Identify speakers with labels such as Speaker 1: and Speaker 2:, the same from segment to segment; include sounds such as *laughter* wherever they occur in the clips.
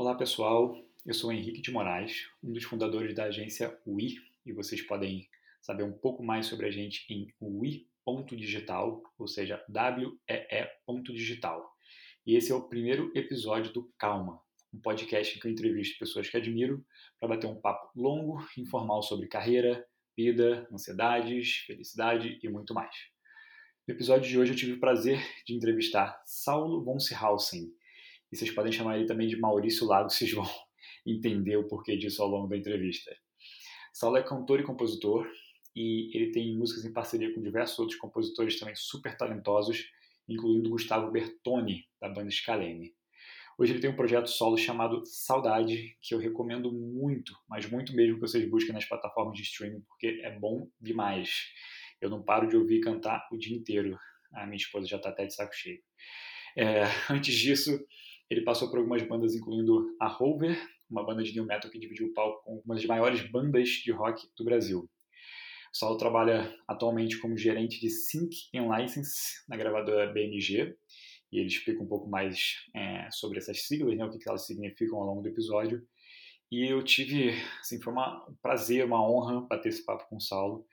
Speaker 1: Olá pessoal, eu sou Henrique de Moraes, um dos fundadores da agência UI, e vocês podem saber um pouco mais sobre a gente em ui.digital, ou seja, W-E-E.digital. E esse é o primeiro episódio do Calma, um podcast que eu entrevisto pessoas que admiro para bater um papo longo informal sobre carreira, vida, ansiedades, felicidade e muito mais. No episódio de hoje eu tive o prazer de entrevistar Saulo von Seehausen, e vocês podem chamar ele também de Maurício Lago, vocês vão *laughs* entender o porquê disso ao longo da entrevista. Saulo é cantor e compositor, e ele tem músicas em parceria com diversos outros compositores também super talentosos, incluindo Gustavo Bertoni, da banda Scalene. Hoje ele tem um projeto solo chamado Saudade, que eu recomendo muito, mas muito mesmo que vocês busquem nas plataformas de streaming, porque é bom demais. Eu não paro de ouvir cantar o dia inteiro. A minha esposa já está até de saco cheio. É, *laughs* antes disso, ele passou por algumas bandas, incluindo a Rover, uma banda de new metal que dividiu o palco com uma das maiores bandas de rock do Brasil. O Saulo trabalha atualmente como gerente de Sync and License na gravadora BMG, e ele explica um pouco mais é, sobre essas siglas, né, o que elas significam ao longo do episódio. E eu tive, assim, foi uma, um prazer, uma honra bater esse papo com o Saulo.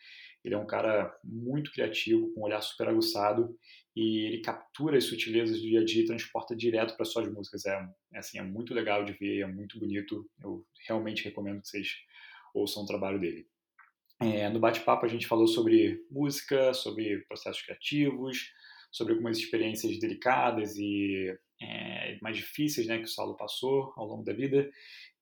Speaker 1: Ele é um cara muito criativo, com um olhar super aguçado, e ele captura as sutilezas do dia a dia e transporta direto para suas músicas. É, é, assim, é muito legal de ver, é muito bonito. Eu realmente recomendo que vocês ouçam o trabalho dele. É, no bate-papo a gente falou sobre música, sobre processos criativos, sobre algumas experiências delicadas e é, mais difíceis né, que o Saulo passou ao longo da vida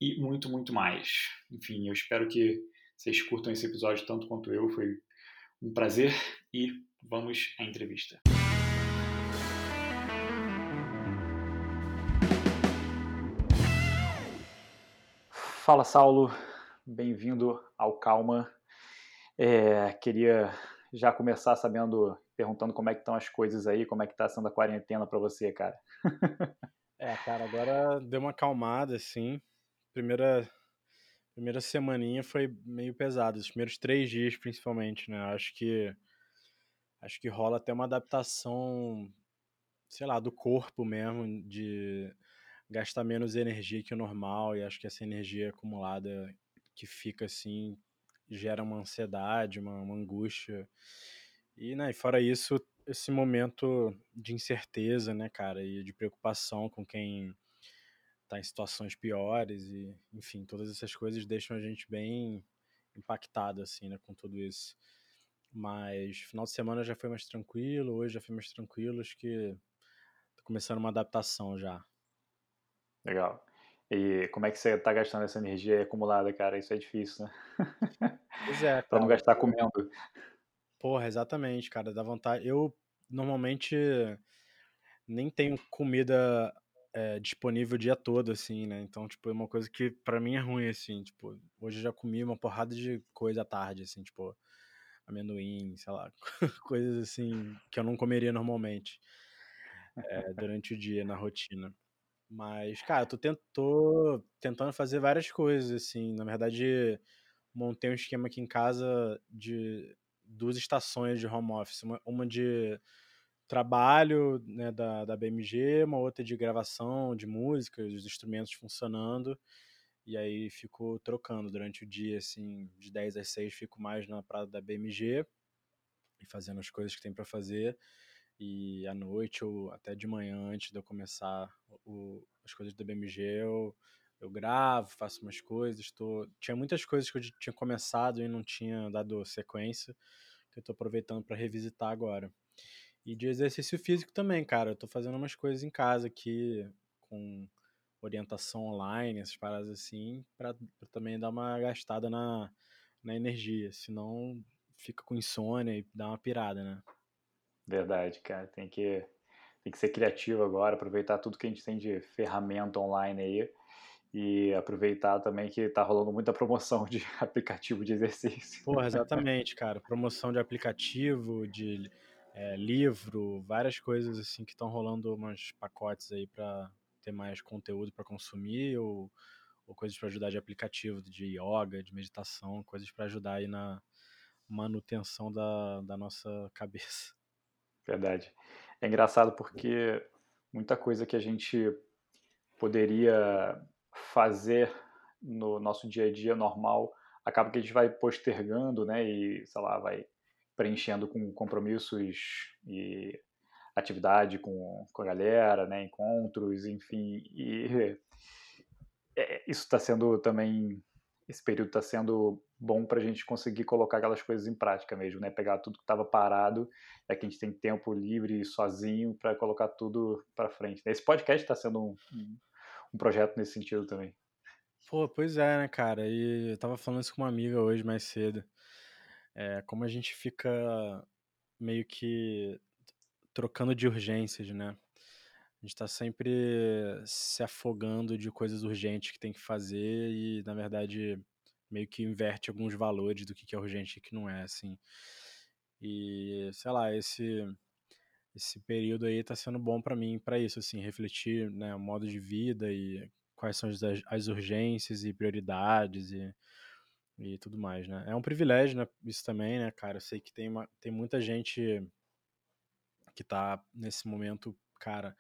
Speaker 1: e muito, muito mais. Enfim, eu espero que vocês curtam esse episódio tanto quanto eu. Foi um prazer e vamos à entrevista. Fala, Saulo. Bem-vindo ao Calma. É, queria já começar sabendo, perguntando como é que estão as coisas aí, como é que está sendo a quarentena para você, cara. *laughs*
Speaker 2: é, cara, agora deu uma acalmada, assim. Primeira, primeira semaninha foi meio pesado, os primeiros três dias principalmente, né? Acho que acho que rola até uma adaptação, sei lá, do corpo mesmo, de gastar menos energia que o normal, e acho que essa energia acumulada que fica assim gera uma ansiedade, uma, uma angústia. E, né, e fora isso, esse momento de incerteza, né, cara, e de preocupação com quem está em situações piores e, enfim, todas essas coisas deixam a gente bem impactado, assim, né, com tudo isso. Mas final de semana já foi mais tranquilo, hoje já foi mais tranquilo, acho que tá começando uma adaptação já.
Speaker 1: Legal. E como é que você está gastando essa energia acumulada, cara? Isso é difícil, né?
Speaker 2: Pois é. *laughs*
Speaker 1: para não gastar comendo.
Speaker 2: Porra, exatamente, cara. Dá vontade. Eu normalmente nem tenho comida é, disponível o dia todo, assim, né? Então, tipo, é uma coisa que para mim é ruim, assim. Tipo, hoje eu já comi uma porrada de coisa à tarde, assim, tipo, amendoim, sei lá, *laughs* coisas assim que eu não comeria normalmente é, durante o dia, na rotina. Mas, cara, eu tô, tô tentando fazer várias coisas, assim. Na verdade, montei um esquema aqui em casa de duas estações de home office. Uma, uma de trabalho né, da, da BMG, uma outra de gravação de música, os instrumentos funcionando. E aí fico trocando durante o dia, assim, de 10 às 6 fico mais na praia da BMG e fazendo as coisas que tem para fazer e à noite ou até de manhã antes de eu começar o, as coisas do BMG eu, eu gravo, faço umas coisas, tô... tinha muitas coisas que eu tinha começado e não tinha dado sequência, que eu estou aproveitando para revisitar agora. E de exercício físico também, cara, eu tô fazendo umas coisas em casa aqui com orientação online, essas paradas assim, para também dar uma gastada na, na energia, senão fica com insônia e dá uma pirada, né?
Speaker 1: Verdade, cara. Tem que, tem que ser criativo agora, aproveitar tudo que a gente tem de ferramenta online aí e aproveitar também que tá rolando muita promoção de *laughs* aplicativo de exercício.
Speaker 2: Porra, exatamente, cara. Promoção de aplicativo, de é, livro, várias coisas assim que estão rolando umas pacotes aí para ter mais conteúdo para consumir ou, ou coisas para ajudar de aplicativo, de yoga, de meditação, coisas para ajudar aí na manutenção da, da nossa *laughs* cabeça.
Speaker 1: Verdade. É engraçado porque muita coisa que a gente poderia fazer no nosso dia a dia normal, acaba que a gente vai postergando, né? E, sei lá, vai preenchendo com compromissos e atividade com, com a galera, né? Encontros, enfim. E *laughs* é, isso está sendo também esse período está sendo bom para a gente conseguir colocar aquelas coisas em prática mesmo, né? Pegar tudo que estava parado, é que a gente tem tempo livre sozinho para colocar tudo para frente. Esse podcast está sendo um, um, projeto nesse sentido também.
Speaker 2: Pô, pois é, né, cara? E eu tava falando isso com uma amiga hoje mais cedo. É, como a gente fica meio que trocando de urgências, né? A gente tá sempre se afogando de coisas urgentes que tem que fazer e, na verdade, meio que inverte alguns valores do que é urgente e que não é, assim. E, sei lá, esse esse período aí tá sendo bom para mim para isso, assim, refletir, né, o modo de vida e quais são as, as urgências e prioridades e, e tudo mais, né? É um privilégio, né, isso também, né, cara? Eu sei que tem, uma, tem muita gente que tá nesse momento, cara,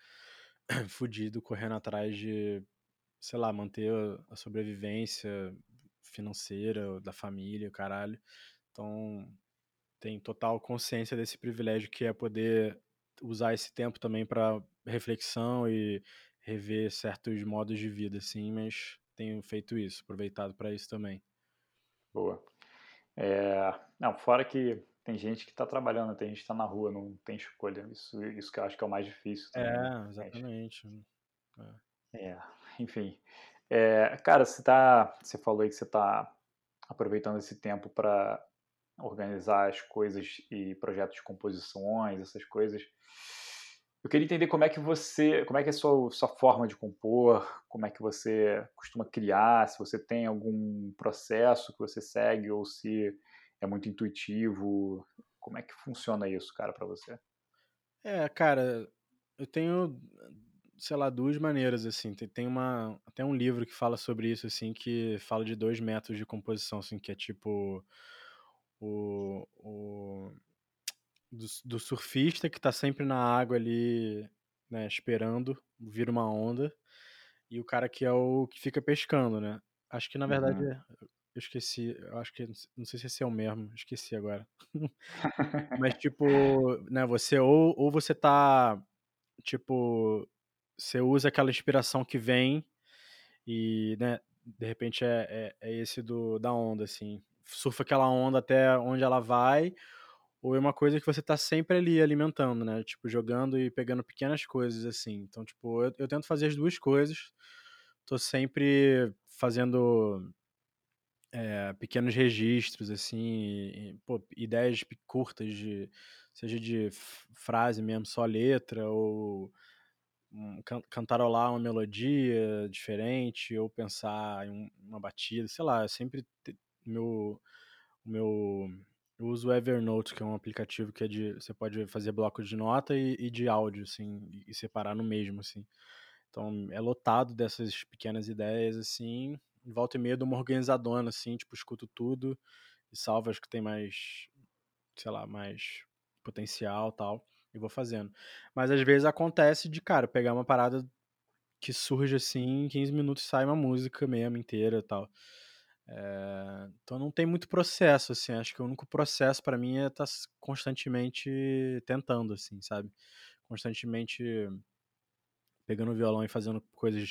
Speaker 2: *clears throat* fudido, correndo atrás de, sei lá, manter a sobrevivência financeira da família, caralho. Então, tem total consciência desse privilégio que é poder usar esse tempo também para reflexão e rever certos modos de vida, assim, mas tenho feito isso, aproveitado para isso também.
Speaker 1: Boa. É, não, fora que tem gente que está trabalhando, tem gente que está na rua, não tem escolha. Isso, isso que eu acho que é o mais difícil.
Speaker 2: Também, é, exatamente.
Speaker 1: É. é enfim. É, cara, você, tá, você falou aí que você está aproveitando esse tempo para organizar as coisas e projetos de composições, essas coisas. Eu queria entender como é que você, como é que é a sua, sua forma de compor, como é que você costuma criar, se você tem algum processo que você segue ou se é muito intuitivo. Como é que funciona isso, cara, para você?
Speaker 2: É, cara, eu tenho, sei lá, duas maneiras, assim. Tem uma, até um livro que fala sobre isso, assim, que fala de dois métodos de composição, assim, que é tipo o, o do, do surfista que tá sempre na água ali, né, esperando, vira uma onda, e o cara que é o que fica pescando, né? Acho que na verdade uhum. Eu esqueci, eu acho que, não sei se esse é o mesmo, esqueci agora. *laughs* Mas, *laughs* tipo, né, você ou, ou você tá, tipo, você usa aquela inspiração que vem e, né, de repente é, é, é esse do, da onda, assim. Surfa aquela onda até onde ela vai, ou é uma coisa que você tá sempre ali alimentando, né? Tipo, jogando e pegando pequenas coisas, assim. Então, tipo, eu, eu tento fazer as duas coisas. Tô sempre fazendo é, pequenos registros, assim, e, pô, ideias curtas, de, seja de frase mesmo, só letra, ou can cantarolar uma melodia diferente, ou pensar em uma batida, sei lá, sempre meu, meu eu uso o Evernote, que é um aplicativo que é de, você pode fazer bloco de nota e, e de áudio, assim, e separar no mesmo, assim. Então, é lotado dessas pequenas ideias, assim, volta e meia dou uma organizadona, assim, tipo, escuto tudo e salvo as que tem mais, sei lá, mais potencial tal, e vou fazendo. Mas às vezes acontece de, cara, pegar uma parada que surge assim, em 15 minutos sai uma música mesmo inteira tal. É, então não tem muito processo, assim, acho que o único processo para mim é estar tá constantemente tentando, assim, sabe? Constantemente pegando o violão e fazendo coisas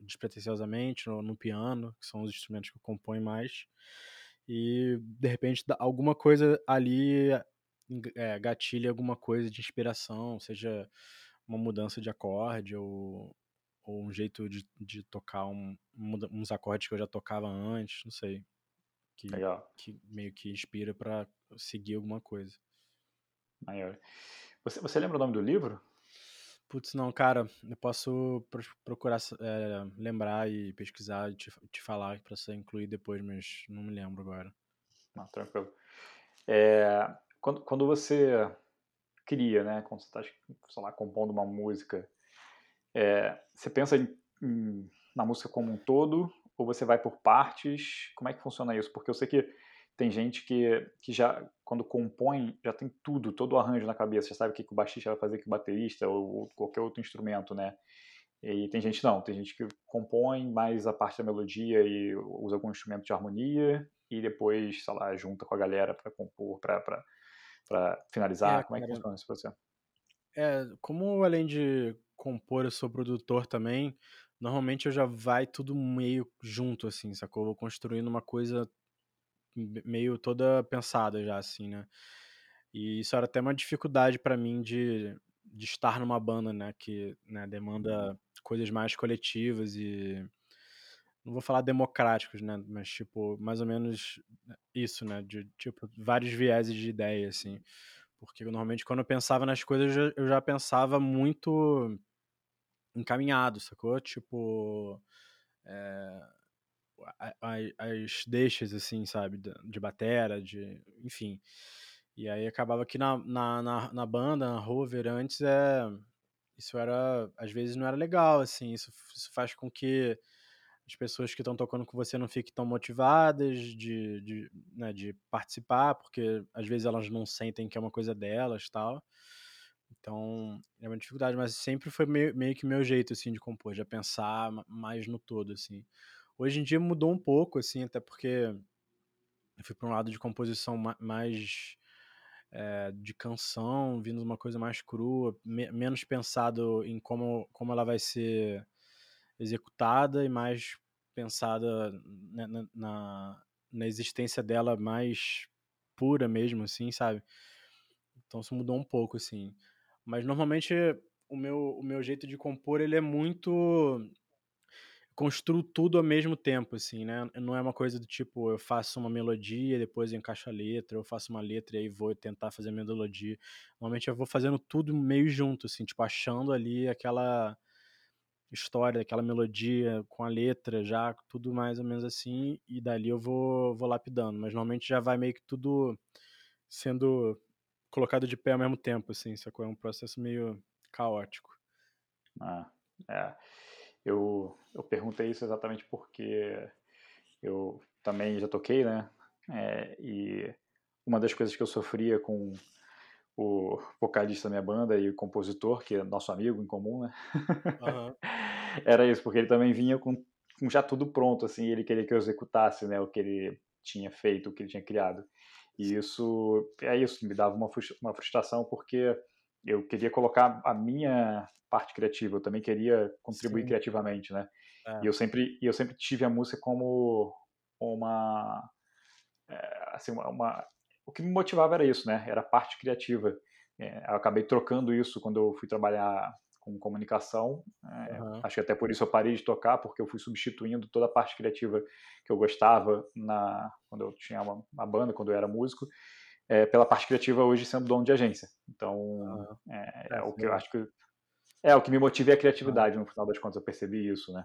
Speaker 2: despretensiosamente no, no, piano, que são os instrumentos que eu componho mais. E de repente alguma coisa ali é, gatilha alguma coisa de inspiração, seja uma mudança de acorde ou, ou um jeito de, de tocar um, uns acordes que eu já tocava antes, não sei. Que, que meio que inspira para seguir alguma coisa.
Speaker 1: Maior. Você, você lembra o nome do livro?
Speaker 2: Putz, não, cara, eu posso procurar é, lembrar e pesquisar e te, te falar para você incluir depois, mas não me lembro agora.
Speaker 1: Não, tranquilo. É, quando, quando você cria, né, quando você está, sei lá, compondo uma música, é, você pensa em, em, na música como um todo ou você vai por partes? Como é que funciona isso? Porque eu sei que tem gente que, que já, quando compõe, já tem tudo, todo o arranjo na cabeça, já sabe o que, que o baixista vai fazer, que o baterista ou, ou qualquer outro instrumento, né? E tem gente não, tem gente que compõe mais a parte da melodia e usa algum instrumento de harmonia e depois, sei lá, junta com a galera para compor, para finalizar. É, Como é que funciona esse processo?
Speaker 2: É, como além de compor, eu sou produtor também, normalmente eu já vai tudo meio junto, assim, sacou? Eu vou construindo uma coisa meio toda pensada já, assim, né? E isso era até uma dificuldade para mim de, de estar numa banda, né? Que né, demanda coisas mais coletivas e. Não vou falar democráticos, né? Mas, tipo, mais ou menos isso, né? De, tipo, vários vieses de ideia, assim. Porque normalmente quando eu pensava nas coisas, eu já, eu já pensava muito encaminhado, sacou? Tipo. É, as deixas, assim, sabe? De batera, de. Enfim. E aí acabava que na, na, na, na banda, na Rover, antes é. Isso era. Às vezes não era legal, assim. Isso, isso faz com que as pessoas que estão tocando com você não fiquem tão motivadas de, de, né, de participar, porque às vezes elas não sentem que é uma coisa delas tal. Então, é uma dificuldade, mas sempre foi meio, meio que meu jeito, assim, de compor, de pensar mais no todo, assim. Hoje em dia mudou um pouco, assim, até porque eu fui para um lado de composição mais é, de canção, vindo uma coisa mais crua, me menos pensado em como, como ela vai ser executada e mais pensada na, na, na existência dela mais pura mesmo, assim, sabe? Então isso mudou um pouco, assim. Mas normalmente o meu, o meu jeito de compor ele é muito construo tudo ao mesmo tempo, assim, né? Não é uma coisa do tipo, eu faço uma melodia, depois eu encaixo a letra, eu faço uma letra e aí vou tentar fazer a melodia. Normalmente eu vou fazendo tudo meio junto, assim, tipo, achando ali aquela história, aquela melodia com a letra já, tudo mais ou menos assim, e dali eu vou, vou lapidando. Mas normalmente já vai meio que tudo sendo colocado de pé ao mesmo tempo, assim, sacou? É um processo meio caótico.
Speaker 1: Ah, é. Eu, eu perguntei isso exatamente porque eu também já toquei, né? É, e uma das coisas que eu sofria com o vocalista da minha banda e o compositor, que é nosso amigo em comum, né? Uhum. *laughs* Era isso, porque ele também vinha com, com, já tudo pronto, assim, ele queria que eu executasse, né, o que ele tinha feito, o que ele tinha criado. E isso, é isso, me dava uma, uma frustração, porque eu queria colocar a minha parte criativa, eu também queria contribuir Sim. criativamente, né? É. E eu sempre, eu sempre tive a música como uma, é, assim, uma, uma, o que me motivava era isso, né? Era a parte criativa. É, eu acabei trocando isso quando eu fui trabalhar com comunicação. Uhum. Acho que até por isso eu parei de tocar, porque eu fui substituindo toda a parte criativa que eu gostava na quando eu tinha uma, uma banda, quando eu era músico é, pela parte criativa hoje sendo dono de agência. Então, é, é, o que eu acho que é o que me motiva é a criatividade. No final das contas, eu percebi isso, né?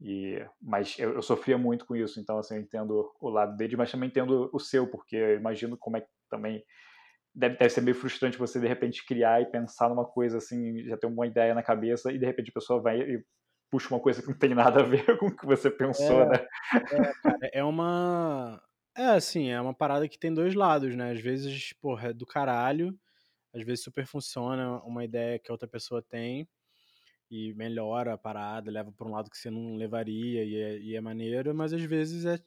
Speaker 1: E, mas eu, eu, sofria muito com isso, então assim, eu entendo o lado dele, mas também entendo o seu, porque eu imagino como é que também deve, deve ser meio frustrante você de repente criar e pensar numa coisa assim, já ter uma ideia na cabeça e de repente a pessoa vai e puxa uma coisa que não tem nada a ver *laughs* com o que você pensou,
Speaker 2: é,
Speaker 1: né?
Speaker 2: É, cara, é uma é, assim, é uma parada que tem dois lados, né? Às vezes, porra, é do caralho, às vezes super funciona uma ideia que a outra pessoa tem e melhora a parada, leva para um lado que você não levaria e é, e é maneiro, mas às vezes é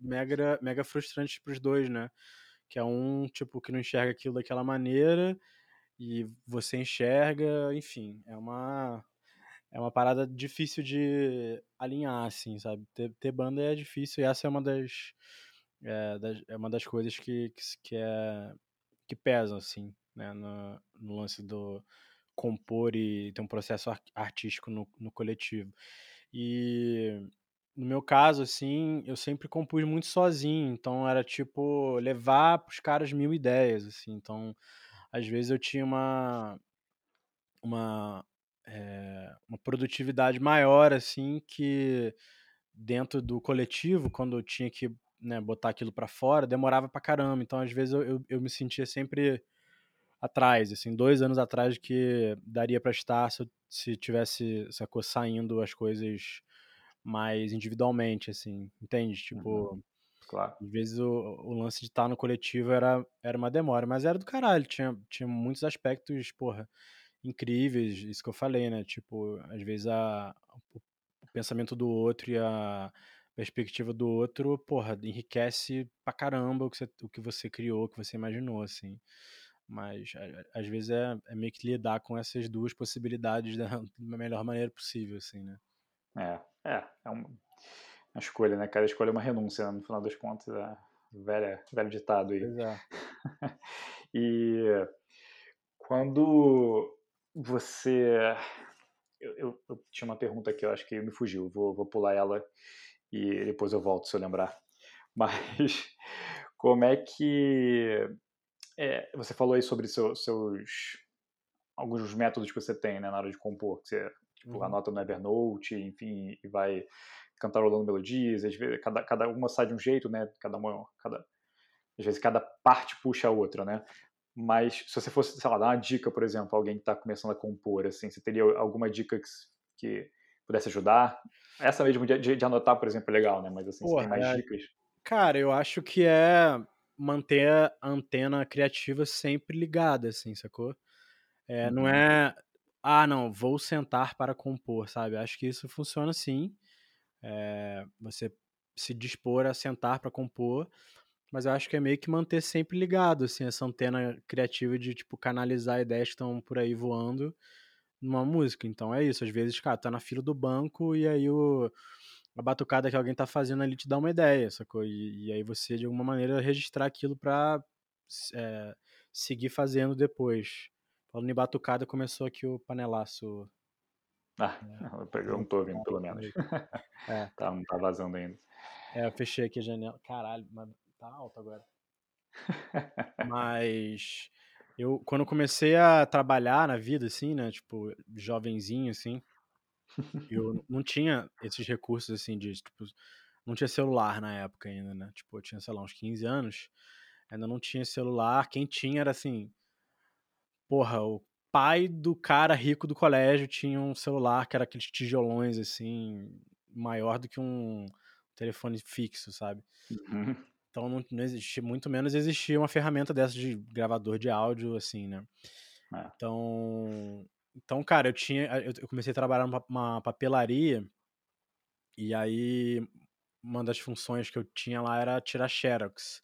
Speaker 2: mega, mega frustrante pros dois, né? Que é um, tipo, que não enxerga aquilo daquela maneira e você enxerga, enfim, é uma é uma parada difícil de alinhar, assim, sabe? Ter, ter banda é difícil e essa é uma das é, é uma das coisas que, que, que, é, que pesam, assim, né, no, no, lance do compor e ter um processo artístico no, no coletivo. E no meu caso, assim, eu sempre compus muito sozinho, então era tipo levar pros caras mil ideias, assim, então às vezes eu tinha uma uma, é, uma produtividade maior, assim, que dentro do coletivo, quando eu tinha que né, botar aquilo para fora, demorava pra caramba. Então, às vezes, eu, eu, eu, me sentia sempre atrás, assim, dois anos atrás que daria para estar se, se tivesse, sacou, saindo as coisas mais individualmente, assim, entende? Tipo, uhum.
Speaker 1: claro.
Speaker 2: às vezes o, o, lance de estar no coletivo era, era uma demora, mas era do caralho, tinha, tinha muitos aspectos, porra, incríveis, isso que eu falei, né? Tipo, às vezes a, o pensamento do outro e a perspectiva do outro, porra, enriquece pra caramba o que você, o que você criou, o que você imaginou, assim. Mas às vezes é, é meio que lidar com essas duas possibilidades da, *laughs* da melhor maneira possível, assim, né?
Speaker 1: É, é, é uma, uma escolha, né? Cada escolha é uma renúncia, né? no final das contas, é velho, velho ditado aí.
Speaker 2: Pois é. *laughs*
Speaker 1: e quando você. Eu, eu, eu, tinha uma pergunta aqui, eu acho que me fugiu, vou, vou pular ela e depois eu volto se eu lembrar. *laughs* Mas como é que. É, você falou aí sobre seu, seus. alguns dos métodos que você tem né, na hora de compor. Que você tipo, uhum. anota no Evernote, enfim, e vai cantarolando melodias. Às vezes, cada, cada uma sai de um jeito, né? Cada uma. Cada, às vezes cada parte puxa a outra, né? Mas se você fosse, sei lá, dar uma dica, por exemplo, alguém que está começando a compor, assim, você teria alguma dica que, que pudesse ajudar? Essa mesmo de, de, de, anotar, por exemplo, é legal, né? Mas assim, Porra, você tem mais é... dicas?
Speaker 2: Cara, eu acho que é manter a antena criativa sempre ligada, assim, sacou? É, uhum. Não é, ah, não, vou sentar para compor, sabe? Acho que isso funciona sim. É, você se dispor a sentar para compor, mas eu acho que é meio que manter sempre ligado, assim, essa antena criativa de, tipo, canalizar ideias que estão por aí voando numa música. Então é isso, às vezes, cara, tá na fila do banco e aí o, a batucada que alguém tá fazendo ali te dá uma ideia, sacou? E, e aí você, de alguma maneira, registrar aquilo pra é, seguir fazendo depois. Falando em batucada, começou aqui o panelaço.
Speaker 1: Ah, é, eu *laughs* não tô ouvindo, pelo menos. *laughs* É. tá, não tá vazando ainda.
Speaker 2: É, eu fechei aqui a janela. Caralho, mas tá alto agora. Mas eu, quando comecei a trabalhar na vida, assim, né, tipo, jovenzinho, assim, eu não tinha esses recursos, assim, de, tipo, não tinha celular na época ainda, né, tipo, eu tinha, sei lá, uns 15 anos, ainda não tinha celular, quem tinha era, assim, porra, o pai do cara rico do colégio tinha um celular que era aqueles tijolões, assim, maior do que um telefone fixo, sabe? Uhum. Então não, não existia, muito menos existia uma ferramenta dessa de gravador de áudio, assim, né? É. Então, então, cara, eu tinha. Eu comecei a trabalhar numa papelaria, e aí uma das funções que eu tinha lá era tirar Xerox.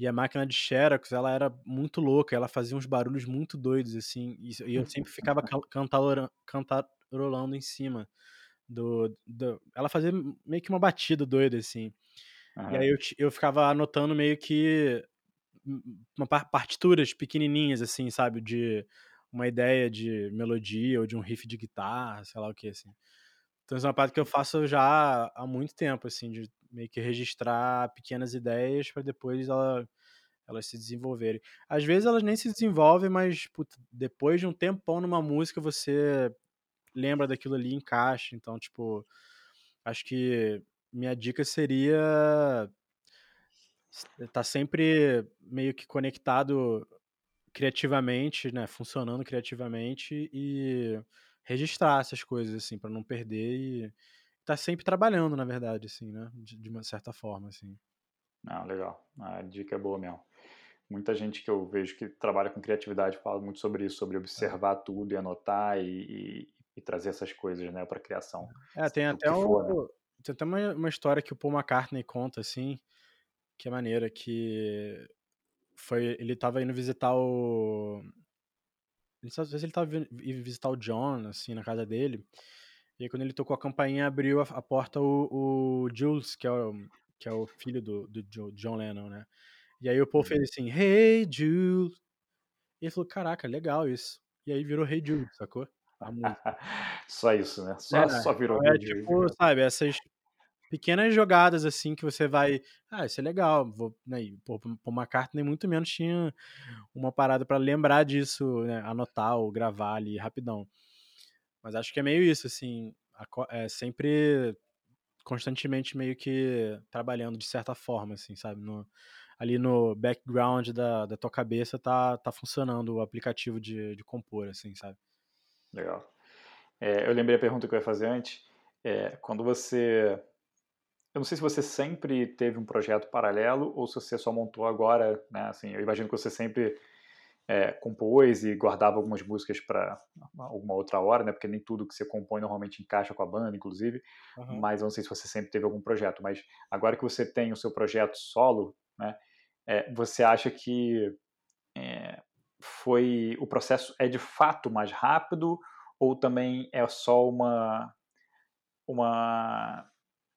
Speaker 2: E a máquina de Xerox, ela era muito louca, ela fazia uns barulhos muito doidos, assim, e eu sempre ficava cantarolando em cima do, do, Ela fazia meio que uma batida doida, assim. Uhum. E aí eu, eu ficava anotando meio que uma partituras pequenininhas, assim, sabe? De uma ideia de melodia ou de um riff de guitarra, sei lá o que, assim. Então isso é uma parte que eu faço já há muito tempo, assim, de meio que registrar pequenas ideias para depois ela, elas se desenvolverem. Às vezes elas nem se desenvolvem, mas puta, depois de um tempão numa música você lembra daquilo ali e encaixa. Então, tipo, acho que minha dica seria estar tá sempre meio que conectado criativamente, né, funcionando criativamente e registrar essas coisas assim para não perder e estar tá sempre trabalhando, na verdade, assim, né, de, de, uma certa forma, assim.
Speaker 1: Não, legal. A dica é boa mesmo. Muita gente que eu vejo que trabalha com criatividade fala muito sobre isso, sobre é. observar é. tudo e anotar e, e, e, trazer essas coisas, né, para criação.
Speaker 2: É, tem até um, for, né? Tem até uma, uma história que o Paul McCartney conta, assim, que é maneira, que foi, ele tava indo visitar o... Não sei se ele tava indo visitar o John, assim, na casa dele, e aí quando ele tocou a campainha, abriu a, a porta o, o, Jules, que é o, que é o filho do, do John Lennon, né? E aí o Paul fez uhum. assim, Hey Jules! E ele falou, caraca, legal isso. E aí virou Hey Jules, sacou? *laughs*
Speaker 1: só isso, né? Só,
Speaker 2: é,
Speaker 1: só virou.
Speaker 2: É, tipo, sabe, essas pequenas jogadas assim que você vai. Ah, isso é legal. Vou, né, pô, uma carta nem muito menos tinha uma parada para lembrar disso, né, anotar ou gravar ali rapidão. Mas acho que é meio isso, assim. É sempre constantemente meio que trabalhando de certa forma, assim, sabe? No, ali no background da, da tua cabeça tá, tá funcionando o aplicativo de, de compor, assim, sabe?
Speaker 1: Legal. É, eu lembrei a pergunta que eu ia fazer antes. É, quando você. Eu não sei se você sempre teve um projeto paralelo ou se você só montou agora, né? Assim, eu imagino que você sempre é, compôs e guardava algumas músicas para alguma outra hora, né? Porque nem tudo que você compõe normalmente encaixa com a banda, inclusive. Uhum. Mas eu não sei se você sempre teve algum projeto. Mas agora que você tem o seu projeto solo, né? É, você acha que é, foi o processo é de fato mais rápido ou também é só uma uma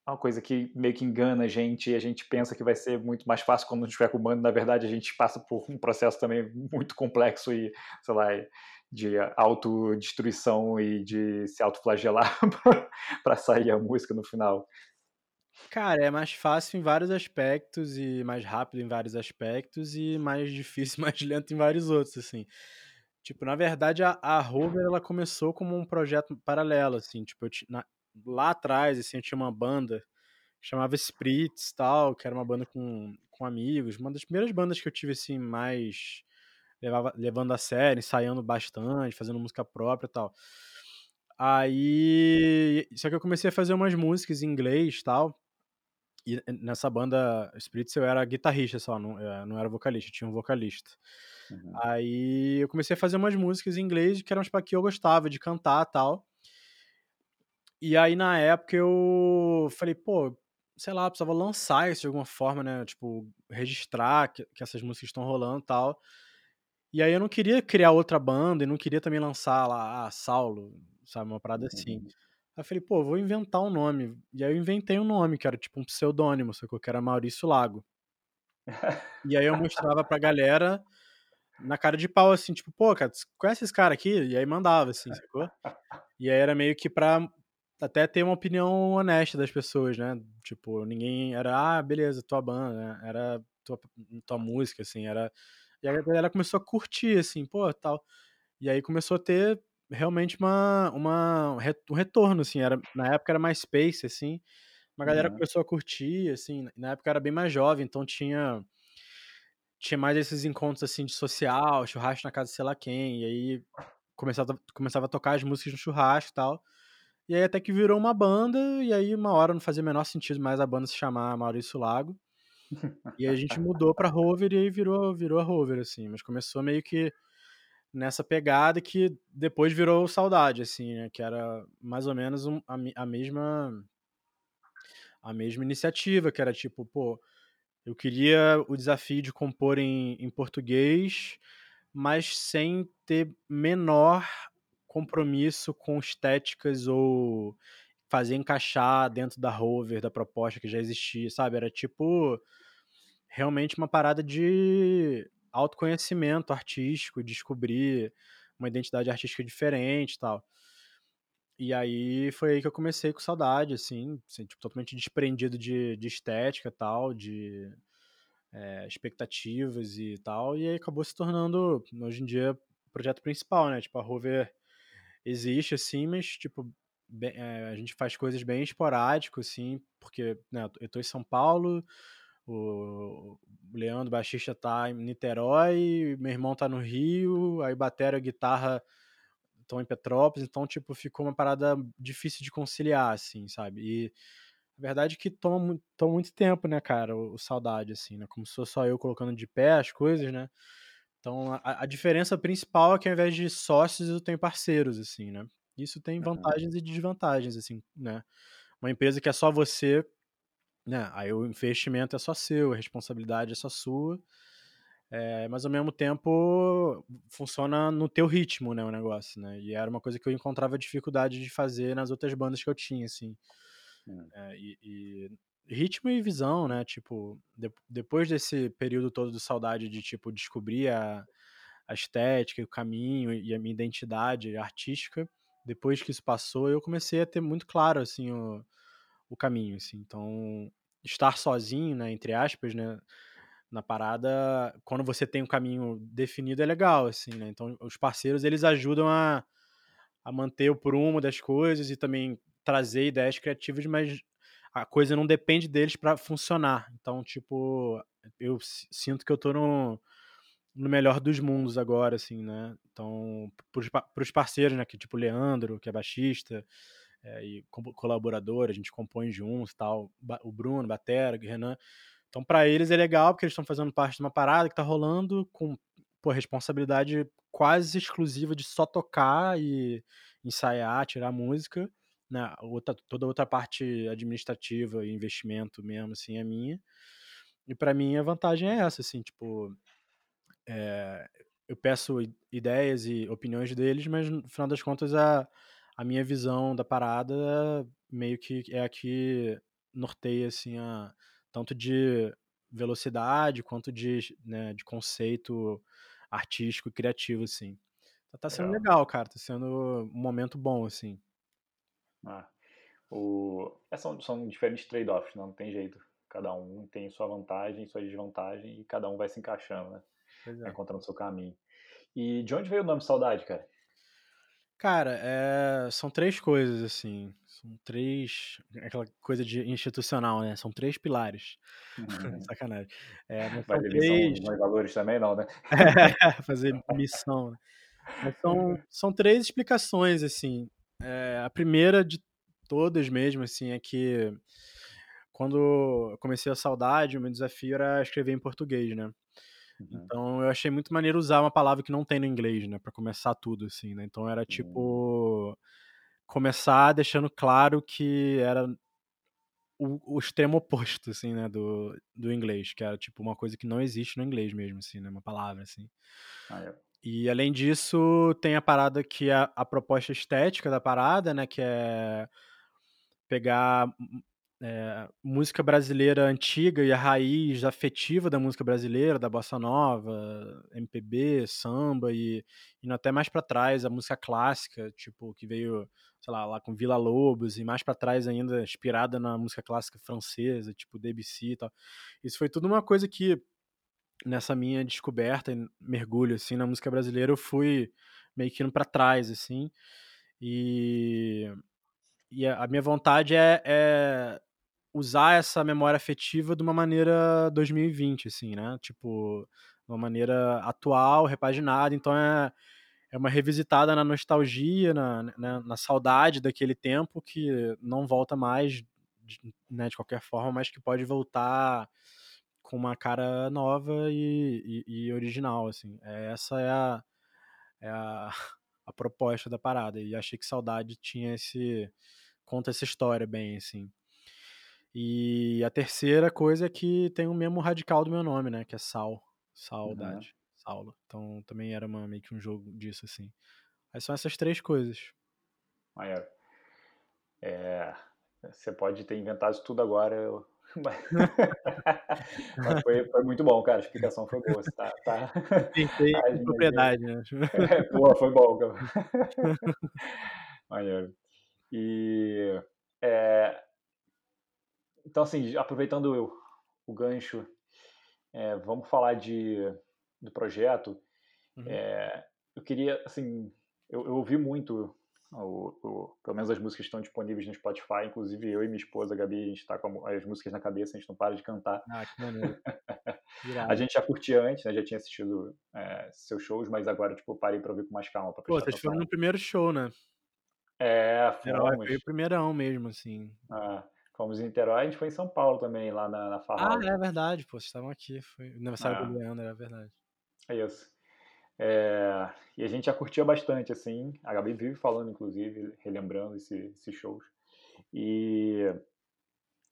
Speaker 1: uma coisa que meio que engana a gente e a gente pensa que vai ser muito mais fácil quando gente estiver com o bando, na verdade a gente passa por um processo também muito complexo e, sei lá, de autodestruição e de se autoflagelar *laughs* para sair a música no final.
Speaker 2: Cara, é mais fácil em vários aspectos e mais rápido em vários aspectos e mais *laughs* difícil, mais lento em vários outros, assim. Tipo, na verdade, a, a Rover, ela começou como um projeto paralelo, assim, tipo, eu, na, lá atrás, assim, eu tinha uma banda chamava Spritz, tal, que era uma banda com, com amigos, uma das primeiras bandas que eu tive, assim, mais levava, levando a sério, ensaiando bastante, fazendo música própria e tal. Aí, só que eu comecei a fazer umas músicas em inglês tal, e nessa banda Spritz eu era guitarrista só, não, eh, não era vocalista, tinha um vocalista. Uhum. Aí eu comecei a fazer umas músicas em inglês que eram as que eu gostava de cantar tal. E aí, na época, eu falei, pô, sei lá, precisava lançar isso de alguma forma, né? Tipo, registrar que, que essas músicas estão rolando e tal. E aí eu não queria criar outra banda e não queria também lançar lá, ah, Saulo, sabe, uma parada assim. Uhum. Aí eu falei, pô, vou inventar um nome. E aí eu inventei um nome, que era tipo um pseudônimo, só que era Maurício Lago. e aí eu mostrava pra galera na cara de pau, assim, tipo, pô, cara, conhece esse cara aqui? E aí mandava, assim, sacou? E aí era meio que pra até ter uma opinião honesta das pessoas, né? Tipo, ninguém era, ah, beleza, tua banda, né? Era tua, tua música, assim, era. E a galera começou a curtir, assim, pô, tal. E aí começou a ter realmente uma, uma, um retorno, assim, era, na época era mais Space, assim, uma galera uhum. começou a curtir, assim, na época era bem mais jovem, então tinha tinha mais esses encontros, assim, de social, churrasco na casa de sei lá quem, e aí começava, começava a tocar as músicas no churrasco e tal, e aí até que virou uma banda, e aí uma hora não fazia menor sentido mais a banda se chamar Maurício Lago. E a gente mudou pra Rover e aí virou, virou a Rover, assim. Mas começou meio que nessa pegada que depois virou Saudade, assim, né? Que era mais ou menos um, a, a mesma a mesma iniciativa, que era tipo, pô, eu queria o desafio de compor em, em português, mas sem ter menor compromisso com estéticas ou fazer encaixar dentro da rover, da proposta que já existia, sabe? Era tipo realmente uma parada de autoconhecimento artístico, descobrir uma identidade artística diferente e tal. E aí foi aí que eu comecei com saudade, assim, assim tipo, totalmente desprendido de, de estética e tal, de é, expectativas e tal, e aí acabou se tornando, hoje em dia, o projeto principal, né? Tipo, a Rover existe, assim, mas, tipo, bem, é, a gente faz coisas bem esporádicas, assim, porque né, eu tô em São Paulo, o Leandro baixista tá em Niterói, meu irmão tá no Rio, aí batera, guitarra estão em Petrópolis, então, tipo, ficou uma parada difícil de conciliar, assim, sabe? E a verdade é que toma, toma muito tempo, né, cara, o, o saudade, assim, né? Como se fosse só eu colocando de pé as coisas, né? Então, a, a, diferença principal é que ao invés de sócios, eu tenho parceiros, assim, né? Isso tem vantagens uhum. e desvantagens, assim, né? Uma empresa que é só você, né? Aí o investimento é só seu, a responsabilidade é só sua. É, mas ao mesmo tempo funciona no teu ritmo, né, o negócio, né? E era uma coisa que eu encontrava dificuldade de fazer nas outras bandas que eu tinha, assim. É, e, e ritmo e visão, né? Tipo, de, depois desse período todo de saudade de, tipo, descobrir a, a estética, o caminho e a minha identidade artística, depois que isso passou, eu comecei a ter muito claro, assim, o, o caminho, assim. Então, estar sozinho, né, entre aspas, né, na parada, quando você tem um caminho definido é legal, assim, né? Então, os parceiros, eles ajudam a, a manter o prumo das coisas e também trazer ideias criativas, mas a coisa não depende deles para funcionar. Então, tipo, eu sinto que eu tô no, no melhor dos mundos agora, assim, né? Então, para os parceiros, né? Que tipo Leandro, que é baixista, é, e colaborador, a gente compõe juntos tal. O Bruno, Batera, o Renan. Então, para eles é legal, porque eles estão fazendo parte de uma parada que tá rolando com pô, responsabilidade quase exclusiva de só tocar e ensaiar, tirar música, né? Outra, toda outra parte administrativa e investimento mesmo, assim, é minha. E para mim a vantagem é essa, assim, tipo, é, eu peço ideias e opiniões deles, mas no final das contas a, a minha visão da parada meio que é a que norteia, assim, a, tanto de velocidade quanto de, né, de conceito artístico e criativo, assim. Então tá sendo legal. legal, cara, tá sendo um momento bom, assim.
Speaker 1: Ah, o... É, são, são diferentes trade-offs, não tem jeito. Cada um tem sua vantagem, sua desvantagem e cada um vai se encaixando, né? É. Encontrando o seu caminho. E de onde veio o nome Saudade, cara?
Speaker 2: Cara, é... são três coisas, assim. São três. Aquela coisa de institucional, né? São três pilares. Uhum. *laughs* Sacanagem. É, mas são
Speaker 1: três... missão, valores também, não, né? *laughs*
Speaker 2: é, fazer missão. Né? Mas são, *laughs* são três explicações, assim. É, a primeira de todas mesmo, assim, é que quando comecei a saudade, o meu desafio era escrever em português, né? Uhum. Então eu achei muito maneiro usar uma palavra que não tem no inglês, né? Pra começar tudo, assim, né? Então era tipo. Uhum. Começar deixando claro que era o, o, extremo oposto, assim, né? Do, do inglês, que era tipo uma coisa que não existe no inglês mesmo, assim, né? Uma palavra, assim. Ah, é. E além disso, tem a parada que é a proposta estética da parada, né? Que é pegar é, música brasileira antiga e a raiz afetiva da música brasileira, da bossa nova, MPB, samba e indo até mais para trás a música clássica, tipo que veio, sei lá, lá com Vila Lobos e mais para trás ainda inspirada na música clássica francesa, tipo Debussy e tal. Isso foi tudo uma coisa que nessa minha descoberta e mergulho assim na música brasileira eu fui meio que indo para trás assim. E e a, minha vontade é, é usar essa memória afetiva de uma maneira 2020, assim, né? Tipo, uma maneira atual, repaginada. Então é, é uma revisitada na nostalgia, na, na, né, na saudade daquele tempo que não volta mais, de, né, de qualquer forma, mas que pode voltar com uma cara nova e, e, e original, assim. É, essa é a, é a, *laughs* a proposta da parada. E achei que Saudade tinha esse... conta essa história bem, assim. E a terceira coisa é que tem o mesmo radical do meu nome, né? Que é Sal. Saudade. Uhum. Saulo. Então também era uma, meio que um jogo disso, assim. Aí são essas três coisas.
Speaker 1: Maior. É, você pode ter inventado tudo agora. Eu... *laughs* Mas foi, foi, muito bom, cara. A explicação foi boa. Tá, tá...
Speaker 2: Pensei *laughs* propriedade, né?
Speaker 1: É, pô, foi bom, *laughs* cara. Maneiro. E é, então, assim, aproveitando o, o gancho, é, vamos falar de, do projeto. Uhum. É, eu queria, assim, eu, eu ouvi muito, o, o, pelo menos as músicas estão disponíveis no Spotify, inclusive eu e minha esposa, a Gabi, a gente está com as músicas na cabeça, a gente não para de cantar.
Speaker 2: Ah, que maneiro. *laughs*
Speaker 1: a gente já curtia antes, né, já tinha assistido é, seus shows, mas agora, tipo, parei para ouvir com mais calma.
Speaker 2: Pô, vocês foram no primeiro show, né?
Speaker 1: É,
Speaker 2: fomos. Foi o primeirão mesmo, assim.
Speaker 1: Ah, Fomos em Niterói, a gente foi em São Paulo também, lá na, na
Speaker 2: Ah, é verdade, pô, vocês estavam aqui. Foi o aniversário é. do Leandro, é verdade.
Speaker 1: É isso. É, e a gente já curtia bastante, assim. A Gabi vive falando, inclusive, relembrando esse, esses shows. E,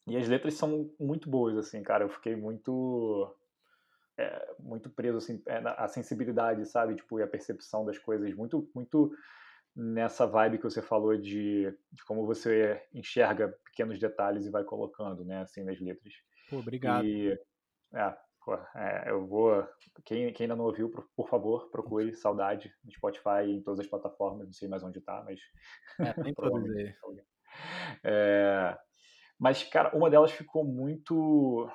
Speaker 1: e as letras são muito boas, assim, cara. Eu fiquei muito. É, muito preso, assim, é, a sensibilidade, sabe? Tipo, e a percepção das coisas. Muito, muito nessa vibe que você falou de, de, como você enxerga pequenos detalhes e vai colocando, né, assim, nas letras.
Speaker 2: Pô, obrigado.
Speaker 1: E, é, pô, é, eu vou... Quem, quem ainda não ouviu, por, por, favor, procure Saudade no Spotify e em todas as plataformas, não sei mais onde tá, mas...
Speaker 2: É, *laughs* todas aí.
Speaker 1: É, mas, cara, uma delas ficou muito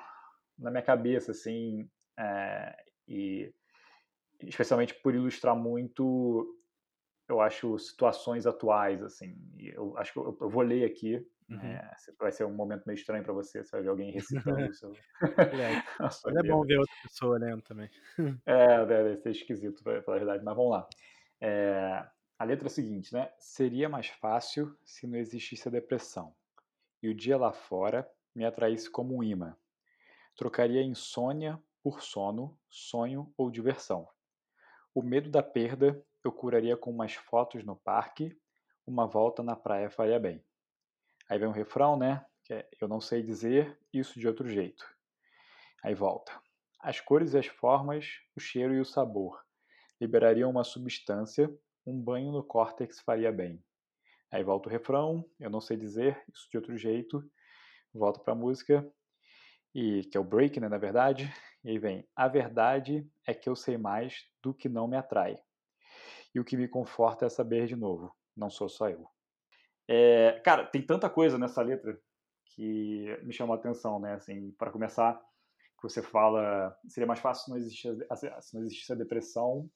Speaker 1: na minha cabeça, assim, é, e especialmente por ilustrar muito eu acho, situações atuais, assim. Eu acho que eu, eu vou ler aqui. Uhum. É, vai ser um momento meio estranho para você, você vai ver alguém recitando o seu. *laughs*
Speaker 2: é, *laughs* é bom ver outra pessoa lendo também.
Speaker 1: é, deve ser esquisito, pra falar a verdade, mas vamos lá. É, a letra é a seguinte, né? Seria mais fácil se não existisse a depressão. E o dia lá fora me atraísse como um imã. Trocaria insônia por sono, sonho ou diversão. O medo da perda eu curaria com umas fotos no parque, uma volta na praia faria bem. Aí vem um refrão, né? Que é, eu não sei dizer isso de outro jeito. Aí volta. As cores e as formas, o cheiro e o sabor liberariam uma substância, um banho no córtex faria bem. Aí volta o refrão, eu não sei dizer isso de outro jeito. Volto para a música, e que é o break, né, na verdade. E aí vem: A verdade é que eu sei mais do que não me atrai. E o que me conforta é saber de novo, não sou só eu. É, cara, tem tanta coisa nessa letra que me chamou a atenção, né? Assim, para começar, que você fala, seria mais fácil se não existisse, se não existisse a depressão.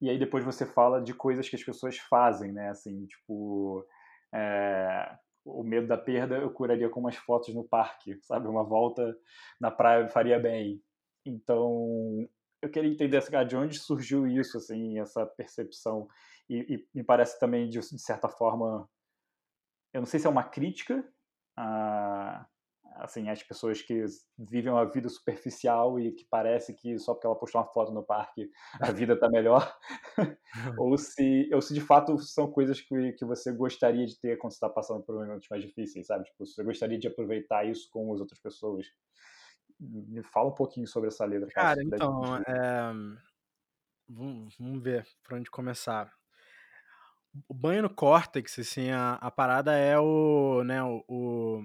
Speaker 1: E aí depois você fala de coisas que as pessoas fazem, né? Assim, tipo, é, o medo da perda eu curaria com umas fotos no parque, sabe? Uma volta na praia faria bem. Então, eu queria entender assim, de onde surgiu isso, assim, essa percepção. E, e me parece também, de, de, certa forma, eu não sei se é uma crítica a, assim, as pessoas que vivem uma vida superficial e que parece que só porque ela postou uma foto no parque a vida está melhor, *laughs* ou, se, ou se de fato são coisas que, que você gostaria de ter quando está passando por momentos mais difíceis, sabe? Tipo, você gostaria de aproveitar isso com as outras pessoas. Me fala um pouquinho sobre essa letra.
Speaker 2: Cara, cara então, é... vamos, vamos ver por onde começar. O banho no córtex, assim, a, a parada é o, né, o, o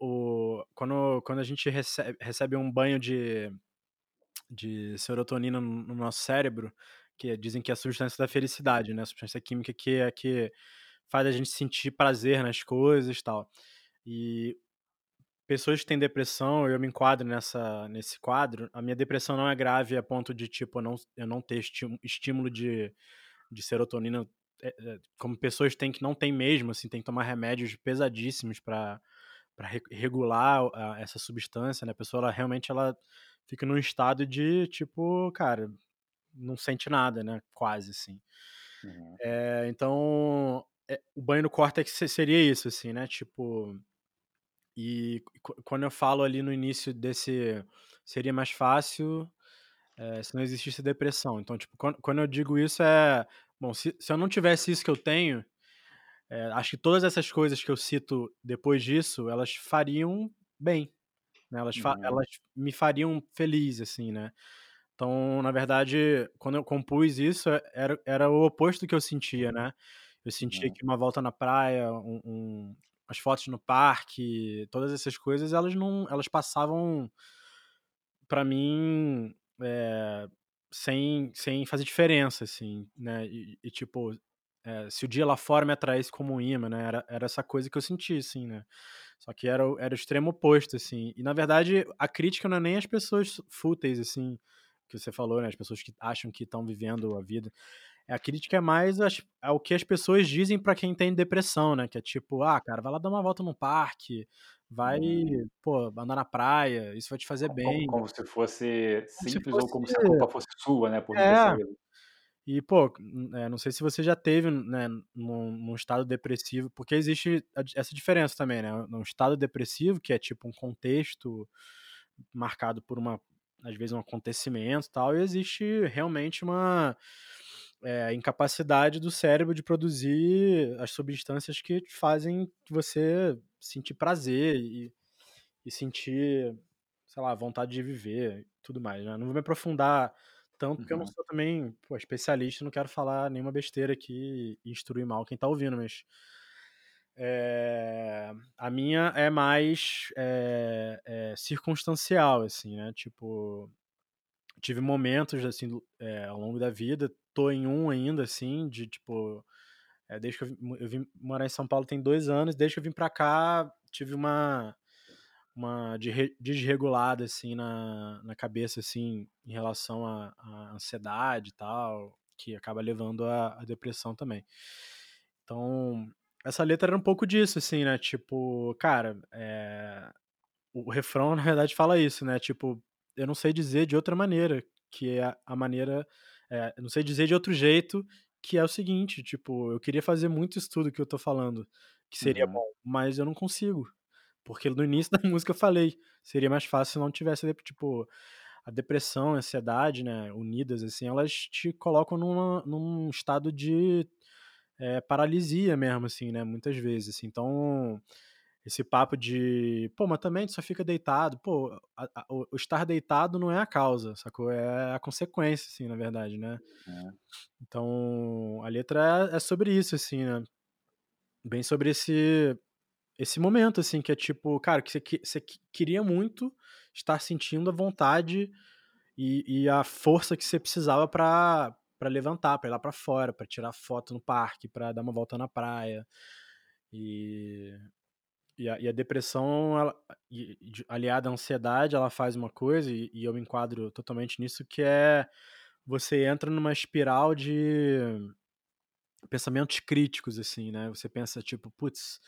Speaker 2: o, quando, quando a gente recebe, recebe um banho de, de serotonina no, no nosso cérebro, que dizem que é a substância da felicidade, né? A substância química que é que faz a gente sentir prazer nas coisas e tal. E pessoas que têm depressão, eu me enquadro nessa, nesse quadro, a minha depressão não é grave a ponto de, tipo, eu não, eu não ter estímulo de, de serotonina, como pessoas têm que não tem mesmo, assim, tem que tomar remédios pesadíssimos para para regular a, essa substância, né? A pessoa ela, realmente ela fica num estado de tipo, cara, não sente nada, né? Quase assim. Uhum. É, então, é, o banho no córtex seria isso, assim, né? Tipo, e quando eu falo ali no início desse, seria mais fácil é, se não existisse depressão. Então, tipo, quando, quando eu digo isso é, bom, se, se eu não tivesse isso que eu tenho, é, acho que todas essas coisas que eu cito depois disso, elas fariam bem. Né? Elas, fa uhum. elas me fariam feliz, assim, né? Então, na verdade, quando eu compus isso, é, era, era o oposto do que eu sentia, né? Eu sentia uhum. que uma volta na praia, um, um, as fotos no parque, todas essas coisas, elas não, elas passavam para mim é, sem, sem fazer diferença, assim, né? E, e, tipo, é, se o dia lá fora me atraísse como um imã, né? Era, era essa coisa que eu sentia, assim, né? Só que era, era o extremo oposto, assim. E, na verdade, a crítica não é nem as pessoas fúteis, assim, que você falou, né? As pessoas que acham que estão vivendo a vida. É, a crítica é mais as, ao que as pessoas dizem para quem tem depressão, né? Que é tipo, ah, cara, vai lá dar uma volta no parque, vai, hum. pô, andar na praia, isso vai te fazer bem.
Speaker 1: Como, como se fosse simples se fosse... ou como se a culpa fosse sua, né? Por
Speaker 2: é, e, pô, é, não sei se você já teve, né, num, num, estado depressivo, porque existe essa diferença também, né? Num estado depressivo, que é tipo um contexto marcado por uma, às vezes, um acontecimento e tal, e existe realmente uma é, incapacidade do cérebro de produzir as substâncias que fazem você sentir prazer e, e sentir, sei lá, vontade de viver e tudo mais, né? Não vou me aprofundar tanto porque uhum. eu não uhum. sou também pô, especialista, não quero falar nenhuma besteira aqui e instruir mal quem tá ouvindo, mas. É, a minha é mais é, é, circunstancial, assim, né? Tipo, tive momentos, assim, ao longo da vida, tô em um ainda, assim, de tipo. Desde que eu vim, eu vim morar em São Paulo tem dois anos, desde que eu vim pra cá, tive uma uma desregulada assim na, na cabeça assim em relação à, ansiedade e tal que acaba levando à, depressão também. Então essa letra era um pouco disso assim né tipo cara é... o refrão *laughs* na verdade fala isso né tipo eu não sei dizer de outra maneira que é a maneira é, não sei dizer de outro jeito que é o seguinte tipo eu queria fazer muito estudo que eu tô falando que seria uhum. bom mas eu não consigo porque no início *laughs* da música eu falei, seria mais fácil se não tivesse, tipo, a depressão, a ansiedade, né, unidas, assim, elas te colocam numa, num estado de é, paralisia mesmo, assim, né, muitas vezes. Assim. Então, esse papo de, pô, mas também tu só fica deitado, pô, a, a, o, estar deitado não é a causa, sacou? É a consequência, assim, na verdade, né? É. Então, a letra é, é sobre isso, assim, né? Bem sobre esse esse momento, assim, que é tipo, cara, que você, você queria muito estar sentindo a vontade e, e a força que você precisava para para levantar, para ir lá para fora, para tirar foto no parque, para dar uma volta na praia. E, e, a, e a depressão, ela, e, aliada à ansiedade, ela faz uma coisa, e, e eu me enquadro totalmente nisso, que é você entra numa espiral de pensamentos críticos, assim, né? Você pensa, tipo, putz,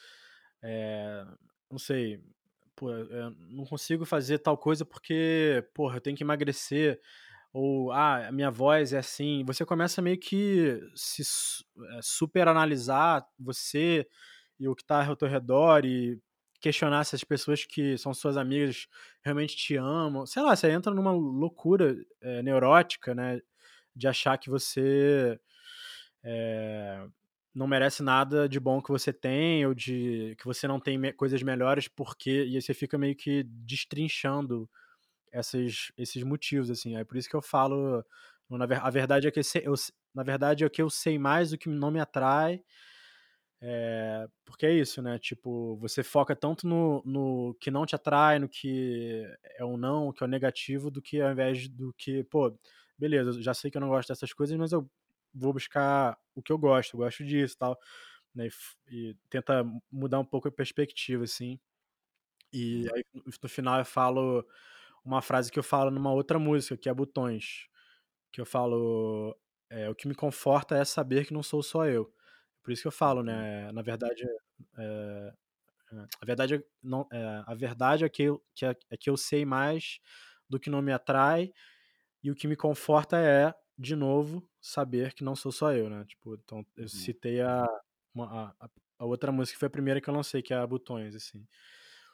Speaker 2: é, não sei, pô, não consigo fazer tal coisa porque, porra, eu tenho que emagrecer, ou, ah, a minha voz é assim. Você começa meio que se é, super analisar você e o que está ao teu redor e questionar se as pessoas que são suas amigas realmente te amam. Sei lá, você entra numa loucura é, neurótica, né? De achar que você é, não merece nada de bom que você tem ou de que você não tem coisas melhores porque e aí você fica meio que destrinchando essas, esses motivos assim é por isso que eu falo na, a verdade é que eu, na verdade é que eu sei mais do que não me atrai é, porque é isso né tipo você foca tanto no, no que não te atrai no que é o não que é o negativo do que ao invés do que pô beleza já sei que eu não gosto dessas coisas mas eu vou buscar o que eu gosto, eu gosto disso tal, né? E, e tenta mudar um pouco a perspectiva, assim. E aí no final eu falo uma frase que eu falo numa outra música, que é Botões, que eu falo é, o que me conforta é saber que não sou só eu. Por isso que eu falo, né? Uhum. Na verdade, é, a verdade é, não, é, a verdade é que, eu, que é, é que eu sei mais do que não me atrai e o que me conforta é de novo, saber que não sou só eu, né? Tipo, então eu uhum. citei a, uma, a, a, outra música que foi a primeira que eu lancei, que é a Botões, assim.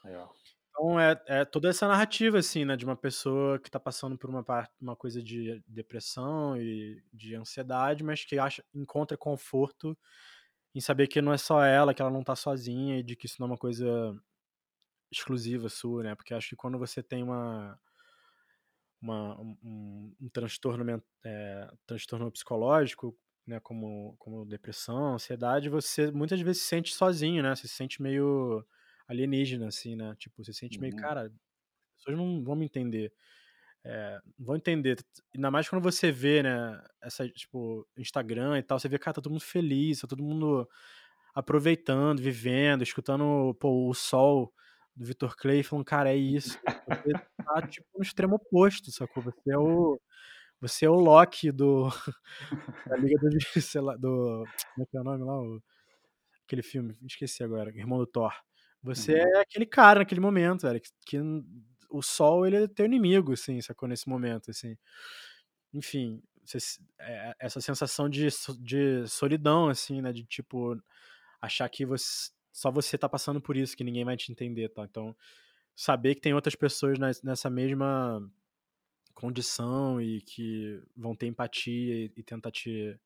Speaker 2: Legal. Então é, é toda essa narrativa, assim, né? De uma pessoa que tá passando por uma, parte, uma coisa de depressão e de ansiedade, mas que acha, encontra conforto em saber que não é só ela, que ela não tá sozinha e de que isso não é uma coisa exclusiva sua, né? Porque acho que quando você tem uma uma, um, um, transtorno, é, transtorno psicológico, né, como, como depressão, ansiedade, você muitas vezes se sente sozinho, né? Você se sente meio alienígena, assim, né? Tipo, você se sente uhum. meio, cara, as pessoas não vão me entender. É, vão entender. Ainda mais quando você vê, né, essa, tipo, Instagram e tal, você vê, cara, tá todo mundo feliz, tá todo mundo aproveitando, vivendo, escutando pô, o sol do Vitor Clay falando, cara, é isso. Você tá tipo no extremo oposto, sacou? Você é o. Você é o Loki do. *laughs* da Liga do. Sei lá, do. Como é que é o nome lá? O, aquele filme, esqueci agora, Irmão do Thor. Você uhum. é aquele cara naquele momento, velho, que, que, o sol ele é teu inimigo, assim, sacou? Nesse momento, assim. Enfim, você, é, essa sensação de, de solidão, assim, né? De tipo, achar que você só você tá passando por isso, que ninguém vai te entender, tá? Então, saber que tem outras pessoas nessa mesma condição e que vão ter empatia e, tentar te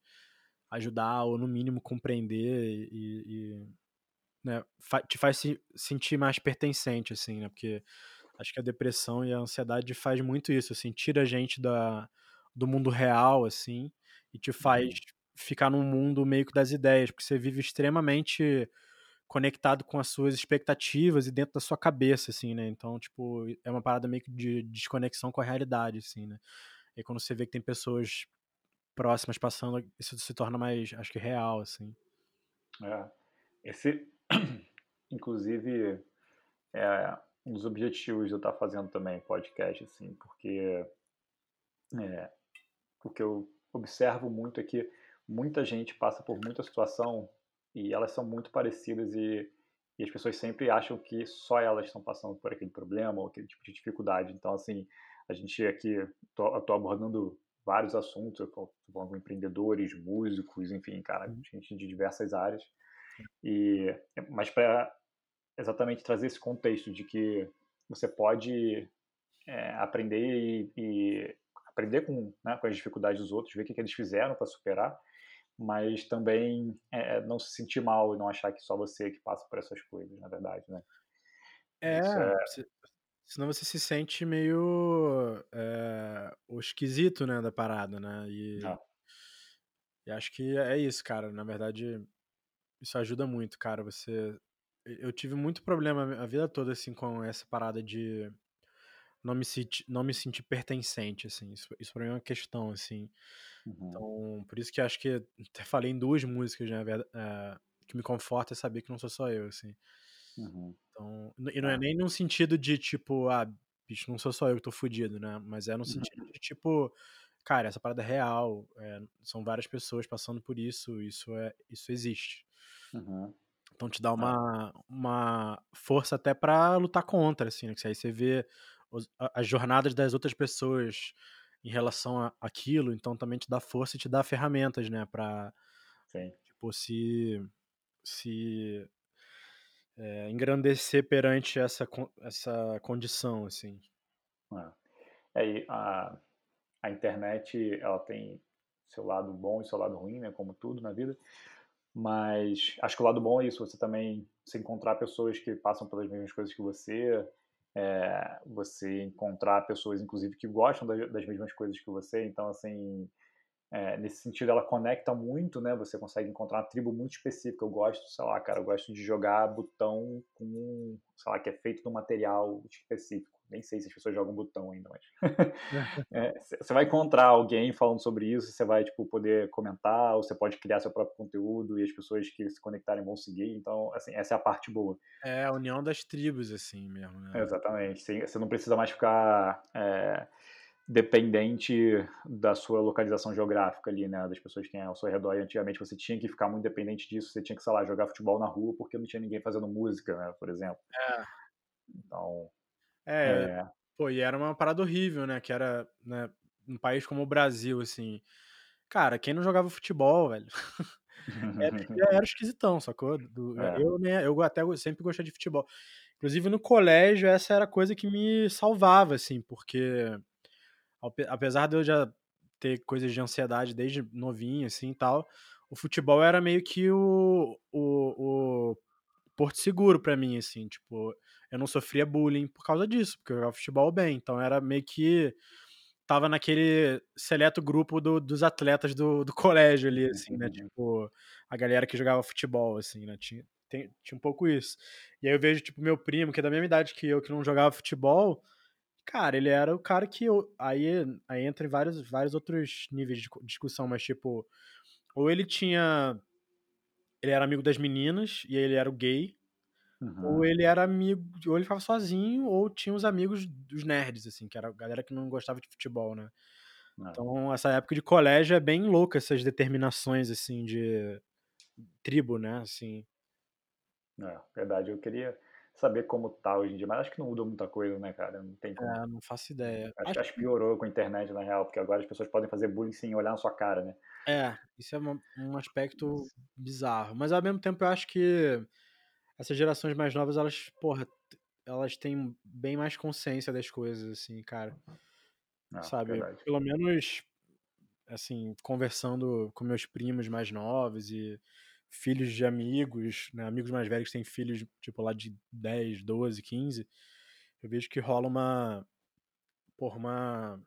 Speaker 2: ajudar ou no mínimo compreender e, e né, te faz se sentir mais pertencente assim, né? Porque acho que a depressão e a ansiedade faz muito isso, assim, tira a gente da, do mundo real assim e te faz uhum. ficar num mundo meio que das ideias, porque você vive extremamente conectado com as suas expectativas e dentro da sua cabeça, assim, né? Então, tipo, é uma parada meio que de desconexão com a realidade, assim, né? E quando você vê que tem pessoas próximas passando, isso se torna mais, acho que, real, assim.
Speaker 1: É. Esse, *clears throat* inclusive, é um dos objetivos de eu estar fazendo também podcast, assim, porque é, o que eu observo muito é que muita gente passa por muita situação e elas são muito parecidas e, e, as pessoas sempre acham que só elas estão passando por aquele problema ou aquele tipo de dificuldade. Então, assim, a gente aqui, estou abordando vários assuntos, eu estou falando com empreendedores, músicos, enfim, cara, uhum. gente de diversas áreas. E, mas para exatamente trazer esse contexto de que você pode é, aprender e, e, aprender com, né, com as dificuldades dos outros, ver o que, que eles fizeram para superar, mas também é, não se sentir mal e não achar que só você que passa por essas coisas, na verdade, né?
Speaker 2: É, é... senão você se sente meio é, o esquisito, né, da parada, né? E, ah. e acho que é isso, cara. Na verdade, isso ajuda muito, cara. Você, eu tive muito problema a vida toda assim com essa parada de não me sentir, não me sentir pertencente, assim. Isso, isso pra mim é uma questão, assim. Uhum. Então, por isso que acho que até falei em duas músicas, né? É, que me conforta é saber que não sou só eu, assim. Uhum. Então, e não é. é nem no sentido de tipo, ah, bicho, não sou só eu que tô fudido, né? Mas é no uhum. sentido de tipo, cara, essa parada é real, é, são várias pessoas passando por isso, isso é, isso existe. Uhum. Então te dá uma, uma força até para lutar contra, assim, né? Que aí você vê os, as jornadas das outras pessoas em relação a aquilo, então também te dá força e te dá ferramentas, né, para tipo se se é, engrandecer perante essa essa condição, assim.
Speaker 1: É, é a a internet ela tem seu lado bom e seu lado ruim, né, como tudo na vida. Mas acho que o lado bom é isso, você também se encontrar pessoas que passam pelas mesmas coisas que você, é, você encontrar pessoas, inclusive, que gostam das, das mesmas coisas que você. Então, assim, é, nesse sentido, ela conecta muito, né? Você consegue encontrar uma tribo muito específica. Eu gosto, sei lá, cara, eu gosto de jogar botão com, sei lá, que é feito de um material específico. Nem sei se as pessoas jogam botão ainda, mas. *laughs* é, você vai encontrar alguém falando sobre isso, você vai, tipo, poder comentar, ou você pode criar seu próprio conteúdo e as pessoas que se conectarem vão seguir. Então, assim, essa é a parte boa.
Speaker 2: É a união das tribos, assim mesmo, né?
Speaker 1: exatamente. Você não precisa mais ficar. Dependente da sua localização geográfica ali, né, das pessoas que têm ao seu redor. E antigamente você tinha que ficar muito dependente disso, você tinha que, sei lá, jogar futebol na rua porque não tinha ninguém fazendo música, né, por exemplo.
Speaker 2: É.
Speaker 1: Então,
Speaker 2: é, é, pô, e era uma parada horrível, né? Que era, né, um país como o Brasil, assim. Cara, quem não jogava futebol, velho, *laughs* era, era esquisitão, sacou? Do, *laughs* é. Eu, né, eu até sempre gostei de futebol. Inclusive no colégio, essa era a coisa que me salvava, assim, porque apesar de eu já ter coisas de ansiedade desde novinho, assim, e tal, o futebol era meio que o, o, o porto seguro para mim, assim, tipo, eu não sofria bullying por causa disso, porque eu jogava futebol bem, então era meio que tava naquele seleto grupo do, dos atletas do, do *laughs* colégio ali, assim, né, tipo, a galera que jogava futebol, assim, né, tinha, tem, tinha um pouco isso. E aí eu vejo, tipo, meu primo, que é da mesma idade que eu, que não jogava futebol, cara, ele era o cara que eu, aí, aí entra em vários, vários outros níveis de discussão, mas, tipo, ou ele tinha ele era amigo das meninas e ele era o gay. Uhum. Ou ele era amigo, ou ele ficava sozinho, ou tinha os amigos dos nerds, assim, que era a galera que não gostava de futebol, né? É. Então, essa época de colégio é bem louca, essas determinações, assim, de tribo, né? Assim.
Speaker 1: É, verdade. Eu queria saber como tá hoje em dia, mas acho que não mudou muita coisa, né, cara? Não tem como.
Speaker 2: É, não faço ideia.
Speaker 1: Acho, acho que piorou com a internet, na real, porque agora as pessoas podem fazer bullying sem olhar na sua cara, né?
Speaker 2: É, isso é uma, um aspecto bizarro. Mas ao mesmo tempo eu acho que essas gerações mais novas, elas, porra, elas têm bem mais consciência das coisas, assim, cara. Ah, sabe? Verdade. Pelo menos, assim, conversando com meus primos mais novos e filhos de amigos, né, amigos mais velhos que têm filhos, tipo, lá de 10, 12, 15, eu vejo que rola uma, porra, uma,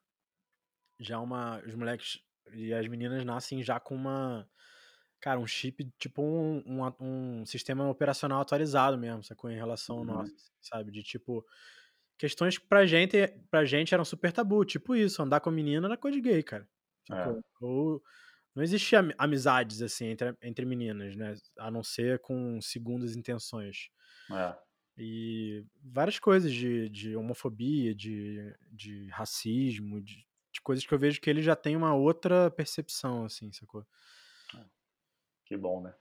Speaker 2: já uma, os moleques e as meninas nascem já com uma. Cara, um chip, tipo um, um, um sistema operacional atualizado mesmo, sacou? Em relação ao uhum. nosso, sabe? De tipo. Questões que pra gente, pra gente eram super tabu. Tipo isso, andar com menina era coisa de gay, cara. É. Ou. Não existia amizades, assim, entre, entre meninas, né? A não ser com segundas intenções.
Speaker 1: É.
Speaker 2: E várias coisas de, de homofobia, de, de racismo, de de coisas que eu vejo que ele já tem uma outra percepção, assim, sacou?
Speaker 1: É. Que bom, né?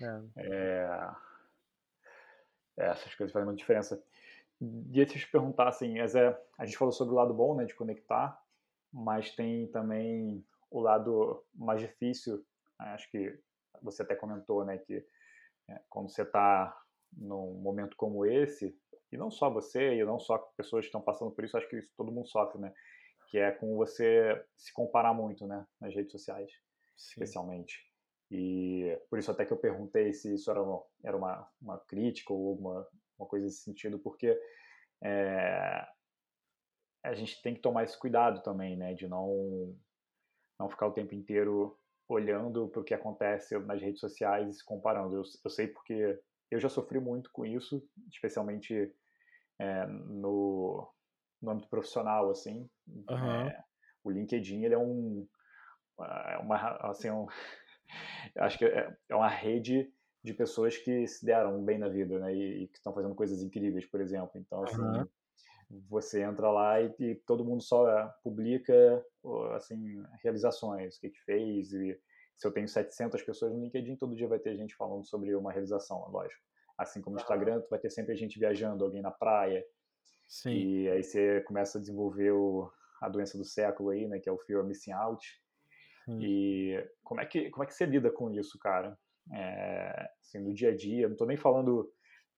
Speaker 1: É. é... é essas coisas fazem muita diferença. E se eu te perguntar, assim, é, a gente falou sobre o lado bom, né, de conectar, mas tem também o lado mais difícil, né, acho que você até comentou, né, que é, quando você está num momento como esse, e não só você, e não só pessoas que estão passando por isso, acho que isso todo mundo sofre, né? Que é com você se comparar muito, né? Nas redes sociais, Sim. especialmente. E por isso até que eu perguntei se isso era uma, era uma, uma crítica ou alguma uma coisa nesse sentido, porque é, a gente tem que tomar esse cuidado também, né? De não, não ficar o tempo inteiro olhando para o que acontece nas redes sociais e se comparando. Eu, eu sei porque eu já sofri muito com isso, especialmente é, no, no âmbito profissional, assim.
Speaker 2: Uhum.
Speaker 1: É, o LinkedIn, ele é um, é uma, assim, um, *laughs* acho que é, é uma rede de pessoas que se deram bem na vida, né, e, e que estão fazendo coisas incríveis, por exemplo. Então, assim, uhum. Você entra lá e, e, todo mundo só publica, assim, realizações, o que, que fez, e se eu tenho 700 pessoas no LinkedIn, todo dia vai ter gente falando sobre uma realização, lógico. Assim como no Instagram, vai ter sempre gente viajando, alguém na praia.
Speaker 2: Sim.
Speaker 1: E aí você começa a desenvolver o, a doença do século aí, né, que é o fear missing out. Sim. E como é que como é que você lida com isso, cara? É, assim, no dia a dia, não estou nem falando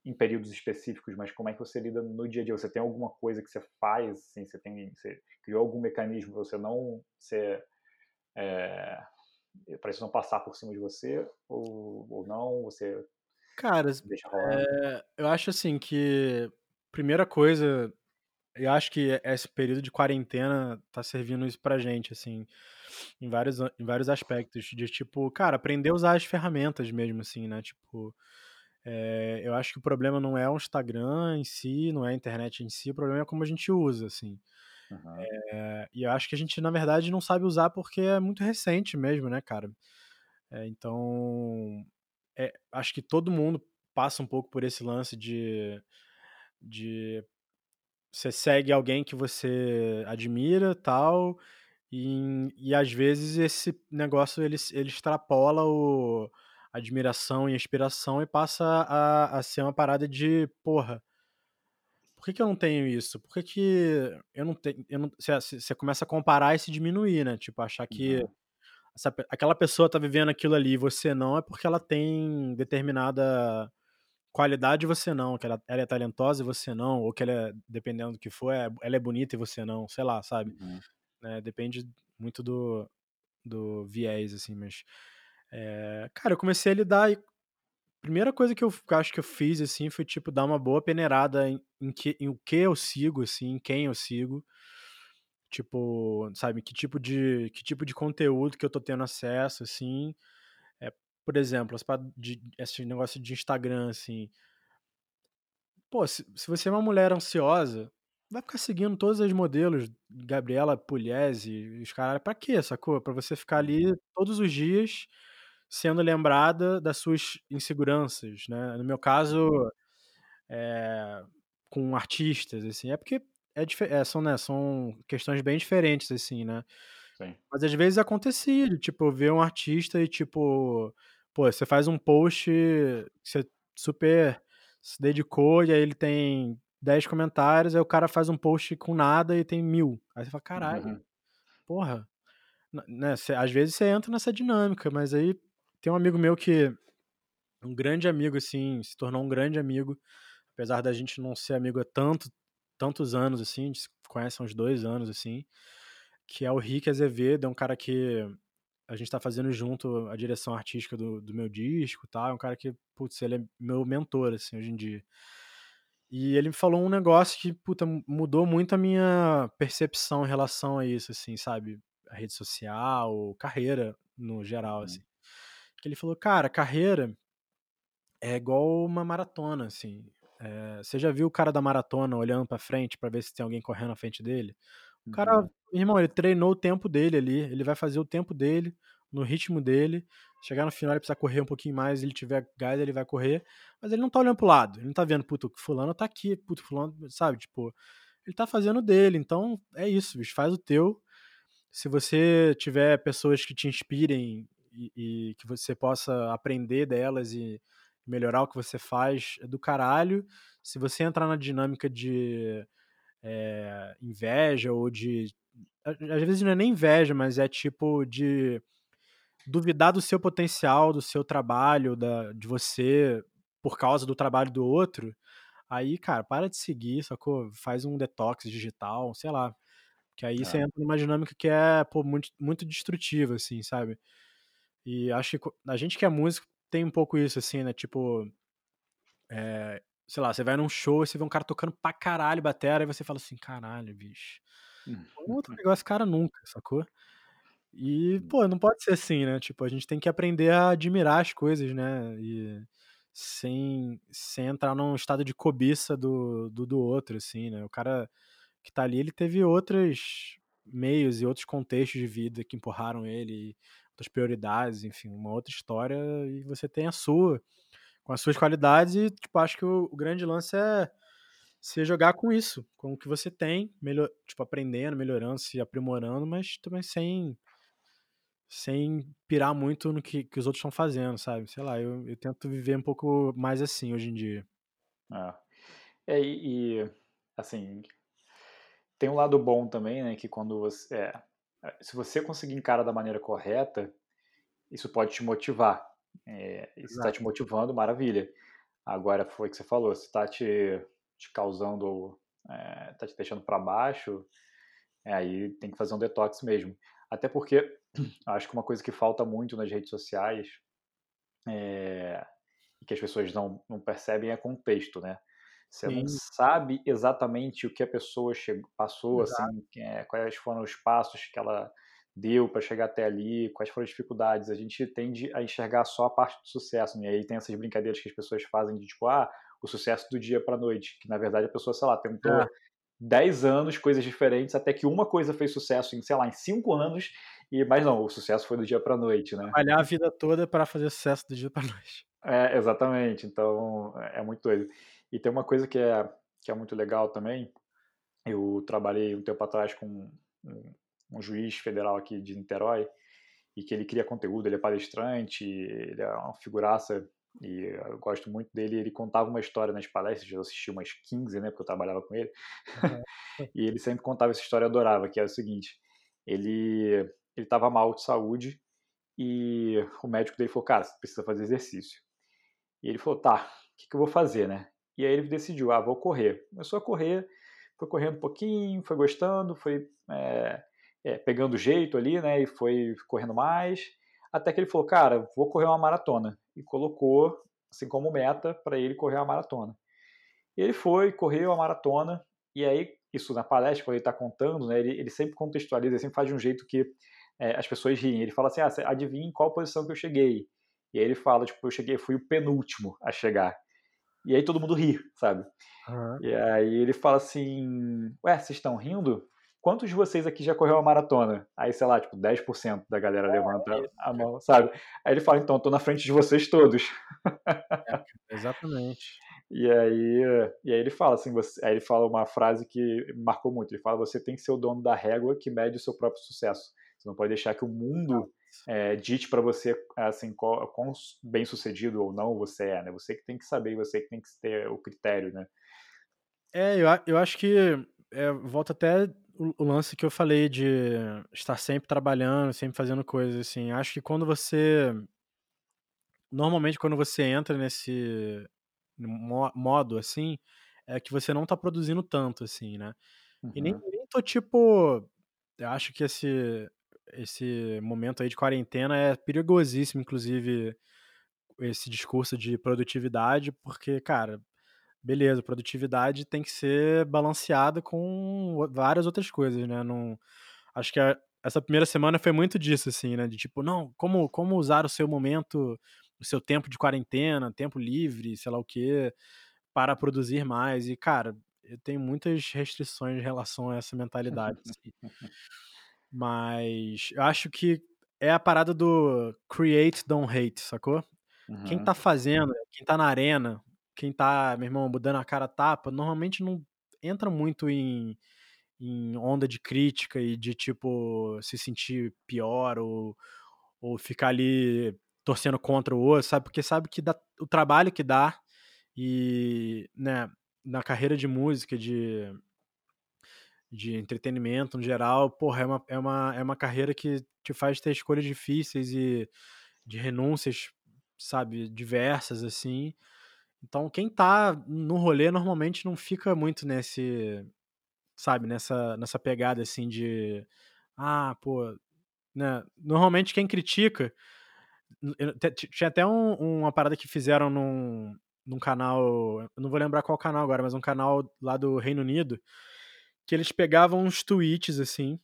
Speaker 1: em períodos específicos, mas como é que você lida no dia a dia? Você tem alguma coisa que você faz, assim, você tem, você criou algum mecanismo para você não ser é, para isso não passar por cima de você ou, ou não? Você
Speaker 2: Cara, é, eu acho assim que primeira coisa, eu acho que esse período de quarentena tá servindo isso pra gente, assim, em vários, em vários aspectos, de tipo, cara, aprender a usar as ferramentas mesmo, assim, né? Tipo, é, eu acho que o problema não é o Instagram em si, não é a internet em si, o problema é como a gente usa, assim. Uhum. É, e eu acho que a gente, na verdade, não sabe usar porque é muito recente mesmo, né, cara? É, então, acho que todo mundo passa um pouco por esse lance de, de você segue alguém que você admira, tal, e, e às vezes esse negócio ele, ele extrapola o admiração e inspiração e passa a, a ser uma parada de, porra, por que, que eu não tenho isso? Por que, que eu não tenho. Eu não, você, você começa a comparar e se diminuir, né? Tipo, achar que uhum. essa, aquela pessoa tá vivendo aquilo ali e você não, é porque ela tem determinada qualidade e você não, que ela, ela, é talentosa e você não, ou que ela é, dependendo do que for, é, ela é bonita e você não, sei lá, sabe? Uhum. É, depende muito do, do viés, assim, mas. É, cara, eu comecei a lidar primeira coisa que eu acho que eu fiz, assim, foi, tipo, dar uma boa peneirada em, em, que, em o que eu sigo, assim, em quem eu sigo. Tipo, sabe, que tipo de, que tipo de conteúdo que eu tô tendo acesso, assim. É, por exemplo, de, esse negócio de Instagram, assim. Pô, se, se você é uma mulher ansiosa, vai ficar seguindo todos os modelos, Gabriela Pugliese, os caras, pra quê, sacou? Pra você ficar ali todos os dias sendo lembrada das suas inseguranças, né? No meu caso, é, com artistas, assim, é porque é, é, são, né, são questões bem diferentes, assim, né?
Speaker 1: Sim.
Speaker 2: Mas às vezes acontecia, tipo, ver um artista e, tipo, pô, você faz um post que você super se dedicou e aí ele tem 10 comentários, aí o cara faz um post com nada e tem mil. Aí você fala, caralho, uhum. porra. Né, cê, às vezes você entra nessa dinâmica, mas aí tem um amigo meu que. Um grande amigo, assim, se tornou um grande amigo, apesar da gente não ser amigo há tanto, tantos anos, assim, a gente se conhece há uns dois anos, assim, que é o Rick Azevedo, é um cara que a gente tá fazendo junto a direção artística do, do meu disco tal, é um cara que, putz, ele é meu mentor, assim, hoje em dia. E ele me falou um negócio que, puta, mudou muito a minha percepção em relação a isso, assim, sabe? A rede social, carreira no geral, uhum. assim que ele falou, cara, carreira é igual uma maratona, assim. É, você já viu o cara da maratona olhando para frente para ver se tem alguém correndo na frente dele? O cara, uhum. irmão, ele treinou o tempo dele ali, ele vai fazer o tempo dele, no ritmo dele. Chegar no final, ele precisa correr um pouquinho mais, ele tiver gás, ele vai correr. Mas ele não tá olhando pro lado, ele não tá vendo, puto, fulano tá aqui, puto, fulano, sabe? Tipo, ele tá fazendo dele. Então, é isso, bicho, faz o teu. Se você tiver pessoas que te inspirem e, e, que você possa aprender delas e melhorar o que você faz é do caralho. Se você entrar na dinâmica de é, inveja ou de. Às vezes não é nem inveja, mas é tipo de duvidar do seu potencial, do seu trabalho, da, de você, por causa do trabalho do outro, aí, cara, para de seguir, sacou? Faz um detox digital, sei lá. Que aí é. você entra numa dinâmica que é, pô, muito, muito destrutiva, assim, sabe? E acho que a gente que é músico tem um pouco isso, assim, né? Tipo, é, sei lá, você vai num show e você vê um cara tocando pra caralho batera, e você fala assim, caralho, bicho. Hum. Vou pegar esse cara nunca, sacou? E, hum. pô, não pode ser assim, né? Tipo, a gente tem que aprender a admirar as coisas, né? E sem, sem entrar num estado de cobiça do, do, do outro, assim, né? O cara que tá ali, ele teve outros meios e outros contextos de vida que empurraram ele, outras prioridades, enfim, uma outra história, e você tem a sua, com as suas qualidades, e, tipo, acho que o, o grande lance é se jogar com isso, com o que você tem, melhor, tipo, aprendendo, melhorando, se aprimorando, mas também sem sem pirar muito no que, que os outros estão fazendo, sabe? Sei lá, eu, eu tento viver um pouco mais assim hoje em dia.
Speaker 1: Ah. É, e, e, assim, tem um lado bom também, né, que quando você, é se você conseguir encarar da maneira correta, isso pode te motivar. É, se está te motivando, maravilha. Agora foi o que você falou, se está te, te causando, é, tá te deixando para baixo, é, aí tem que fazer um detox mesmo. Até porque *clears throat* acho que uma coisa que falta muito nas redes sociais é, e que as pessoas não, não percebem é contexto, né? Você Sim. não sabe exatamente o que a pessoa chegou, passou, assim, Exato. assim, é, quais foram os passos que ela deu para chegar até ali, quais foram as dificuldades. A gente tende a enxergar só a parte do sucesso, né? E aí tem essas brincadeiras que as pessoas fazem de tipo, ah, o sucesso do dia para noite, que na verdade a pessoa, sei lá, tentou é. 10 anos, coisas diferentes, até que uma coisa fez sucesso em, sei lá, em 5 anos, e mas não, o sucesso foi do dia para noite, né?
Speaker 2: Trabalhar a vida toda para fazer sucesso do dia para *laughs* noite.
Speaker 1: É, exatamente. Então, é muito doido. E tem uma coisa que é, que é muito legal também. Eu trabalhei um tempo atrás com um, um juiz federal aqui de Niterói, e que ele cria conteúdo, ele é palestrante, ele é uma figuraça e eu gosto muito dele. Ele contava uma história nas palestras, eu assisti umas 15, né, porque eu trabalhava com ele. Uhum. *laughs* e ele sempre contava essa história, eu adorava, que era o seguinte: ele ele estava mal de saúde e o médico dele falou: Cara, você precisa fazer exercício. E ele falou: Tá, o que, que eu vou fazer, né? E aí ele decidiu: Ah, vou correr. Começou a correr, foi correndo um pouquinho, foi gostando, foi é, é, pegando jeito ali, né? E foi correndo mais. Até que ele falou: Cara, vou correr uma maratona e colocou assim como meta para ele correr a maratona. E ele foi, correu a maratona, e aí, isso na palestra, quando ele está contando, né, ele, ele, sempre contextualiza, ele sempre faz de um jeito que é, as pessoas riem. Ele fala assim, ah, adivinha em qual posição que eu cheguei. E aí ele fala, tipo, eu cheguei, fui o penúltimo a chegar. E aí todo mundo ri, sabe? Uhum. E aí ele fala assim, ué, vocês estão rindo? quantos de vocês aqui já correu a maratona? Aí, sei lá, tipo, 10% da galera é, levanta é a mão, sabe? Aí ele fala, então, eu tô na frente de vocês todos.
Speaker 2: É, exatamente.
Speaker 1: E aí, e aí ele fala assim, você, aí ele fala uma frase que marcou muito. Ele fala: você tem que ser o dono da régua que mede o seu próprio sucesso. Você não pode deixar que o mundo é, dite para você assim qual, quão bem sucedido ou não você é, né? Você que tem que saber, você que tem que ter o critério, né?
Speaker 2: É, eu, eu acho que é, volta até o, o, lance que eu falei de estar sempre trabalhando, sempre fazendo coisas, assim. Acho que quando você. Normalmente, quando você entra nesse modo, assim, é que você não tá produzindo tanto, assim, né? Uhum. E nem, uhum. nem tô tipo. Eu acho que esse, esse momento aí de quarentena é perigosíssimo, inclusive, esse discurso de produtividade, porque, cara, beleza, produtividade tem que ser balanceada com várias outras coisas, né? Não, acho que a, essa primeira semana foi muito disso, assim, né? De tipo, não, como, como usar o seu momento, o seu tempo de quarentena, tempo livre, sei lá o quê, para produzir mais. E, cara, eu tenho muitas restrições em relação a essa mentalidade. assim. *laughs* Mas eu acho que é a parada do create, don't hate, sacou? Uhum. Quem tá fazendo, quem tá na arena, quem tá, meu irmão, mudando a cara tapa, normalmente não entra muito em, em onda de crítica e de, tipo, se sentir pior ou, ou ficar ali torcendo contra o outro, sabe? Porque sabe que dá, o trabalho que dá e, né, na carreira de música, de, de entretenimento no geral, porra, é uma, é, uma, é uma carreira que te faz ter escolhas difíceis e de renúncias, sabe, diversas, assim. Então, quem tá no rolê normalmente não fica muito nesse, sabe, nessa, nessa pegada assim de, ah, pô, né? Normalmente quem critica. Tinha até um, uma parada que fizeram num, num canal, não vou lembrar qual canal agora, mas um canal lá do Reino Unido, que eles pegavam uns tweets assim,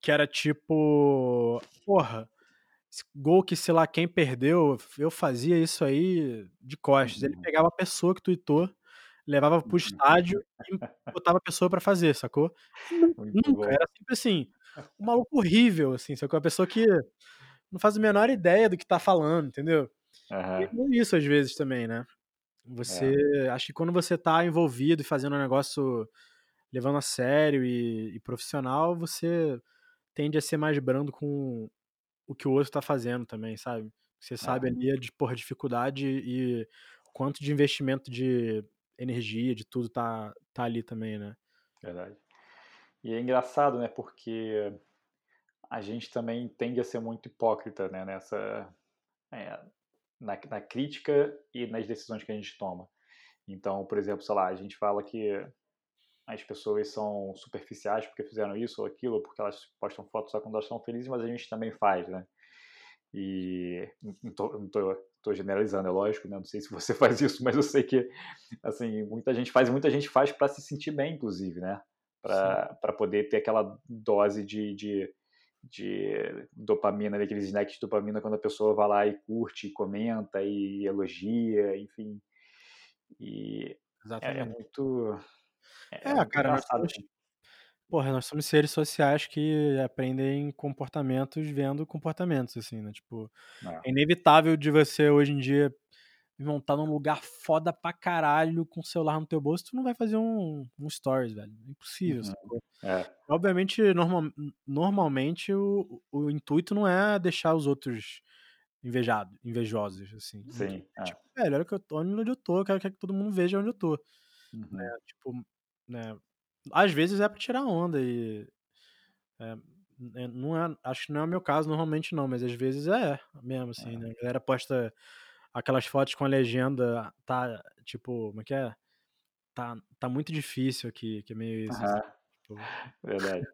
Speaker 2: que era tipo, porra, gol que sei lá quem perdeu, eu fazia isso aí de costas. Ele uhum. pegava a pessoa que tweetou, levava pro uhum. estádio e botava a pessoa para fazer, sacou? Muito Nunca, bom. era sempre assim, um maluco horrível, assim, sacou? A pessoa que não faz a menor ideia do que tá falando, entendeu? Uhum. E é isso às vezes também, né? Você, é. acho que quando você tá envolvido e fazendo um negócio levando a sério e, e profissional, você tende a ser mais brando com o que o outro tá fazendo também, sabe? Você sabe ali a de, porra, dificuldade e quanto de investimento de energia, de tudo tá, tá ali também, né?
Speaker 1: Verdade. E é engraçado, né? Porque a gente também tende a ser muito hipócrita, né? Nessa, é, na, na crítica e nas decisões que a gente toma. Então, por exemplo, sei lá, a gente fala que as pessoas são superficiais porque fizeram isso ou aquilo, ou porque elas postam fotos só quando elas estão felizes, mas a gente também faz, né? E não estou generalizando, é lógico, né? Não sei se você *laughs* faz isso, mas eu sei que assim muita gente faz, muita gente faz para se sentir bem, inclusive, né? Para poder ter aquela dose de, de, de dopamina, daqueles snacks de dopamina quando a pessoa vai lá e curte, comenta e elogia, enfim. E é, é muito
Speaker 2: é, é cara, nós somos, porra, nós somos seres sociais que aprendem comportamentos vendo comportamentos, assim, né? Tipo, é, é inevitável de você hoje em dia irmão, tá num lugar foda pra caralho com o celular no teu bolso, tu não vai fazer um, um stories, velho. É impossível. Uhum. É. Obviamente, normal, normalmente o, o intuito não é deixar os outros invejados, invejosos, assim.
Speaker 1: Sim.
Speaker 2: É, tipo, velho, olha que eu tô, onde eu tô, eu quero que todo mundo veja onde eu tô. Uhum. É, tipo, né? Às vezes é pra tirar onda e. É, não é, acho que não é o meu caso normalmente não, mas às vezes é mesmo, assim, é. né? A galera posta aquelas fotos com a legenda, tá, tipo, como é que é? Tá, tá muito difícil aqui, que é meio isso. Assim, tipo... *laughs*
Speaker 1: Verdade.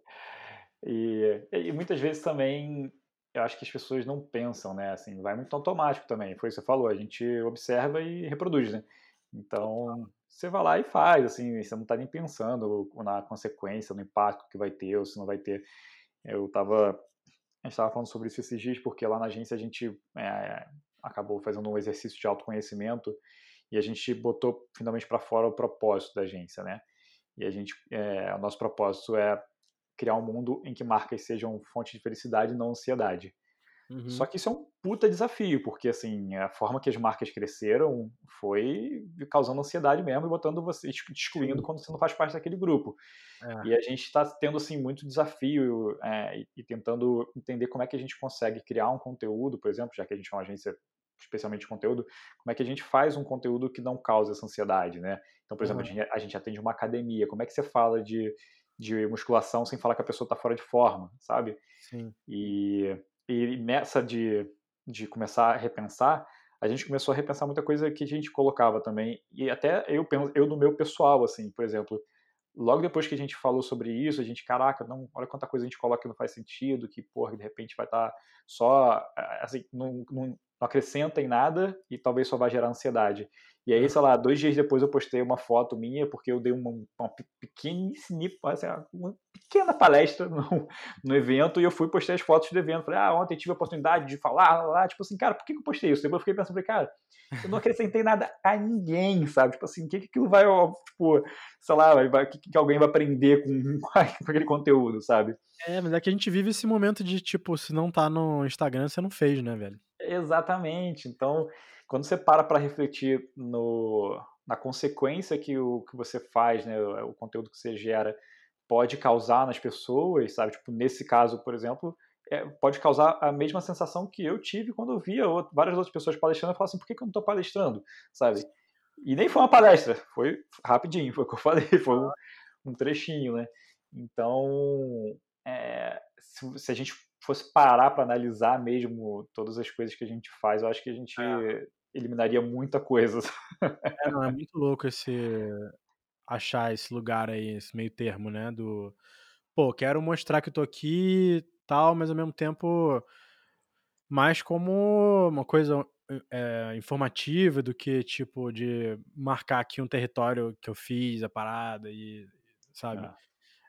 Speaker 1: E, e muitas vezes também eu acho que as pessoas não pensam, né? Assim, vai muito automático também. Foi isso que você falou, a gente observa e reproduz, né? Então, você vai lá e faz, assim, você não está nem pensando na consequência, no impacto que vai ter ou se não vai ter. Eu estava, a gente estava falando sobre isso esses dias, porque lá na agência a gente é, acabou fazendo um exercício de autoconhecimento e a gente botou finalmente para fora o propósito da agência, né? E a gente, é, o nosso propósito é criar um mundo em que marcas sejam fonte de felicidade e não ansiedade. Uhum. Só que isso é um puta desafio, porque assim, a forma que as marcas cresceram foi causando ansiedade mesmo e botando você, excluindo Sim. quando você não faz parte daquele grupo. É. E a gente está tendo assim muito desafio é, e, e, tentando entender como é que a gente consegue criar um conteúdo, por exemplo, já que a gente é uma agência especialmente de conteúdo, como é que a gente faz um conteúdo que não cause essa ansiedade, né? Então, por exemplo, uhum. a, gente, a gente atende uma academia, como é que você fala de, de musculação sem falar que a pessoa está fora de forma, sabe?
Speaker 2: Sim.
Speaker 1: E e nessa de, de começar a repensar, a gente começou a repensar muita coisa que a gente colocava também. E até eu, eu no meu pessoal, assim, por exemplo, logo depois que a gente falou sobre isso, a gente, caraca, não, olha quanta coisa a gente coloca que não faz sentido, que, porra, de repente vai estar tá só, assim, não, não, não acrescenta em nada e talvez só vai gerar ansiedade. E aí, sei lá, dois dias depois eu postei uma foto minha, porque eu dei uma, uma pequeníssima, assim, uma pequena palestra no, *laughs* no evento, e eu fui postei as fotos do evento. Falei, ah, ontem tive a oportunidade de falar, lá, tipo assim, cara, por que eu postei isso? Depois eu fiquei pensando, falei, cara, eu não acrescentei nada a ninguém, sabe? Tipo assim, o que, que aquilo vai, tipo, sei lá, o que, que alguém vai aprender com, *laughs* com aquele conteúdo, sabe?
Speaker 2: É, mas é que a gente vive esse momento de, tipo, se não tá no Instagram, você não fez, né, velho?
Speaker 1: Exatamente. Então, quando você para para refletir no, na consequência que o que você faz, né, o conteúdo que você gera pode causar nas pessoas, sabe? Tipo, nesse caso, por exemplo, é, pode causar a mesma sensação que eu tive quando eu via outro, várias outras pessoas palestrando e falava assim, por que, que eu não estou palestrando, sabe? E nem foi uma palestra, foi rapidinho, foi o que eu falei, *laughs* foi um, um trechinho, né? Então, é, se, se, a gente fosse parar para analisar mesmo todas as coisas que a gente faz, eu acho que a gente é eliminaria muita coisa.
Speaker 2: É, não, é *laughs* muito louco esse achar esse lugar aí, esse meio termo, né, do pô, quero mostrar que eu tô aqui, tal, mas ao mesmo tempo mais como uma coisa é, informativa do que tipo de marcar aqui um território que eu fiz a parada e sabe é.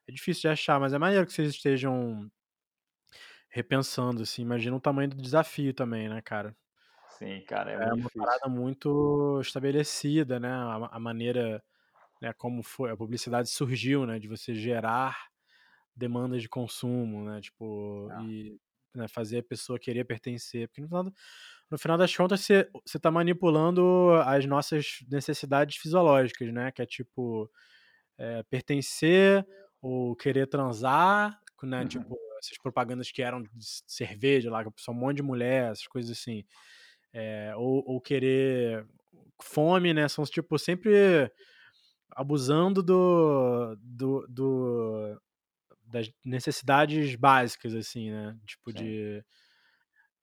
Speaker 2: é difícil de achar mas é maneiro que vocês estejam repensando assim imagina o tamanho do desafio também né cara
Speaker 1: sim cara é,
Speaker 2: é
Speaker 1: uma
Speaker 2: difícil. parada muito estabelecida né a, a maneira né como foi a publicidade surgiu né de você gerar demandas de consumo né tipo ah. e né, fazer a pessoa querer pertencer. Porque no final, no final das contas, você, você tá manipulando as nossas necessidades fisiológicas, né? Que é tipo é, pertencer ou querer transar, né? Uhum. Tipo, essas propagandas que eram de cerveja lá, que são um monte de mulher, essas coisas assim. É, ou, ou querer fome, né? São tipo sempre abusando do, do, do, das necessidades básicas, assim, né? Tipo Sim. de.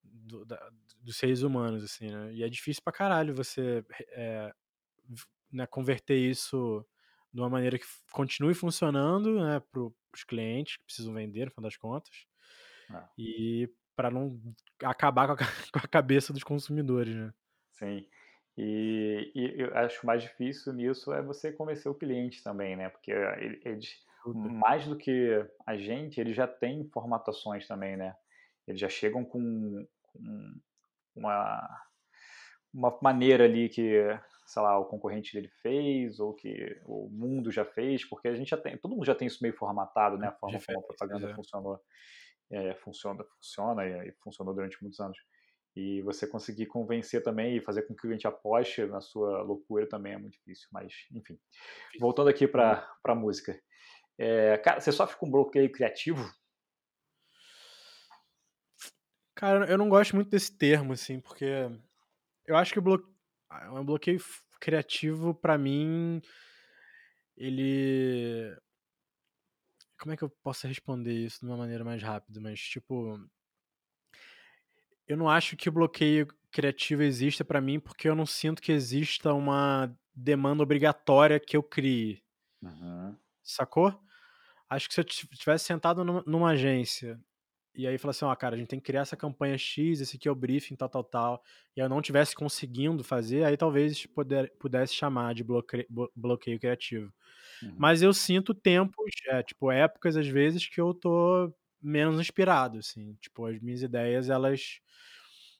Speaker 2: Do, da, dos seres humanos, assim, né? E é difícil pra caralho você é, né, converter isso de uma maneira que continue funcionando, né, para os clientes que precisam vender, no final das contas, é. e para não acabar com a, *laughs* com a, cabeça dos consumidores, né?
Speaker 1: Sim. E, e, eu acho mais difícil nisso é você convencer o cliente também, né? Porque eles mais do que a gente, eles já têm formatações também, né? Eles já chegam com, com uma, uma maneira ali que, sei lá, o concorrente dele fez ou que o mundo já fez, porque a gente já tem, todo mundo já tem isso meio formatado, né? A forma como a propaganda é. funcionou, é, funciona, funciona e, funcionou durante muitos anos. E você conseguir convencer também e fazer com que o cliente aposte na sua loucura também é muito difícil. Mas, enfim. Voltando aqui para a música. É, cara, você sofre com bloqueio criativo?
Speaker 2: Cara, eu não gosto muito desse termo, assim, porque eu acho que o bloqueio, um bloqueio criativo, para mim, ele. Como é que eu posso responder isso de uma maneira mais rápida? Mas, tipo. Eu não acho que o bloqueio criativo exista para mim porque eu não sinto que exista uma demanda obrigatória que eu crie. Uhum. Sacou? Acho que se eu tivesse sentado numa, agência e aí falasse assim, ó, cara, a gente tem que criar essa campanha X, esse aqui é o briefing, tal, tal, tal, e eu não tivesse conseguindo fazer, aí talvez poder, pudesse chamar de bloqueio, bloqueio criativo. Uhum. Mas eu sinto tempos, é, tipo, épocas às vezes que eu tô menos inspirado, assim, tipo, as minhas ideias, elas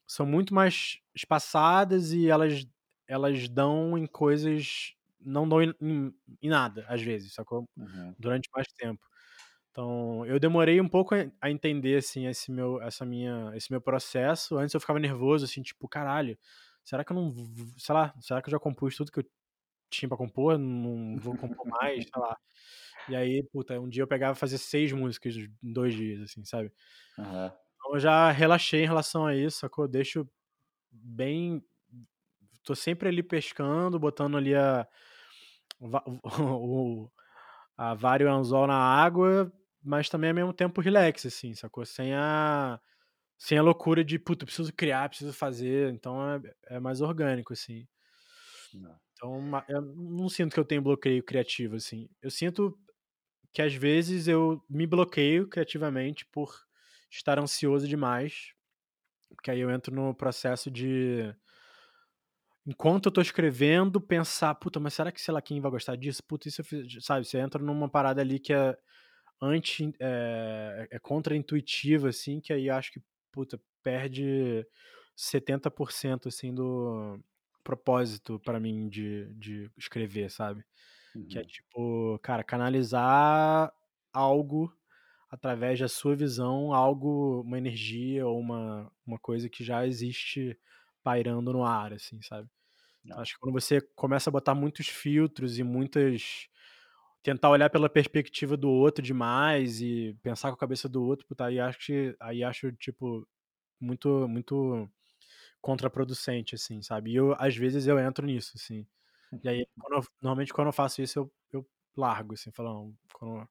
Speaker 2: são muito mais espaçadas e elas, elas dão em coisas não dão em, em, em nada, às vezes, sacou? Uhum. Durante mais tempo. Então, eu demorei um pouco a entender, assim, esse meu, essa minha, esse meu processo. Antes eu ficava nervoso, assim, tipo, caralho, será que eu não, sei lá, será que eu já compus tudo que eu tinha pra compor? Não vou compor mais, sei lá. E aí, puta, um dia eu pegava e fazia seis músicas em dois dias, assim, sabe? Uhum. Então eu já relaxei em relação a isso, sacou? Eu deixo bem. Tô sempre ali pescando, botando ali a, *laughs* o, a vara e o anzol na água, mas também ao mesmo tempo relax, assim, sacou? Sem a, sem a loucura de, puta, preciso criar, preciso fazer, então é, é mais orgânico, assim. Não. Então, eu não sinto que eu tenho bloqueio criativo, assim. Eu sinto que às vezes eu me bloqueio criativamente por estar ansioso demais, porque aí eu entro no processo de enquanto eu tô escrevendo, pensar, puta, mas será que sei lá quem vai gostar disso? Puta, isso eu fiz, sabe? Você entra numa parada ali que é anti, é, é contra-intuitiva, assim, que aí acho que, puta, perde 70% assim do propósito para mim de, de escrever, sabe? Uhum. Que é uhum. tipo, cara, canalizar algo através da sua visão, algo, uma energia ou uma, uma coisa que já existe pairando no ar, assim, sabe? Não. Acho que quando você começa a botar muitos filtros e muitas. Tentar olhar pela perspectiva do outro demais e pensar com a cabeça do outro, puta, aí acho que. Aí acho, tipo, muito, muito contraproducente, assim, sabe? E eu, às vezes, eu entro nisso, assim. E aí, quando eu, normalmente, quando eu faço isso, eu, eu largo, assim, falando, quando eu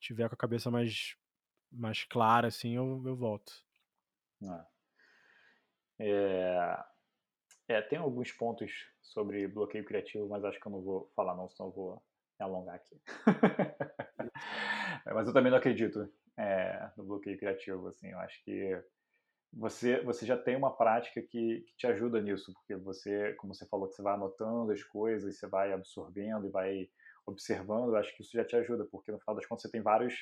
Speaker 2: tiver com a cabeça mais, mais clara, assim, eu, eu volto.
Speaker 1: É. É, tem alguns pontos sobre bloqueio criativo, mas acho que eu não vou falar não, senão eu vou alongar aqui. *laughs* mas eu também não acredito é, no bloqueio criativo, assim, eu acho que você, você já tem uma prática que, que, te ajuda nisso, porque você, como você falou, que você vai anotando as coisas, você vai absorvendo e vai observando, eu acho que isso já te ajuda, porque no final das contas você tem vários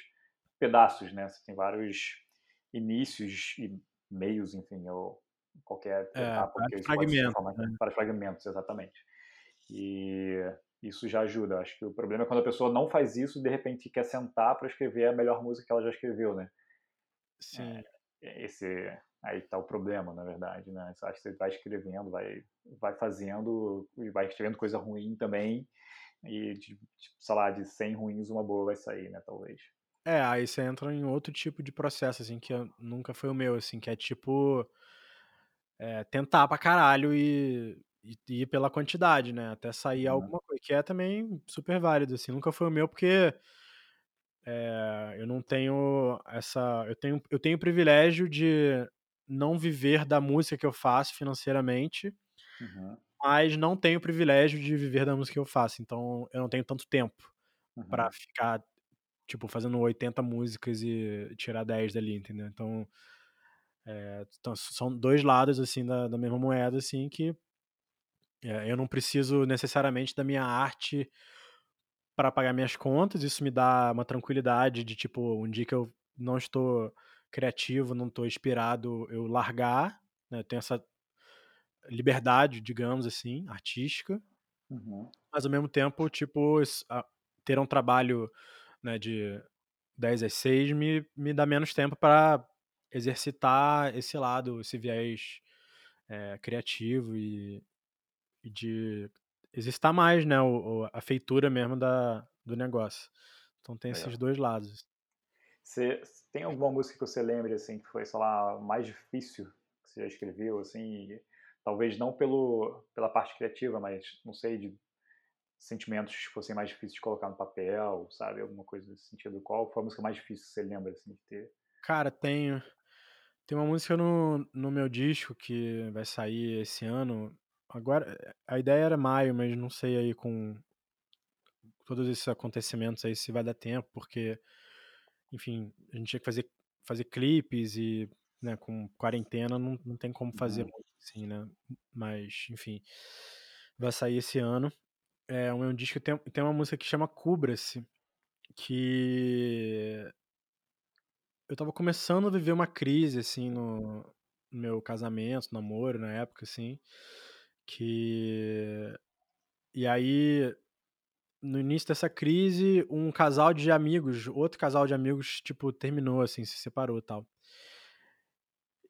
Speaker 1: pedaços, né? Você tem vários inícios e meios, enfim, ou qualquer
Speaker 2: é, etapa que fragmentos,
Speaker 1: né? para fragmentos, exatamente. E isso já ajuda. Acho que o problema é quando a pessoa não faz isso e de repente quer sentar para escrever a melhor música que ela já escreveu, né?
Speaker 2: Sim.
Speaker 1: É, esse aí está o problema, na verdade, né? Acho que você vai escrevendo, vai, vai fazendo e vai escrevendo coisa ruim também e, de, sei lá, de 100 ruins uma boa vai sair, né? Talvez.
Speaker 2: É, aí você entra em outro tipo de processo, assim, que nunca foi o meu, assim, que é tipo. É, tentar pra caralho e, e, pela quantidade, né? Até sair uhum. alguma coisa, que é também super válido, assim. Nunca foi o meu porque é, eu não tenho essa. Eu tenho, eu tenho o privilégio de não viver da música que eu faço financeiramente, uhum. mas não tenho o privilégio de viver da música que eu faço. Então eu não tenho tanto tempo uhum. para ficar tipo, fazendo 80 músicas e tirar 10 dali, entendeu? Então, é, então são dois lados, assim, da, da mesma moeda, assim, que é, eu não preciso necessariamente da minha arte para pagar minhas contas, isso me dá uma tranquilidade de, tipo, um dia que eu não estou criativo, não estou inspirado, eu largar, né? Eu tenho essa liberdade, digamos assim, artística, uhum. mas ao mesmo tempo, tipo, ter um trabalho né, de 10 às 6, me, me dá menos tempo para exercitar esse lado, esse viés é, criativo e, de exercitar mais, né, o, a feitura mesmo da, do negócio. Então tem esses dois lados.
Speaker 1: Você tem alguma música que você lembre assim que foi, sei lá, mais difícil que você já escreveu, assim, talvez não pelo pela parte criativa, mas não sei de sentimentos que fossem mais difíceis de colocar no papel, sabe? Alguma coisa nesse sentido. Qual foi a música mais difícil que você lembra, assim, de ter?
Speaker 2: Cara, tenho. Tem uma música no, no meu disco que vai sair esse ano. Agora, a ideia era maio, mas não sei aí com todos esses acontecimentos aí se vai dar tempo, porque, enfim, a gente tinha que fazer, fazer clipes e, né, com quarentena não, não tem como fazer uhum. muito assim, né? Mas, enfim, vai sair esse ano. É um, é um disco tem, tem uma música que chama Cubra-se, que eu tava começando a viver uma crise, assim, no, no meu casamento, namoro, na época, assim, que... E aí, no início dessa crise, um casal de amigos, outro casal de amigos, tipo, terminou, assim, se separou e tal.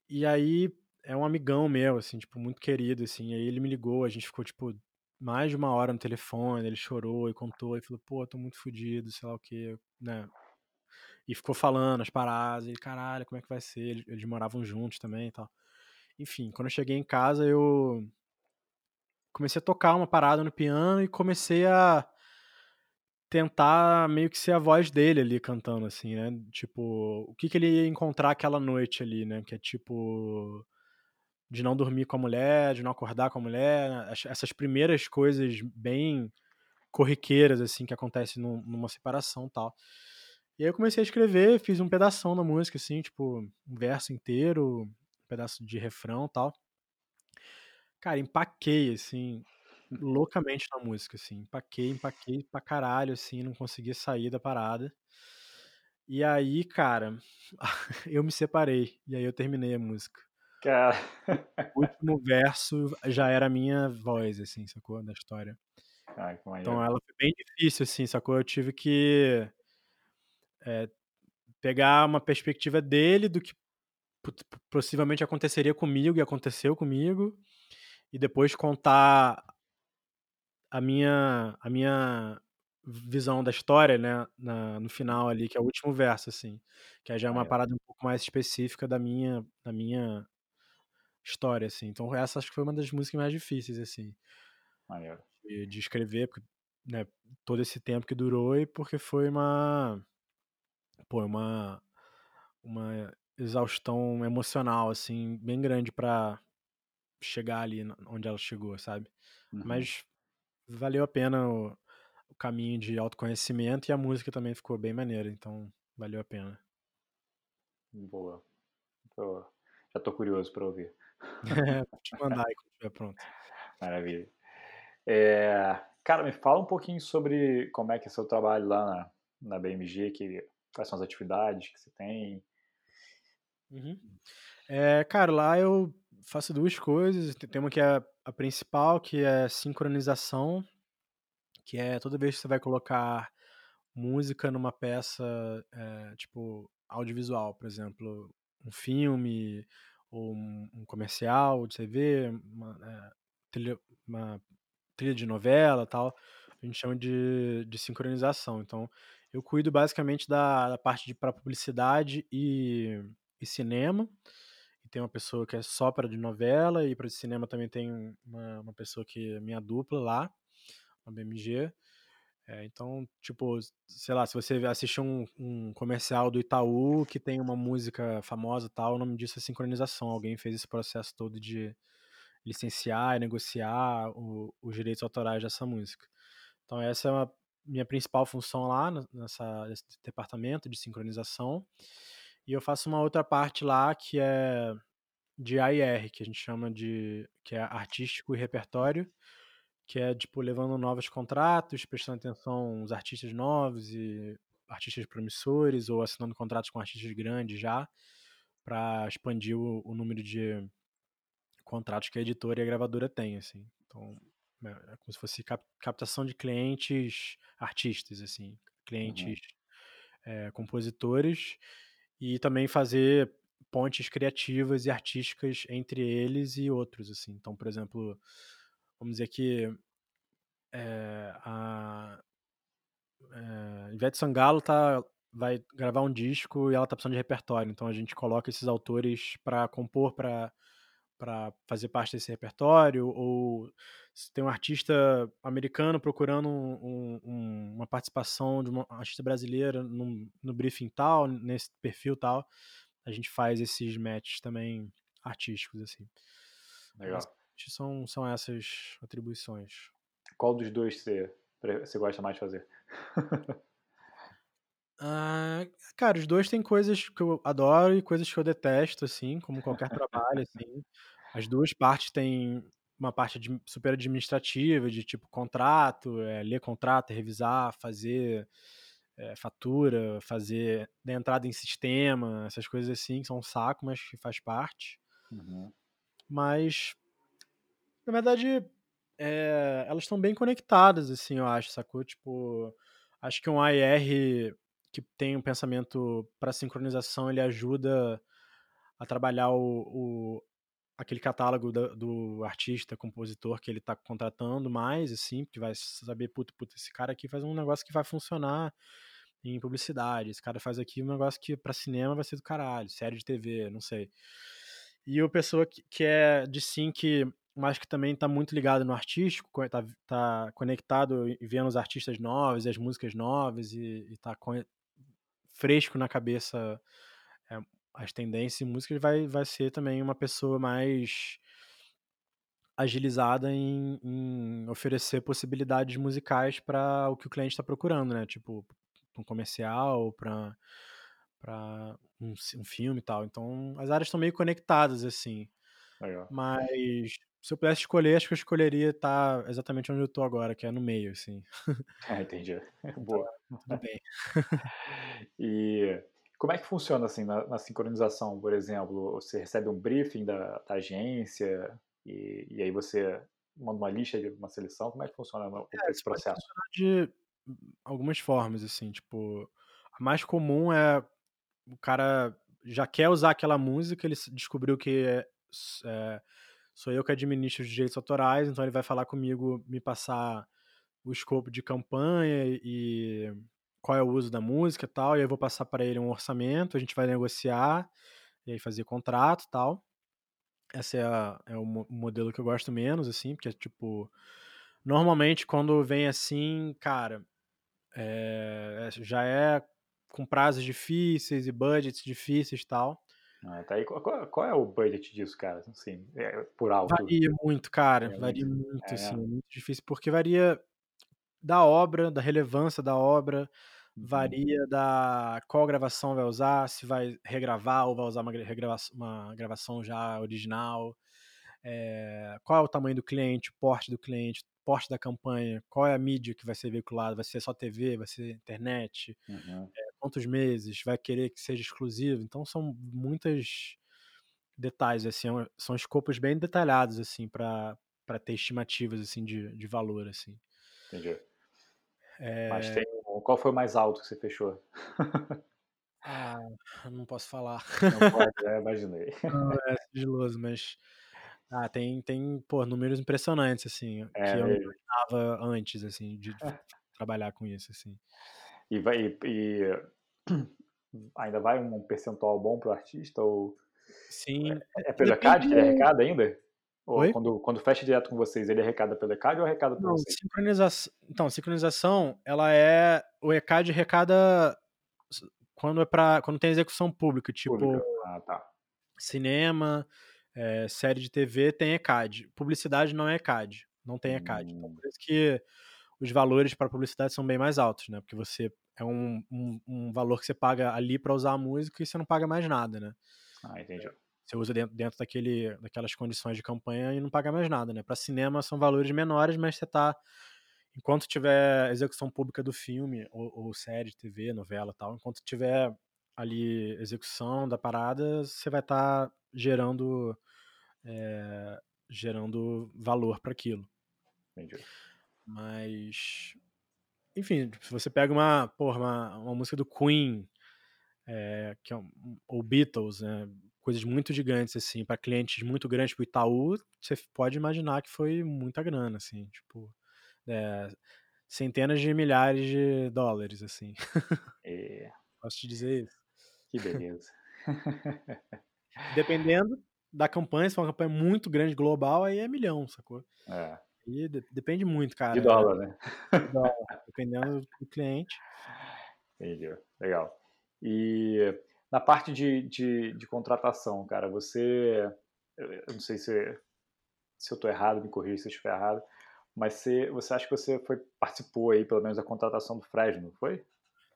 Speaker 2: E aí, é um amigão meu, assim, tipo, muito querido, assim, aí ele me ligou, a gente ficou, tipo, mais de uma hora no telefone, ele chorou e contou, e falou, pô, tô muito fodido, sei lá o que, né? E ficou falando as paradas, e caralho, como é que vai ser? Eles, eles moravam juntos também e tal. Enfim, quando eu cheguei em casa, eu comecei a tocar uma parada no piano e comecei a tentar meio que ser a voz dele ali cantando, assim, né? Tipo, o que, que ele ia encontrar aquela noite ali, né? Que é tipo de não dormir com a mulher, de não acordar com a mulher, né, essas primeiras coisas bem corriqueiras, assim, que acontecem numa separação tal. E aí eu comecei a escrever, fiz um pedaço na música, assim, tipo, um verso inteiro, um pedaço de refrão tal. Cara, empaquei, assim, loucamente na música, assim. Empaquei, empaquei pra caralho, assim, não conseguia sair da parada. E aí, cara, *laughs* eu me separei. E aí eu terminei a música.
Speaker 1: Cara.
Speaker 2: O último verso já era a minha voz, assim, sacou? Da história.
Speaker 1: Ai,
Speaker 2: então ela foi bem difícil, assim, sacou? Eu tive que é, pegar uma perspectiva dele do que possivelmente aconteceria comigo e aconteceu comigo e depois contar a minha a minha visão da história, né, na, no final ali, que é o último verso, assim, que já é uma parada um pouco mais específica da minha da minha história, assim. Então essa acho que foi uma das músicas mais difíceis, assim. De, de, escrever, porque, né, todo esse tempo que durou e porque foi uma. Pô, uma. Uma exaustão emocional, assim, bem grande para chegar ali onde ela chegou, sabe?
Speaker 1: Uhum.
Speaker 2: Mas valeu a pena o, o caminho de autoconhecimento e a música também ficou bem maneira, então valeu a pena.
Speaker 1: Boa. Tô, já tô curioso para ouvir. *laughs*
Speaker 2: Vou te mandar aí quando estiver pronto.
Speaker 1: Maravilha. É, cara, me fala um pouquinho sobre como é que é seu trabalho lá na, na BMG, que, quais são as atividades que você tem.
Speaker 2: Uhum. É, cara, lá eu faço duas coisas. Tem uma que é a principal, que é sincronização, que é toda vez que você vai colocar música numa peça, é, tipo, audiovisual, por exemplo, um filme ou um, um comercial de TV, uma, é, trilha, uma trilha de novela tal, a gente chama de, de sincronização. Então, eu cuido basicamente da, da parte de para publicidade e, e cinema. Tem uma pessoa que é só para de novela, e para de cinema também tem uma, uma pessoa que é minha dupla lá, na BMG. É, então, tipo, sei lá, se você assistir um, um, comercial do Itaú que tem uma música famosa tal, o nome disso é sincronização. Alguém fez esse processo todo de licenciar e negociar o, os direitos autorais dessa música. Então, essa é a minha principal função lá nessa, nesse departamento de sincronização. E eu faço uma outra parte lá que é de AIR, que a gente chama de que é artístico e repertório, que é tipo levando novos contratos, prestando atenção aos artistas novos e artistas promissores ou assinando contratos com artistas grandes já para expandir o, o, número de contratos que a editora e a gravadora têm, assim. Então, é, é como se fosse cap, captação de clientes artistas, assim, clientes uhum. é, compositores e também fazer pontes criativas e artísticas entre eles e outros, assim. Então, por exemplo, vamos dizer que é, a é, Ivete Sangalo tá, vai gravar um disco e ela tá precisando de repertório, então a gente coloca esses autores para compor para para fazer parte desse repertório, ou se tem um artista americano procurando um, um, uma participação de uma artista brasileira no, no briefing tal, nesse perfil tal, a gente faz esses matches também artísticos, assim.
Speaker 1: Legal.
Speaker 2: São, são essas atribuições.
Speaker 1: Qual dos dois você, você gosta mais de fazer? *laughs*
Speaker 2: Ah, cara, os dois têm coisas que eu adoro e coisas que eu detesto, assim, como qualquer trabalho, assim. As duas partes têm uma parte de, super administrativa, de tipo contrato, é, ler contrato, revisar, fazer é, fatura, fazer né, entrada em sistema, essas coisas assim, que são um saco, mas que faz parte.
Speaker 1: Uhum.
Speaker 2: Mas, na verdade, é, elas estão bem conectadas, assim, eu acho, sacou? Tipo, acho que um AIR que tem um pensamento para sincronização, ele ajuda a trabalhar o, o aquele catálogo do, do, artista, compositor que ele está contratando mais, assim, porque vai saber, puta, puta, esse cara aqui faz um negócio que vai funcionar em publicidade, esse cara faz aqui um negócio que para cinema vai ser do caralho, série de TV, não sei. E o pessoa que, que é de sync, mas que também está muito ligado no artístico, está tá conectado e vendo os artistas novos e as músicas novas e, está fresco na cabeça é, as tendências e músicas, vai, vai ser também uma pessoa mais agilizada em, em oferecer possibilidades musicais para o que o cliente está procurando, né? Tipo, um comercial, para para um, um, filme e tal. Então, as áreas estão meio conectadas, assim.
Speaker 1: Legal.
Speaker 2: Mas se eu pudesse escolher, acho que eu escolheria estar exatamente onde eu estou agora, que é no meio, assim. *laughs*
Speaker 1: Ah, entendi. *laughs* Boa.
Speaker 2: Tudo bem. *laughs*
Speaker 1: e como é que funciona assim na, na, sincronização, por exemplo? Você recebe um briefing da, da agência e, e, aí você manda uma lista de uma seleção. Como é que funciona é, esse processo?
Speaker 2: de algumas formas, assim, tipo, a mais comum é o cara já quer usar aquela música, ele descobriu que é, é, sou eu que administro os direitos autorais, então ele vai falar comigo, me passar o escopo de campanha e qual é o uso da música e tal, e aí eu vou passar para ele um orçamento, a gente vai negociar e aí fazer contrato e tal. Esse é, a, é o modelo que eu gosto menos, assim, porque, tipo, normalmente quando vem assim, cara, é, já é com prazos difíceis e budgets difíceis e tal.
Speaker 1: Ah, tá aí. Qual, qual, é o budget disso, cara? Assim, é, por alto?
Speaker 2: Varia muito, cara. É, varia muito, é, assim. É muito difícil, porque varia da obra, da relevância da obra, uhum. varia da qual gravação vai usar, se vai regravar ou vai usar uma, regravação, uma gravação já original, é, qual é o tamanho do cliente, o porte do cliente, porte da campanha, qual é a mídia que vai ser veiculada, vai ser só TV, vai ser internet, uhum. Quantos meses, vai querer que seja exclusivo. Então são muitos detalhes, assim, é são escopos bem detalhados, assim, para ter estimativas, assim, de, de valor, assim.
Speaker 1: Entendi. É... Mas tem, qual foi o mais alto que você fechou?
Speaker 2: ah, não posso falar.
Speaker 1: Não pode, é, imaginei. *laughs*
Speaker 2: Não, é sigiloso, mas ah, tem, tem, pô, números impressionantes, assim, é, que eu não imaginava antes, assim, de trabalhar com isso, assim.
Speaker 1: E vai, e, *clears throat* ainda vai um percentual bom pro artista, ou...
Speaker 2: Sim.
Speaker 1: É, é pelo ECAD que ele arrecada ainda? Ou Oi? Quando, quando fecha direto com vocês, ele arrecada pelo ECAD ou arrecada vocês?
Speaker 2: Sincronização, então, sincronização, ela é... O ECAD arrecada quando é para quando tem execução pública, tipo... Pública. Ah, tá. Cinema é, série de TV tem ECAD. Publicidade não é ECAD, não tem ECAD. Então, hum. por isso que os valores para publicidade são bem mais altos, né? Porque você é um, um, um valor que você paga ali para usar a música e você não paga mais nada, né?
Speaker 1: Ah, entendi.
Speaker 2: Você usa dentro, dentro daquele, daquelas condições de campanha e não paga mais nada, né? Para cinema são valores menores, mas você tá enquanto tiver execução pública do filme ou, ou série TV, novela, tal, enquanto tiver ali execução da parada, você vai estar tá gerando é, gerando valor para aquilo.
Speaker 1: Entendi.
Speaker 2: Mas, enfim, se você pega uma, porra, uma, uma música do Queen, é, que é um, ou Beatles, né, coisas muito gigantes assim, para clientes muito grandes, tipo Itaú, você pode imaginar que foi muita grana, assim, tipo, é, centenas de milhares de dólares, assim. *laughs*
Speaker 1: É.
Speaker 2: Posso te dizer isso?
Speaker 1: Que beleza. *laughs*
Speaker 2: Dependendo da campanha, se for uma campanha muito grande, global, aí é milhão, sacou?
Speaker 1: É.
Speaker 2: De, depende muito, cara.
Speaker 1: De dólar, né?
Speaker 2: De dólar, *laughs* dependendo do cliente.
Speaker 1: Entendi. Legal. E na parte de, de, de contratação, cara, você. Eu não sei se, se eu estou errado, me corrija se eu estiver errado, mas você, você acha que você foi, participou aí, pelo menos, da contratação do Fresno, foi?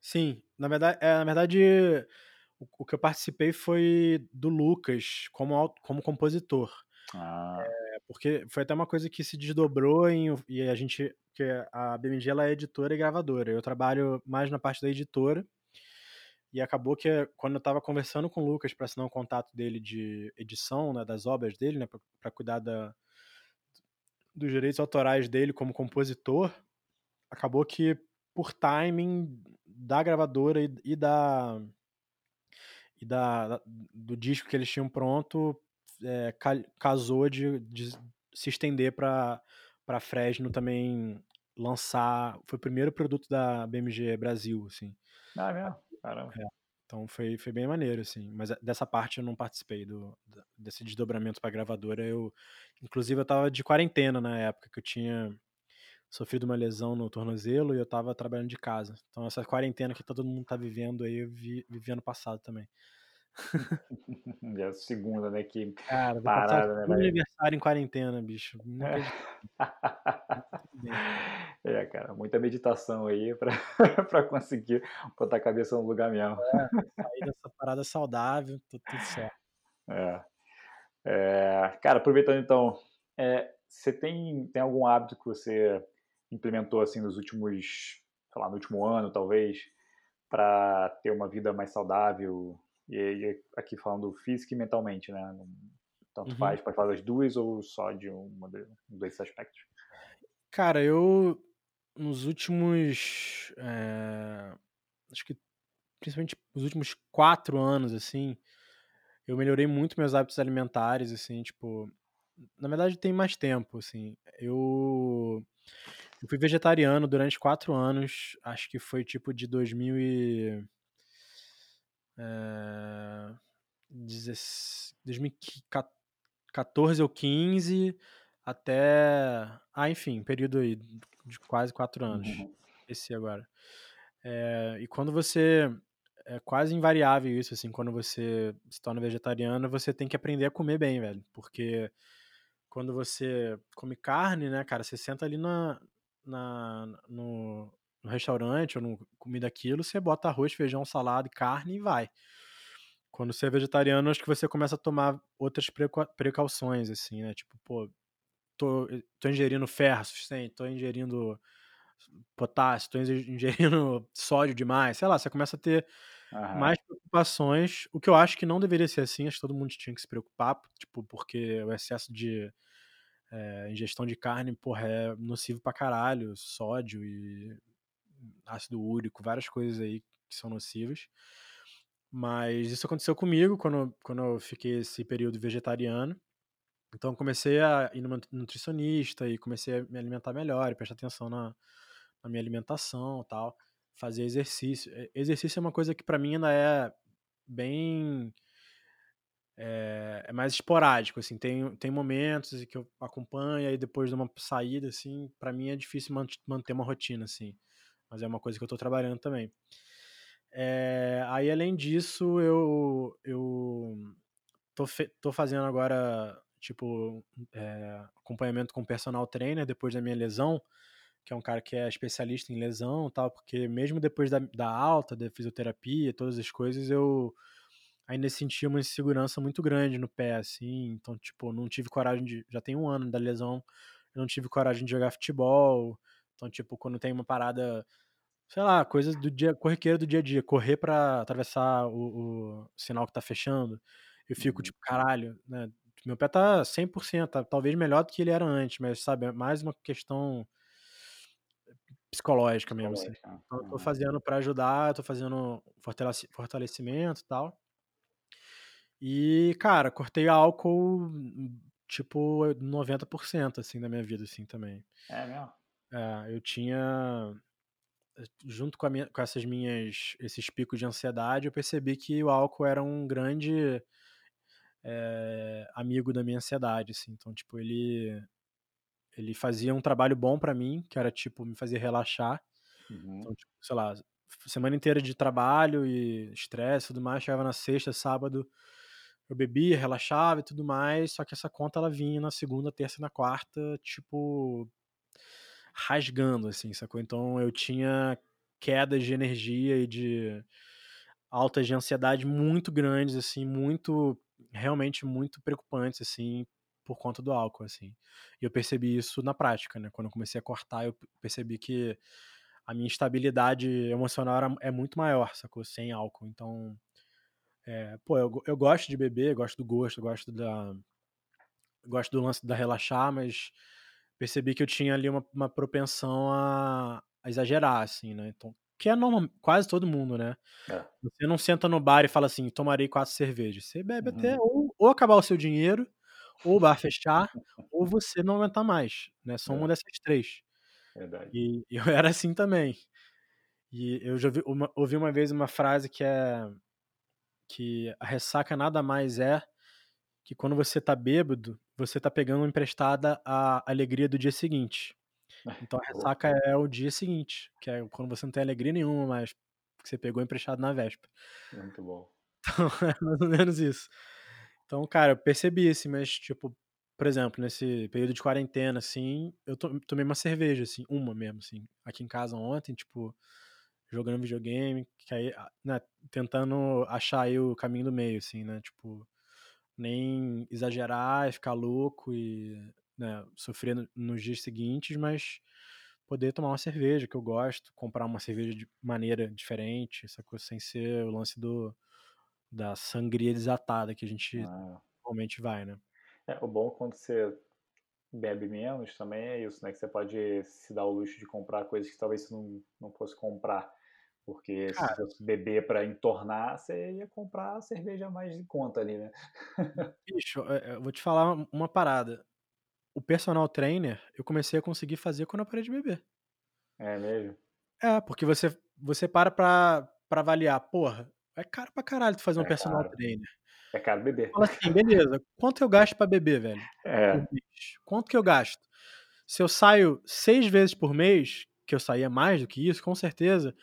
Speaker 2: Sim, na verdade, é, na verdade o, que eu participei foi do Lucas como, como compositor.
Speaker 1: Ah.
Speaker 2: É, porque foi até uma coisa que se desdobrou em, e a gente. que a BMG ela é editora e gravadora. Eu trabalho mais na parte da editora. E acabou que quando eu estava conversando com o Lucas para assinar um contato dele de edição, né, das obras dele, né, para cuidar da, dos direitos autorais dele como compositor, acabou que por timing da gravadora e, e da e da, do disco que eles tinham pronto é, casou de, de, se estender para para Fresno também lançar foi o primeiro produto da BMG Brasil assim.
Speaker 1: Ah é mesmo? Caramba.
Speaker 2: É, então foi, foi bem maneiro assim. Mas dessa parte eu não participei do desse desdobramento para gravadora. Eu inclusive eu tava de quarentena na época que eu tinha sofrido uma lesão no tornozelo e eu tava trabalhando de casa. Então essa quarentena que todo mundo tá vivendo aí, eu vi, vivi ano passado também. *laughs*
Speaker 1: é a segunda, né? Que
Speaker 2: Cara, parada, né? aniversário em quarentena, bicho.
Speaker 1: É. *laughs* é, cara, muita meditação aí *laughs* pra, pra conseguir botar a cabeça no lugar mesmo.
Speaker 2: É, sair dessa parada saudável, tudo, tudo certo.
Speaker 1: É. é. Cara, aproveitando então, é, você tem, tem algum hábito que você implementou assim nos últimos, sei lá, no último ano, talvez, para ter uma vida mais saudável? E, e aqui falando física e mentalmente, né? Tanto uhum. faz, pode falar das duas ou só de uma de, um desses aspectos?
Speaker 2: Cara, eu nos últimos. É, acho que principalmente nos últimos quatro anos, assim, eu melhorei muito meus hábitos alimentares, assim, tipo. Na verdade, tem mais tempo, assim. Eu eu fui vegetariano durante quatro anos, acho que foi tipo de 2000 e... É, 2014 ou 15 até. Ah, enfim, período aí de quase quatro anos. Uhum. Esse agora. É, e quando você é quase invariável isso, assim, quando você se torna vegetariano, você tem que aprender a comer bem, velho. Porque quando você come carne, né, cara, você senta ali na, na, no, no restaurante ou no comida aquilo, você bota arroz, feijão, salada, carne e vai. Quando você é vegetariano, acho que você começa a tomar outras precauções, assim, né? Tipo, pô, tô, tô ingerindo ferro suficiente, tô ingerindo potássio, tô *laughs* ingerindo sódio demais, sei lá, você começa a ter Aham. mais preocupações, o que eu acho que não deveria ser assim, acho que todo mundo tinha que se preocupar, tipo, porque o excesso de é, ingestão de carne, porra, é nocivo pra caralho, sódio e ácido úrico, várias coisas aí que são nocivas. Mas isso aconteceu comigo quando, quando eu fiquei esse período vegetariano. Então comecei a ir no nutricionista e comecei a me alimentar melhor, e prestar atenção na, na minha alimentação tal, fazer exercício. Exercício é uma coisa que para mim ainda é bem é, é, mais esporádico, assim, tem, tem momentos que eu acompanho, aí depois de uma saída, assim, para mim é difícil manter uma rotina, assim, mas é uma coisa que eu tô trabalhando também. É, aí, além disso, eu, eu tô, tô fazendo agora, tipo, é, acompanhamento com personal trainer depois da minha lesão, que é um cara que é especialista em lesão tal, porque mesmo depois da, da alta, da fisioterapia, todas as coisas, eu ainda senti uma insegurança muito grande no pé, assim. Então, tipo, não tive coragem de. Já tem um ano da lesão, eu não tive coragem de jogar futebol. Então, tipo, quando tem uma parada, sei lá, coisas do dia, corriqueiro do dia a dia, correr para atravessar o, o, sinal que tá fechando, eu fico, uhum. tipo, caralho, né? Meu pé tá 100%, tá, talvez melhor do que ele era antes, mas, sabe, é mais uma questão psicológica mesmo, assim. Então, eu tô fazendo para ajudar, tô fazendo fortalecimento e tal. E, cara, cortei álcool, tipo, 90%, assim, da minha vida, assim, também.
Speaker 1: É mesmo?
Speaker 2: É, eu tinha junto com, minha, com, essas minhas esses picos de ansiedade, eu percebi que o álcool era um grande é, amigo da minha ansiedade, assim. Então, tipo, ele ele fazia um trabalho bom para mim, que era tipo me fazer relaxar. Uhum. Então, tipo, sei lá, semana inteira de trabalho e estresse, tudo mais, chegava na sexta, sábado, eu bebia, relaxava e tudo mais, só que essa conta ela vinha na segunda, terça e na quarta, tipo, rasgando, assim, sacou? Então eu tinha quedas de energia e de altas de ansiedade muito grandes, assim, muito, realmente muito preocupantes, assim, por conta do álcool, assim. E eu percebi isso na prática, né? Quando eu comecei a cortar, eu percebi que a minha estabilidade emocional era, é muito maior, sacou? Sem álcool. Então, é, pô, eu, eu gosto de beber, gosto do gosto, gosto da. Gosto do lance da relaxar, mas percebi que eu tinha ali uma, uma propensão a, a, exagerar, assim, né? Então, que é normal, quase todo mundo, né? É. Você não senta no bar e fala assim, tomarei quatro cervejas. Você bebe uhum. até ou, ou, acabar o seu dinheiro, ou o bar *laughs* fechar, ou você não aguentar mais, né? São é. uma dessas três.
Speaker 1: Verdade.
Speaker 2: E *laughs* eu era assim também. E eu já ouvi uma, ouvi uma vez uma frase que é que a ressaca nada mais é que quando você tá bêbado, você tá pegando emprestada a alegria do dia seguinte. *laughs* Então a ressaca é o dia seguinte, que é quando você não tem alegria nenhuma, mas que você pegou emprestado na véspera.
Speaker 1: Muito bom.
Speaker 2: Então *laughs* é mais ou menos isso. Então, cara, eu percebi assim, mas tipo, por exemplo, nesse período de quarentena, assim, eu tomei uma cerveja, assim, uma mesmo, assim, aqui em casa ontem, tipo, jogando videogame, que aí, né, tentando achar aí o caminho do meio, assim, né? Tipo, nem exagerar e ficar louco e né, sofrer no, nos dias seguintes, mas poder tomar uma cerveja que eu gosto, comprar uma cerveja de maneira diferente, essa coisa sem ser o lance do da sangria desatada que a gente ah. normalmente vai, né?
Speaker 1: É, o bom quando você bebe menos também é isso, né? Que você pode se dar o luxo de comprar coisas que talvez você não, não fosse comprar porque Cara, se fosse beber para entornar, você ia comprar cerveja mais de conta ali, né?
Speaker 2: Bicho, é, é, eu vou te falar uma parada. O personal trainer eu comecei a conseguir fazer quando eu parei de beber.
Speaker 1: É mesmo?
Speaker 2: É, porque você, você para pra, pra avaliar, porra, é caro pra caralho tu fazer um é personal caro. trainer.
Speaker 1: É caro beber.
Speaker 2: Fala assim, beleza, quanto eu gasto pra beber, velho?
Speaker 1: É.
Speaker 2: Quanto que eu gasto? Se eu saio seis vezes por mês, que eu saía mais do que isso, com certeza,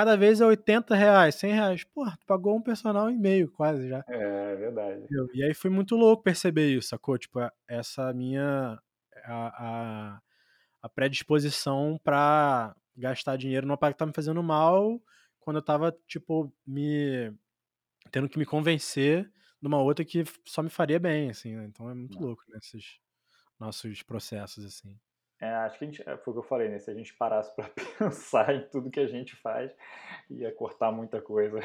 Speaker 2: cada vez é 80 reais, 100 reais. Porra, tu pagou um personal e meio quase já.
Speaker 1: É, verdade.
Speaker 2: E aí foi muito louco perceber isso, sacou? Tipo, essa minha. A, a, a predisposição pra gastar dinheiro numa parada que tá me fazendo mal quando eu tava, tipo, me. tendo que me convencer numa outra que só me faria bem, assim, né? Então é muito Não. louco nesses nossos processos, assim.
Speaker 1: É, acho que a gente, é, foi o que eu falei, né? Se a gente parasse para *laughs* pensar em tudo que a gente faz, ia cortar muita coisa.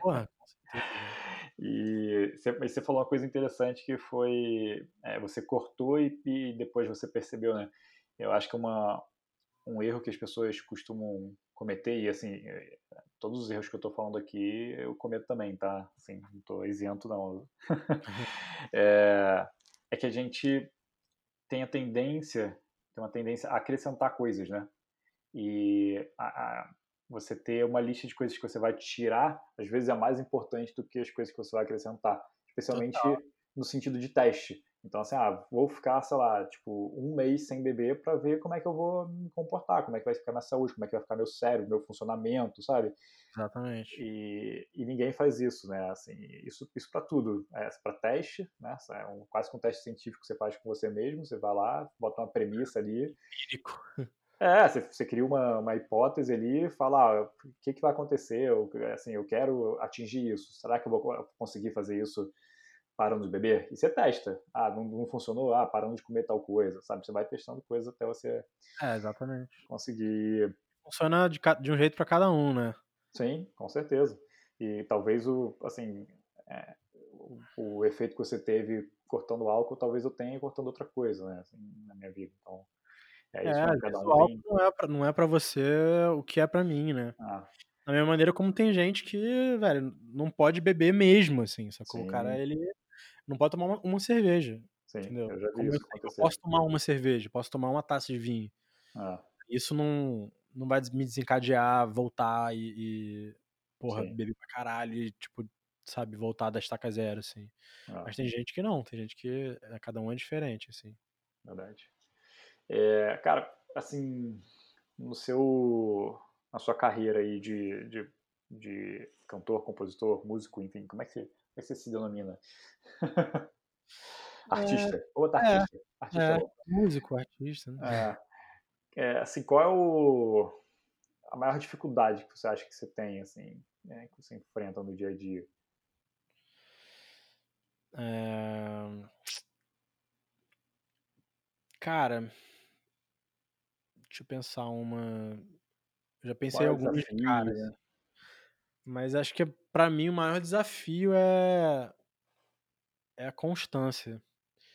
Speaker 1: Porra, *laughs* com certeza. Né. E você, falou uma coisa interessante que foi é, você cortou e, e, depois você percebeu, né? Eu acho que uma, um erro que as pessoas costumam cometer, e assim, é, todos os erros que eu estou falando aqui eu cometo também, tá? Assim, não estou isento, não. *laughs* é, é que a gente tem a tendência tem uma tendência a acrescentar coisas, né? E a, a, você ter uma lista de coisas que você vai tirar, às vezes é mais importante do que as coisas que você vai acrescentar, especialmente Total. no sentido de teste. Então, assim, ah, vou ficar, sei lá, tipo, um mês sem beber para ver como é que eu vou me comportar, como é que vai ficar minha saúde, como é que vai ficar meu cérebro, meu funcionamento, sabe?
Speaker 2: Exatamente.
Speaker 1: E, e ninguém faz isso, né? Assim, isso, isso para tudo. É, para teste, né? É um, quase que um teste científico que você faz com você mesmo. Você vai lá, bota uma premissa ali. É, você, você cria uma, uma hipótese ali e fala, ah, o que, que vai acontecer? Eu, assim, eu quero atingir isso. Será que eu vou conseguir fazer isso parando de beber? E você testa. Ah, não, não funcionou? Ah, parando de comer tal coisa, sabe? Você vai testando coisas até você
Speaker 2: é, exatamente.
Speaker 1: conseguir...
Speaker 2: Funciona de, de um jeito para cada um, né?
Speaker 1: Sim, com certeza. E talvez o, assim, é, o, o, efeito que você teve cortando álcool, talvez eu tenha cortando outra coisa, né, assim, na minha vida. Então,
Speaker 2: é isso. É, cada um o álcool não é, pra, não é pra você o que é pra mim, né? Ah. Da mesma maneira como tem gente que, velho, não pode beber mesmo, assim, sacou? Sim. O cara, ele não pode tomar uma, uma cerveja. Sim, entendeu? eu já vi como isso eu, eu posso tomar uma cerveja, posso tomar uma taça de vinho. Ah. Isso não, não vai me desencadear, voltar e, e porra, Sim. beber pra caralho e, tipo, sabe, voltar da estaca zero, assim. Ah. Mas tem gente que não, tem gente que é, cada um é diferente, assim.
Speaker 1: Verdade. É, cara, assim, no seu, na sua carreira aí de, de, de cantor, compositor, músico, enfim, como é que você, que você se denomina? artista. É, Ou artista. É, artista
Speaker 2: é, músico, artista. Né?
Speaker 1: É. É, assim, qual é o, a maior dificuldade que você acha que você tem, assim, né, que você enfrenta no dia a dia?
Speaker 2: É... Cara, deixa eu pensar uma. Eu já pensei em alguns caras. Né? Mas acho que para mim o maior desafio é é a constância.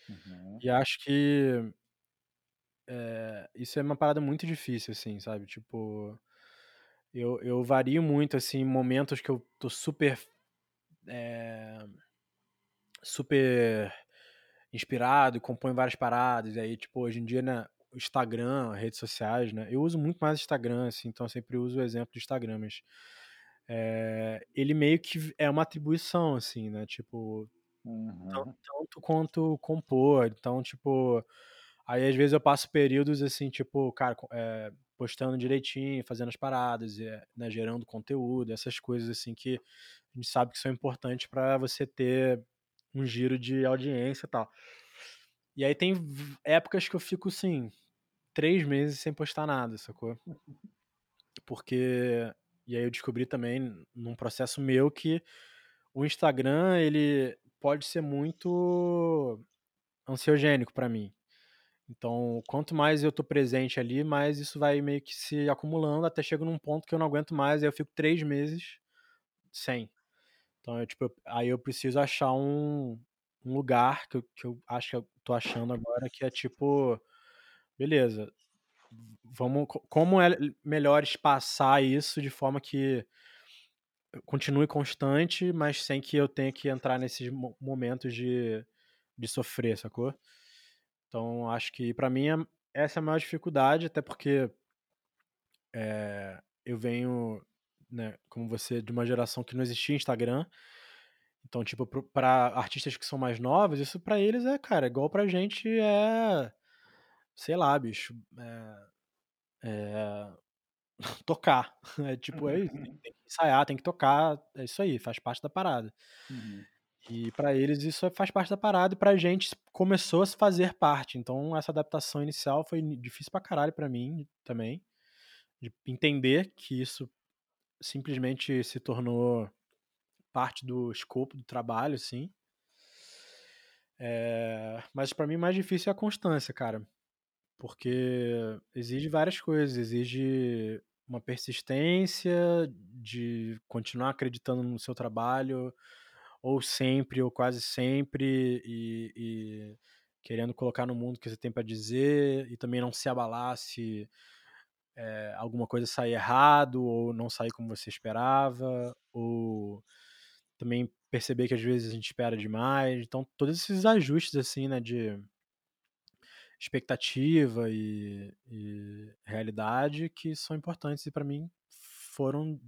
Speaker 2: Uhum. E acho que é, isso é uma parada muito difícil, assim, sabe? Tipo, eu, eu vario muito, assim, momentos que eu tô super. É, super inspirado e componho várias paradas. E aí, tipo, hoje em dia, né, Instagram, redes sociais, né? Eu uso muito mais Instagram, assim, então eu sempre uso o exemplo do Instagram, mas. É, ele meio que é uma atribuição, assim, né? Tipo, uhum. tanto, tanto quanto compor. Então, tipo Aí às vezes eu passo períodos assim, tipo, cara, é, postando direitinho, fazendo as paradas, é, né, gerando conteúdo, essas coisas assim que a gente sabe que são importantes para você ter um giro de audiência e tal. E aí tem épocas que eu fico assim, três meses sem postar nada, sacou? *laughs* Porque. E aí eu descobri também num processo meu que o Instagram, ele pode ser muito ansiogênico para mim. Então, quanto mais eu tô presente ali, mais isso vai meio que se acumulando até chega num ponto que eu não aguento mais, aí eu fico três meses sem. Então, eu, tipo, aí eu preciso achar um, um lugar que eu, que eu acho que eu tô achando agora que é tipo, beleza, vamos, como é melhor espaçar isso de forma que continue constante, mas sem que eu tenha que entrar nesses momentos de, de sofrer, sacou? Então, acho que para mim é, essa é a maior dificuldade, até porque é, eu venho, né, como você, de uma geração que não existia Instagram. Então, tipo, para artistas que são mais novos, isso para eles é, cara, igual pra gente é. Sei lá, bicho. É, é, *laughs* tocar. É tipo, é isso, tem tem que ensaiar, tem que tocar, é isso aí, faz parte da parada.
Speaker 1: Uhum.
Speaker 2: E pra eles isso é faz parte da parada e pra gente começou a se fazer parte, então essa adaptação inicial foi difícil pra caralho pra mim também, de entender que isso simplesmente se tornou parte do escopo do trabalho, assim. Eh, mas pra mim mais difícil é a constância, cara, porque exige várias coisas, exige uma persistência de continuar acreditando no seu trabalho, ou sempre ou quase sempre, e e querendo colocar no mundo o que você tem pra dizer, e também não se abalar se, eh, alguma coisa sair errado ou não sair como você esperava, ou também perceber que às vezes a gente espera demais, então todos esses ajustes, assim, né, de expectativa e e realidade que são importantes e pra mim foram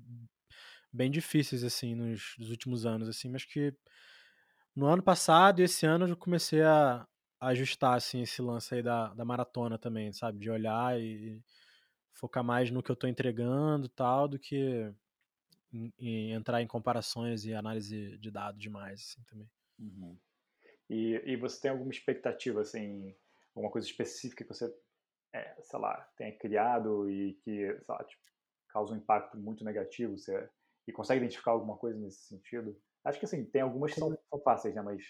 Speaker 2: bem difíceis, assim, nos nos últimos anos, assim, mas que no ano passado e esse ano eu comecei a ajustar, assim, esse lance aí da da maratona também, sabe, de olhar e focar mais no que eu tô entregando, tal, do que em em entrar em comparações e análise de dados demais, assim, também.
Speaker 1: Uhum. E e você tem alguma expectativa, assim, alguma coisa específica que você, eh, sei lá, tenha criado e que, sei lá, tipo, causa um impacto muito negativo, você e consegue identificar alguma coisa nesse sentido? Acho que, assim, tem algumas que são são fáceis, né, mas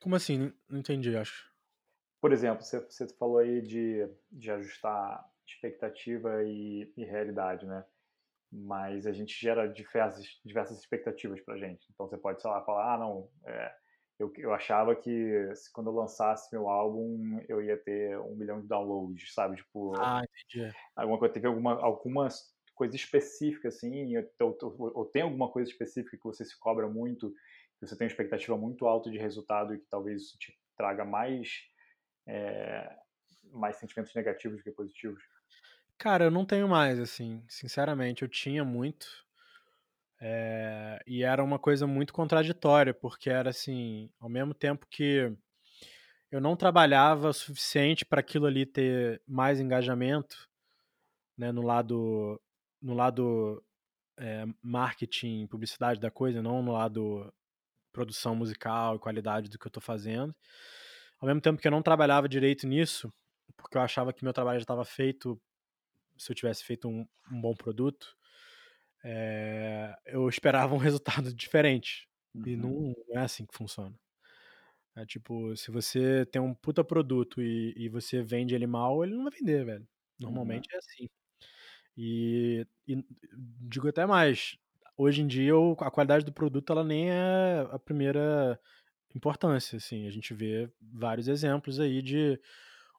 Speaker 2: Como assim? Não entendi, acho.
Speaker 1: Por exemplo, você você falou aí de de ajustar expectativa e e realidade, né, mas a gente gera diversas diversas expectativas pra gente, então você pode, sei lá, falar: "Ah não, eh, eu eu achava que se quando eu lançasse meu álbum eu ia ter 1.000.000 de downloads", sabe, tipo,
Speaker 2: Ah, entendi.
Speaker 1: alguma coisa teve alguma algumas coisa específica, assim, ou ou ou tem alguma coisa específica que você se cobra muito, que você tem uma expectativa muito alta de resultado e que talvez isso te traga mais, eh, mais sentimentos negativos do que positivos?
Speaker 2: Cara, eu não tenho mais, assim, sinceramente, eu tinha muito, eh, e era uma coisa muito contraditória, porque era assim, ao mesmo tempo que eu não trabalhava o suficiente pra aquilo ali ter mais engajamento, né, no lado no lado, eh, marketing, publicidade da coisa, não no lado produção musical e qualidade do que eu tô fazendo. Ao mesmo tempo que eu não trabalhava direito nisso, porque eu achava que meu trabalho já estava feito, se eu tivesse feito um um bom produto, eh, eu esperava um *laughs* resultado diferente, e
Speaker 1: Uhum.
Speaker 2: não não é assim que funciona. É tipo, se você tem um puta produto e e você vende ele mal, ele não vai vender, velho,
Speaker 1: Uhum.
Speaker 2: normalmente é assim. E e digo até mais, hoje em dia a qualidade do produto ela nem é a primeira importância, assim, a gente vê vários exemplos aí de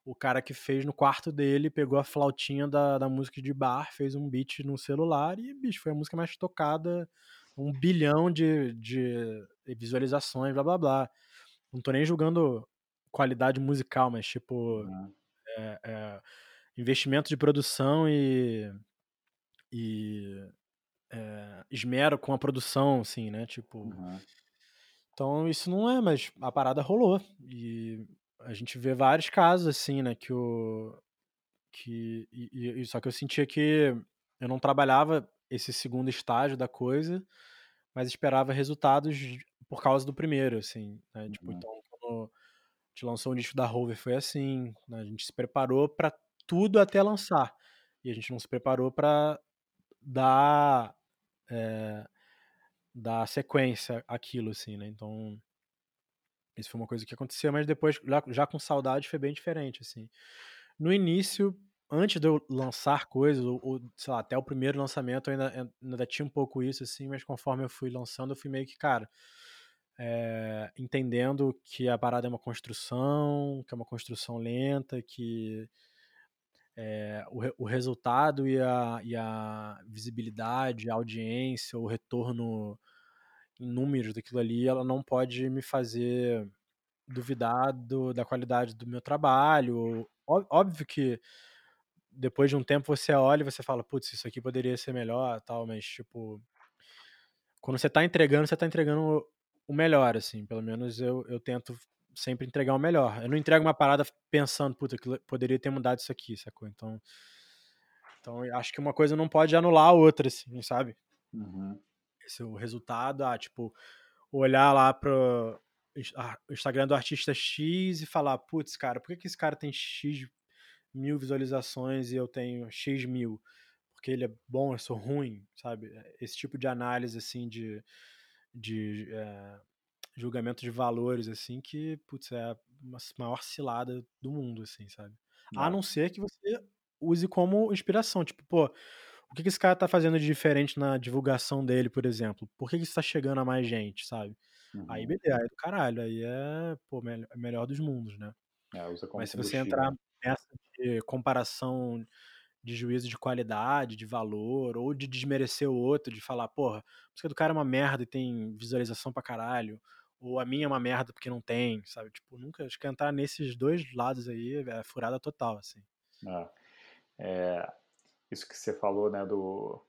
Speaker 2: o cara que fez no quarto dele, pegou a flautinha da da música de bar, fez um beat no celular e, bicho, foi a música mais tocada, 1.000.000.000 de de visualizações, blá-blá-blá. Não tô nem julgando qualidade musical, mas tipo, eh eh, investimento de produção e e, eh, esmero com a produção, assim, né, tipo
Speaker 1: Uhum.
Speaker 2: então isso não é, mas a parada rolou, e a gente vê vários casos, assim, né, que o que e e só que eu sentia que eu não trabalhava esse 2º estágio da coisa, mas esperava resultados por causa do primeiro, assim, né, tipo,
Speaker 1: Uhum.
Speaker 2: então quando a gente lançou o disco da Rover foi assim, né, a gente se preparou pra tudo até lançar, e a gente não se preparou pra dar, eh, dar sequência àquilo, assim, né, então isso foi uma coisa que aconteceu, mas depois já com saudade foi bem diferente, assim. No início, antes de eu lançar coisas ou ou, sei lá, até o primeiro lançamento eu ainda ainda tinha um pouco isso, assim, mas conforme eu fui lançando eu fui meio que, cara, eh, entendendo que a parada é uma construção, que é uma construção lenta, que, eh, o o resultado e a e a visibilidade, a audiência, o retorno em números daquilo ali, ela não pode me fazer duvidar do da qualidade do meu trabalho. Óbvio que depois de um tempo você olha e você fala: "Putz, isso aqui poderia ser melhor, tal", mas tipo quando você tá entregando, você tá entregando o melhor, assim, pelo menos eu eu tento sempre entregar o melhor. Eu não entrego uma parada pensando: "Puta, aquilo poderia ter mudado isso aqui", sacou, então Então, acho que uma coisa não pode anular a outra, assim, sabe?
Speaker 1: Uhum.
Speaker 2: É o resultado, ah, tipo, olhar lá pro Instagram do artista X e falar, putz, cara, por que, que esse cara tem X mil visualizações e eu tenho X mil? Porque ele é bom, eu sou ruim, sabe? Esse tipo de análise, assim, de, de é, julgamento de valores, assim, que, putz, é a maior cilada do mundo, assim, sabe? Não. A não ser que você use como inspiração, tipo, pô, o que, que esse cara tá fazendo de diferente na divulgação dele, por exemplo? Por que, que isso tá chegando a mais gente, sabe? Uhum. Aí, beleza, aí é do caralho, aí é, pô, melhor, é melhor dos mundos, né?
Speaker 1: É,
Speaker 2: Mas se você entrar nessa de comparação de juízo de qualidade, de valor, ou de desmerecer o outro, de falar, porra, a música do cara é uma merda e tem visualização pra caralho, ou a minha é uma merda porque não tem, sabe? Tipo, nunca, acho que entrar nesses dois lados aí é furada total, assim.
Speaker 1: É, é, isso que você falou, né, do,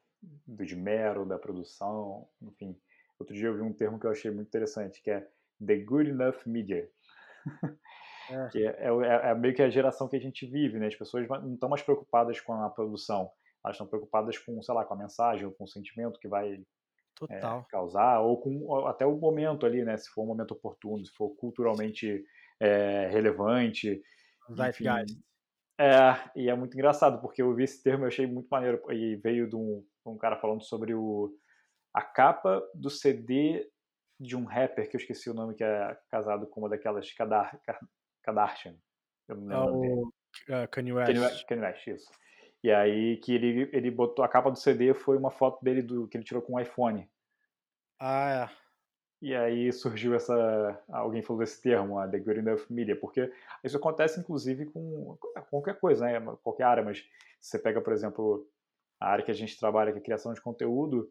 Speaker 1: do esmero, da produção, enfim. Outro dia eu vi um termo que eu achei muito interessante, que é The Good Enough Media. É. que é, é, é, meio que a geração que a gente vive, né? As pessoas não estão mais preocupadas com a produção, elas estão preocupadas com, sei lá, com a mensagem ou com o sentimento que vai é, causar, ou com até o momento ali, né? Se for um momento oportuno, se for culturalmente é, relevante.
Speaker 2: Zeitgeist.
Speaker 1: É, e é muito engraçado, porque eu vi esse termo e achei muito maneiro, e veio de um, um cara falando sobre o, a capa do CD de um rapper, que eu esqueci o nome, que é casado com uma daquelas Kadar, Kardashian. Eu não lembro. É o
Speaker 2: uh, Kanye West.
Speaker 1: Kanye West, isso. E aí que ele, ele botou a capa do CD foi uma foto dele do que ele tirou com um iPhone.
Speaker 2: Ah, é.
Speaker 1: E aí surgiu essa. Alguém falou desse termo, a The Good Enough Media, porque isso acontece inclusive com qualquer coisa, né? Qualquer área, mas se você pega, por exemplo, a área que a gente trabalha, que é criação de conteúdo,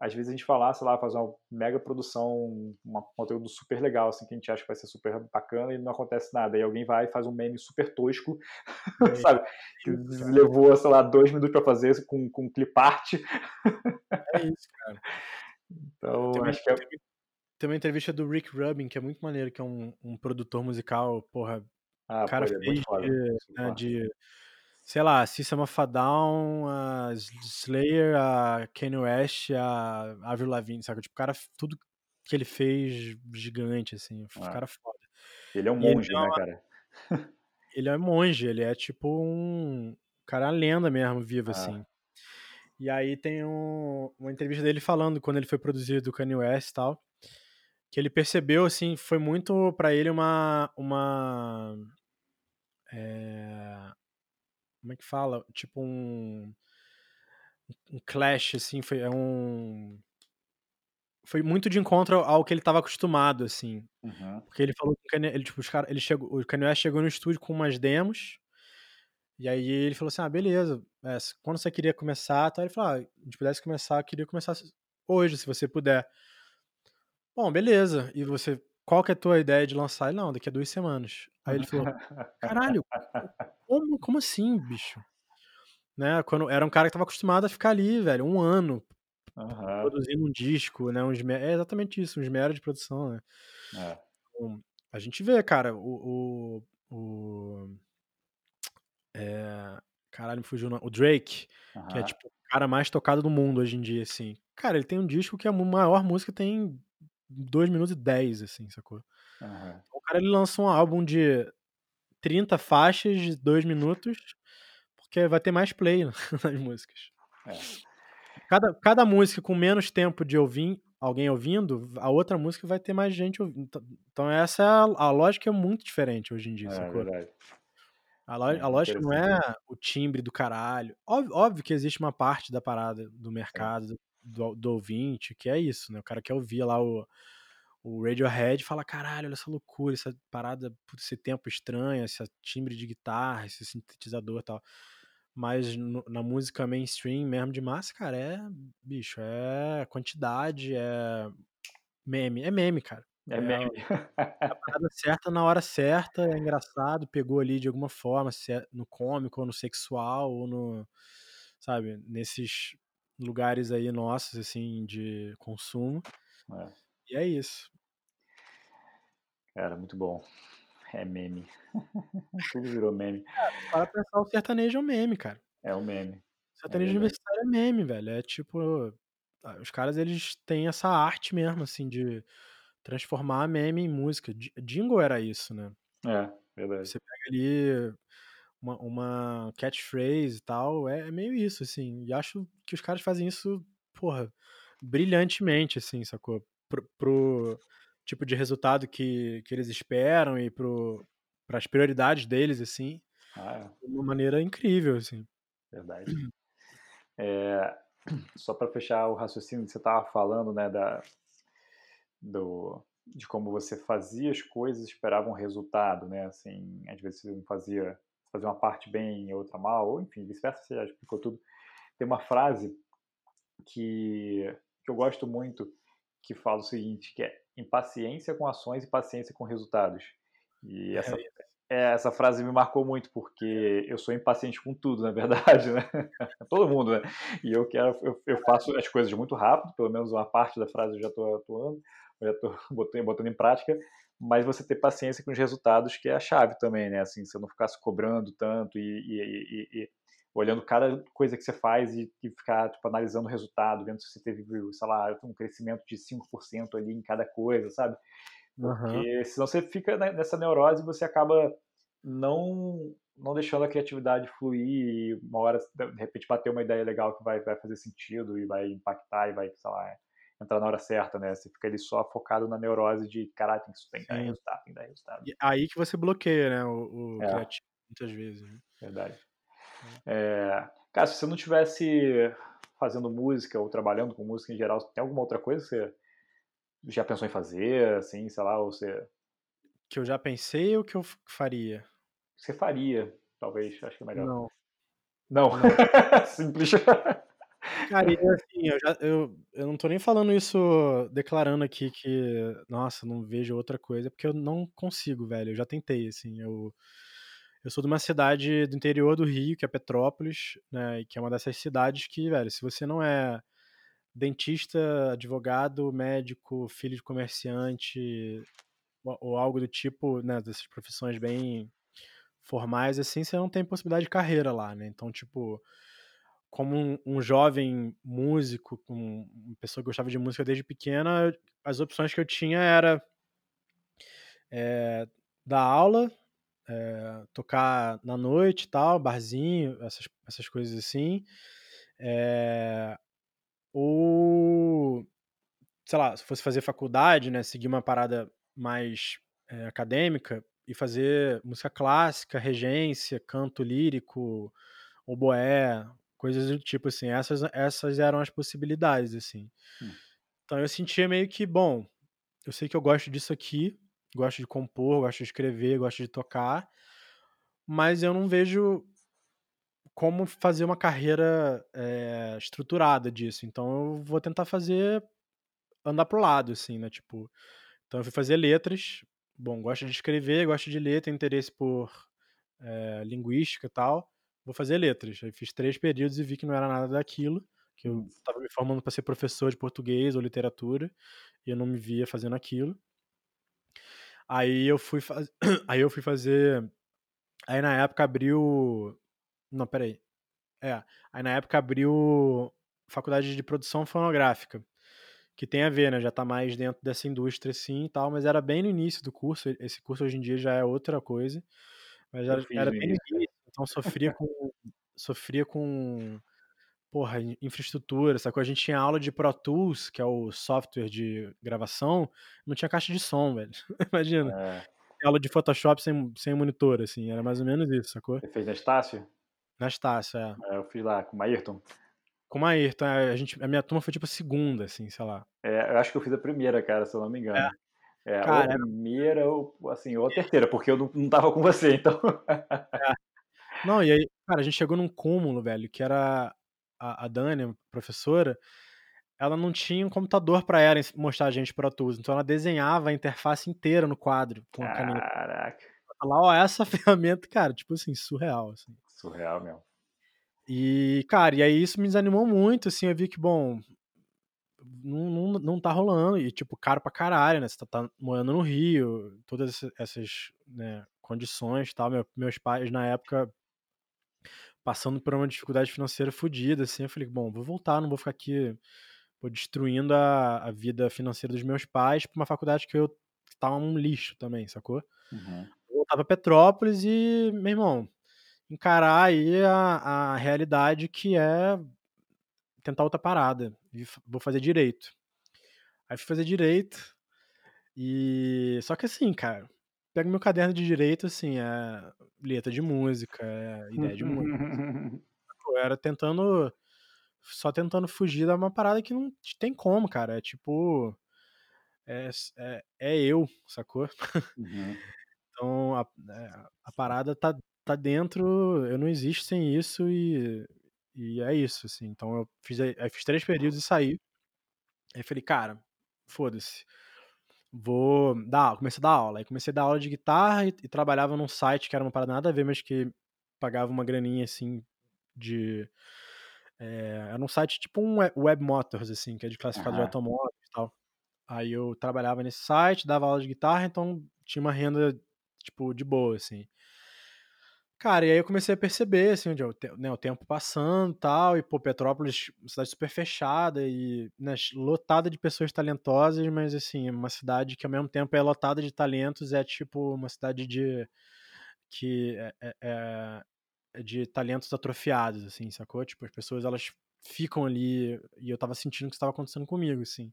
Speaker 1: às vezes a gente fala, sei lá, fazer uma mega produção, um conteúdo super legal, assim, que a gente acha que vai ser super bacana e não acontece nada. E alguém vai e faz um meme super tosco, *laughs* é, sabe? Que levou, sei lá, dois minutos para fazer com, com clip art.
Speaker 2: É isso, cara. *laughs*
Speaker 1: Então, acho que é...
Speaker 2: Tem uma entrevista do Rick Rubin, que é muito maneiro, que é um, um produtor musical, porra.
Speaker 1: Ah, o cara pô, é fez
Speaker 2: é de, né, de, sei lá, System of a Down, a Slayer, a Kanye West, a Avril Lavigne, sabe? Tipo, o cara, tudo que ele fez gigante, assim, ah. cara foda.
Speaker 1: Ele é um monge, né, cara? *laughs*
Speaker 2: ele é um monge, ele é tipo um cara lenda mesmo, vivo, ah. assim. E aí tem um, uma entrevista dele falando quando ele foi produzido do Kanye West e tal, que ele percebeu, assim, foi muito para ele uma. uma é, como é que fala? Tipo um. Um clash, assim, foi é um. Foi muito de encontro ao que ele estava acostumado, assim.
Speaker 1: Uhum.
Speaker 2: Porque ele falou que ele, tipo, os cara, ele chegou, o Kanye West chegou no estúdio com umas demos. E aí ele falou assim: ah, beleza, é, quando você queria começar, tá? ele falou: ah, a gente pudesse começar, eu queria começar hoje, se você puder. Bom, beleza. E você, qual que é a tua ideia de lançar? Ele, não, daqui a duas semanas. Aí ele falou: caralho, como, como assim, bicho? Né? Quando era um cara que tava acostumado a ficar ali, velho, um ano
Speaker 1: uhum.
Speaker 2: produzindo um disco, né? Um é exatamente isso, um esmero de produção, né?
Speaker 1: É.
Speaker 2: Então, a gente vê, cara, o, o, o é, caralho, me fugiu o Drake, uhum. que é tipo o cara mais tocado do mundo hoje em dia, assim. Cara, ele tem um disco que a maior música tem 2 minutos e 10, assim, sacou?
Speaker 1: Uhum.
Speaker 2: O cara ele lança um álbum de 30 faixas de 2 minutos, porque vai ter mais play *laughs* nas músicas.
Speaker 1: É.
Speaker 2: Cada, cada música com menos tempo de ouvir, alguém ouvindo, a outra música vai ter mais gente ouvindo. Então, então essa é a, a lógica é muito diferente hoje em dia,
Speaker 1: é,
Speaker 2: sacou?
Speaker 1: Verdade.
Speaker 2: A, lo, a lógica não é o timbre do caralho. Óbvio, óbvio, que existe uma parte da parada do mercado, do, do ouvinte, que é isso, né? O cara quer ouvir lá o, o Radiohead e fala, caralho, olha essa loucura, essa parada, esse tempo estranho, esse timbre de guitarra, esse sintetizador e tal. Mas no, na música mainstream mesmo de massa, cara, é, bicho, é quantidade, é meme, é meme, cara.
Speaker 1: É, é meme.
Speaker 2: A parada certa na hora certa, é engraçado, pegou ali de alguma forma, é no cômico, ou no sexual, ou no, sabe, nesses lugares aí nossos, assim, de consumo.
Speaker 1: É.
Speaker 2: E é isso.
Speaker 1: Cara, muito bom. É meme. *laughs* Tudo virou meme.
Speaker 2: para pensar, o sertanejo é um meme, cara.
Speaker 1: É um meme.
Speaker 2: Sertanejo universitário é meme, velho. É tipo. Os caras, eles têm essa arte mesmo, assim, de transformar meme em música. Jingle era isso, né?
Speaker 1: É, verdade.
Speaker 2: Você pega ali uma, uma catchphrase e tal, é, é meio isso, assim. E acho que os caras fazem isso, porra, brilhantemente, assim, sacou? Pro, pro tipo de resultado que, que eles esperam e pro, pras prioridades deles, assim.
Speaker 1: Ah, é.
Speaker 2: De uma maneira incrível, assim.
Speaker 1: Verdade. É, só para fechar o raciocínio que você estava falando, né, da, do, de como você fazia as coisas e esperava um resultado, né, assim, às vezes você não fazia, fazia uma parte bem e outra mal, ou enfim, vice-versa, você já explicou tudo. Tem uma frase que, que eu gosto muito, que fala o seguinte, que é impaciência com ações e paciência com resultados. E essa, é é, essa frase me marcou muito, porque eu sou impaciente com tudo, na verdade, *laughs* né? Todo mundo, né? E eu quero, eu, eu, faço as coisas muito rápido, pelo menos uma parte da frase eu já estou atuando, já estou *laughs* botando, botando em prática, mas você ter paciência com os resultados, que é a chave também, né? Assim, você não ficar se cobrando tanto e, e, e, e olhando cada coisa que você faz e, ficar tipo, analisando o resultado, vendo se você teve, sei lá, um crescimento de 5% ali em cada coisa, sabe? Porque uhum. senão você fica nessa neurose e você acaba não não deixando a criatividade fluir e uma hora, de repente, bater uma ideia legal que vai, vai fazer sentido e vai impactar e vai, sei lá, entrar na hora certa, né? Você fica ali só focado na neurose de, caralho, tem que, tem que dar resultado, tem que dar resultado.
Speaker 2: E aí que você bloqueia, né, o, o é. criativo, muitas vezes. Né?
Speaker 1: Verdade. É. É, cara, se você não tivesse fazendo música ou trabalhando com música em geral, tem alguma outra coisa que você já pensou em fazer, assim, sei lá, ou você...
Speaker 2: Que eu já pensei ou que eu faria?
Speaker 1: Você faria, talvez, acho que é melhor.
Speaker 2: Não.
Speaker 1: Não? não. *laughs* Simples.
Speaker 2: Cara, eu, assim, eu, já, eu, eu não tô nem falando isso, declarando aqui que, nossa, não vejo outra coisa, porque eu não consigo, velho. Eu já tentei, assim. Eu, eu sou de uma cidade do interior do Rio, que é Petrópolis, né? Que é uma dessas cidades que, velho, se você não é dentista, advogado, médico, filho de comerciante ou, ou algo do tipo, né, dessas profissões bem formais assim, você não tem possibilidade de carreira lá, né? Então, tipo, como um, um jovem músico, um, uma pessoa que gostava de música desde pequena, as opções que eu tinha era é, dar aula, é, tocar na noite tal, barzinho, essas, essas coisas assim. É, ou, sei lá, se fosse fazer faculdade, né, seguir uma parada mais acadêmica e fazer música clássica, regência, canto lírico, oboé, coisas do tipo assim. Essas, essas eram as possibilidades, assim. Hum. Então eu sentia meio que, bom, eu sei que eu gosto disso aqui, gosto de compor, gosto de escrever, gosto de tocar, mas eu não vejo como fazer uma carreira é, estruturada disso. Então eu vou tentar fazer andar pro lado, assim, né? Tipo, então eu fui fazer letras. Bom, gosto de escrever, gosto de ler, tenho interesse por é, linguística e tal. Vou fazer letras. Aí fiz três períodos e vi que não era nada daquilo. Que eu estava me formando para ser professor de português ou literatura e eu não me via fazendo aquilo. Aí eu fui, faz... *coughs* aí eu fui fazer. Aí na época abriu não, peraí. É. Aí na época abriu faculdade de produção fonográfica. Que tem a ver, né? Já tá mais dentro dessa indústria assim e tal, mas era bem no início do curso. Esse curso hoje em dia já é outra coisa. Mas era, era bem no início. Então sofria com. sofria com. Porra, infraestrutura, sacou? A gente tinha aula de Pro Tools, que é o software de gravação, não tinha caixa de som, velho. *laughs* Imagina. É. Aula de Photoshop sem, sem monitor, assim, era mais ou menos isso, sacou?
Speaker 1: Você fez na Estácio?
Speaker 2: Nastácio, é.
Speaker 1: é. Eu fui lá com o Ayrton.
Speaker 2: Com o Ayrton, é, a, gente, a minha turma foi tipo a segunda, assim, sei lá.
Speaker 1: É, eu acho que eu fiz a primeira, cara, se eu não me engano. É. É, cara, ou a primeira, ou, assim, ou a terceira, porque eu não, não tava com você, então.
Speaker 2: é. Não, e aí, cara, a gente chegou num cúmulo, velho, que era a, a Dani, a professora, ela não tinha um computador para ela mostrar a gente Pro Tools, então ela desenhava a interface inteira no quadro com a caneta.
Speaker 1: Caraca.
Speaker 2: Ela, ó, essa *laughs* ferramenta, cara, tipo assim, surreal, assim.
Speaker 1: Surreal mesmo.
Speaker 2: E, cara, e aí isso me desanimou muito, assim, eu vi que, bom, não, não, não tá rolando, e, tipo, caro pra caralho, né, você tá, tá morando no Rio, todas essas, né, condições e tal, Meu, meus pais, na época, passando por uma dificuldade financeira fodida, assim. Eu falei, bom, vou voltar, não vou ficar aqui pô, destruindo a, a vida financeira dos meus pais pra uma faculdade que eu tava um lixo também, sacou?
Speaker 1: Uhum.
Speaker 2: Vou voltar pra Petrópolis e, meu irmão, encarar aí a, a realidade que é tentar outra parada. Vou fazer direito. Aí fui fazer direito. E. Só que assim, cara, pego meu caderno de direito, assim, é letra de música, é ideia de música. *laughs* Eu era tentando. Só tentando fugir da uma parada que não tem como, cara. É tipo. É, é, é eu, sacou?
Speaker 1: Uhum. *laughs*
Speaker 2: então a, é, a parada tá, tá dentro. Eu não existo sem isso e. E é isso, assim. Então eu fiz, aí fiz três períodos e saí. Aí falei, cara, foda-se vou dar, comecei a dar aula. Aí comecei a dar aula de guitarra e, e, trabalhava num site que era uma parada nada a ver, mas que pagava uma graninha assim de. É, era um site tipo um Web Motors, assim, que é de classificado uhum. de automóveis e tal. Aí eu trabalhava nesse site, dava aula de guitarra, então tinha uma renda, tipo, de boa, assim. Cara, e aí eu comecei a perceber, assim, onde eu, né, o tempo passando tal, e, pô, Petrópolis, uma cidade super fechada e né, lotada de pessoas talentosas, mas, assim, uma cidade que ao mesmo tempo é lotada de talentos, é tipo uma cidade de. que é, é, é, é de talentos atrofiados, assim, sacou? Tipo, as pessoas, elas ficam ali, e eu tava sentindo que estava acontecendo comigo, assim.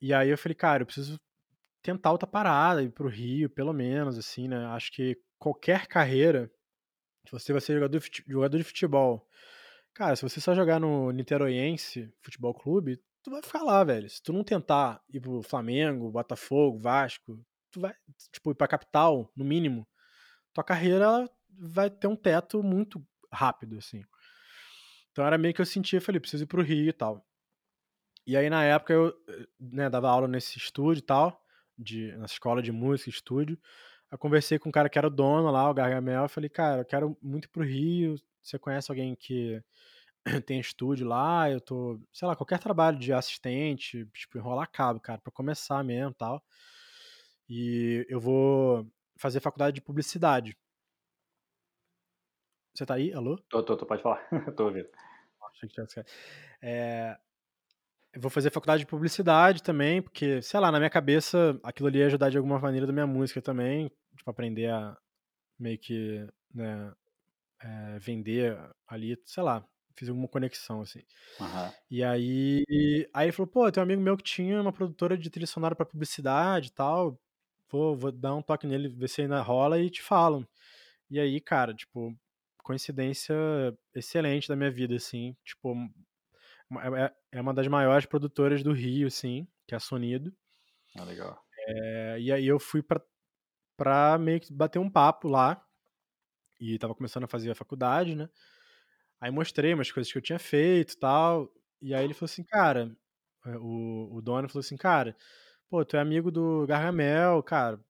Speaker 2: E aí eu falei, cara, eu preciso tentar outra parada, ir pro Rio, pelo menos, assim, né? Acho que qualquer carreira, se você vai ser jogador, jogador de futebol, cara, se você só jogar no Niteroiense Futebol Clube, tu vai ficar lá, velho. Se tu não tentar ir pro Flamengo, Botafogo, Vasco, tu vai, tipo, ir pra capital, no mínimo, tua carreira vai ter um teto muito rápido, assim. Então era meio que eu sentia, falei, preciso ir pro Rio e tal. E aí, na época, eu né, dava aula nesse estúdio e tal, de, na escola de música, estúdio. Eu conversei com um cara que era o dono lá, o Gargamel, eu falei, cara, eu quero muito pro Rio, você conhece alguém que *clears throat* tem estúdio lá, eu tô, sei lá, qualquer trabalho de assistente, tipo, enrolar cabo, cara, para começar mesmo tal. E eu vou fazer faculdade de publicidade. Você tá aí? Alô?
Speaker 1: Tô, tô, tô pode falar. *laughs* tô ouvindo.
Speaker 2: É, eu vou fazer faculdade de publicidade também, porque, sei lá, na minha cabeça aquilo ali ia ajudar de alguma maneira da minha música também, tipo, aprender a meio que, né, é, vender ali, sei lá, fiz alguma conexão, assim.
Speaker 1: Uhum.
Speaker 2: E aí, aí ele falou, pô, tem um amigo meu que tinha uma produtora de trilha sonora pra publicidade e tal, vou, vou dar um toque nele, ver se ainda rola e te falo. E aí, cara, tipo, coincidência excelente da minha vida, assim, tipo, é, é, é uma das maiores produtoras do Rio, sim, que é a Sonido.
Speaker 1: Ah, legal.
Speaker 2: É, e aí eu fui pra, pra meio que bater um papo lá. E tava começando a fazer a faculdade, né? Aí mostrei umas coisas que eu tinha feito e tal. E aí ele falou assim, cara, é, o, o dono falou assim, cara, pô, tu é amigo do Gargamel, cara,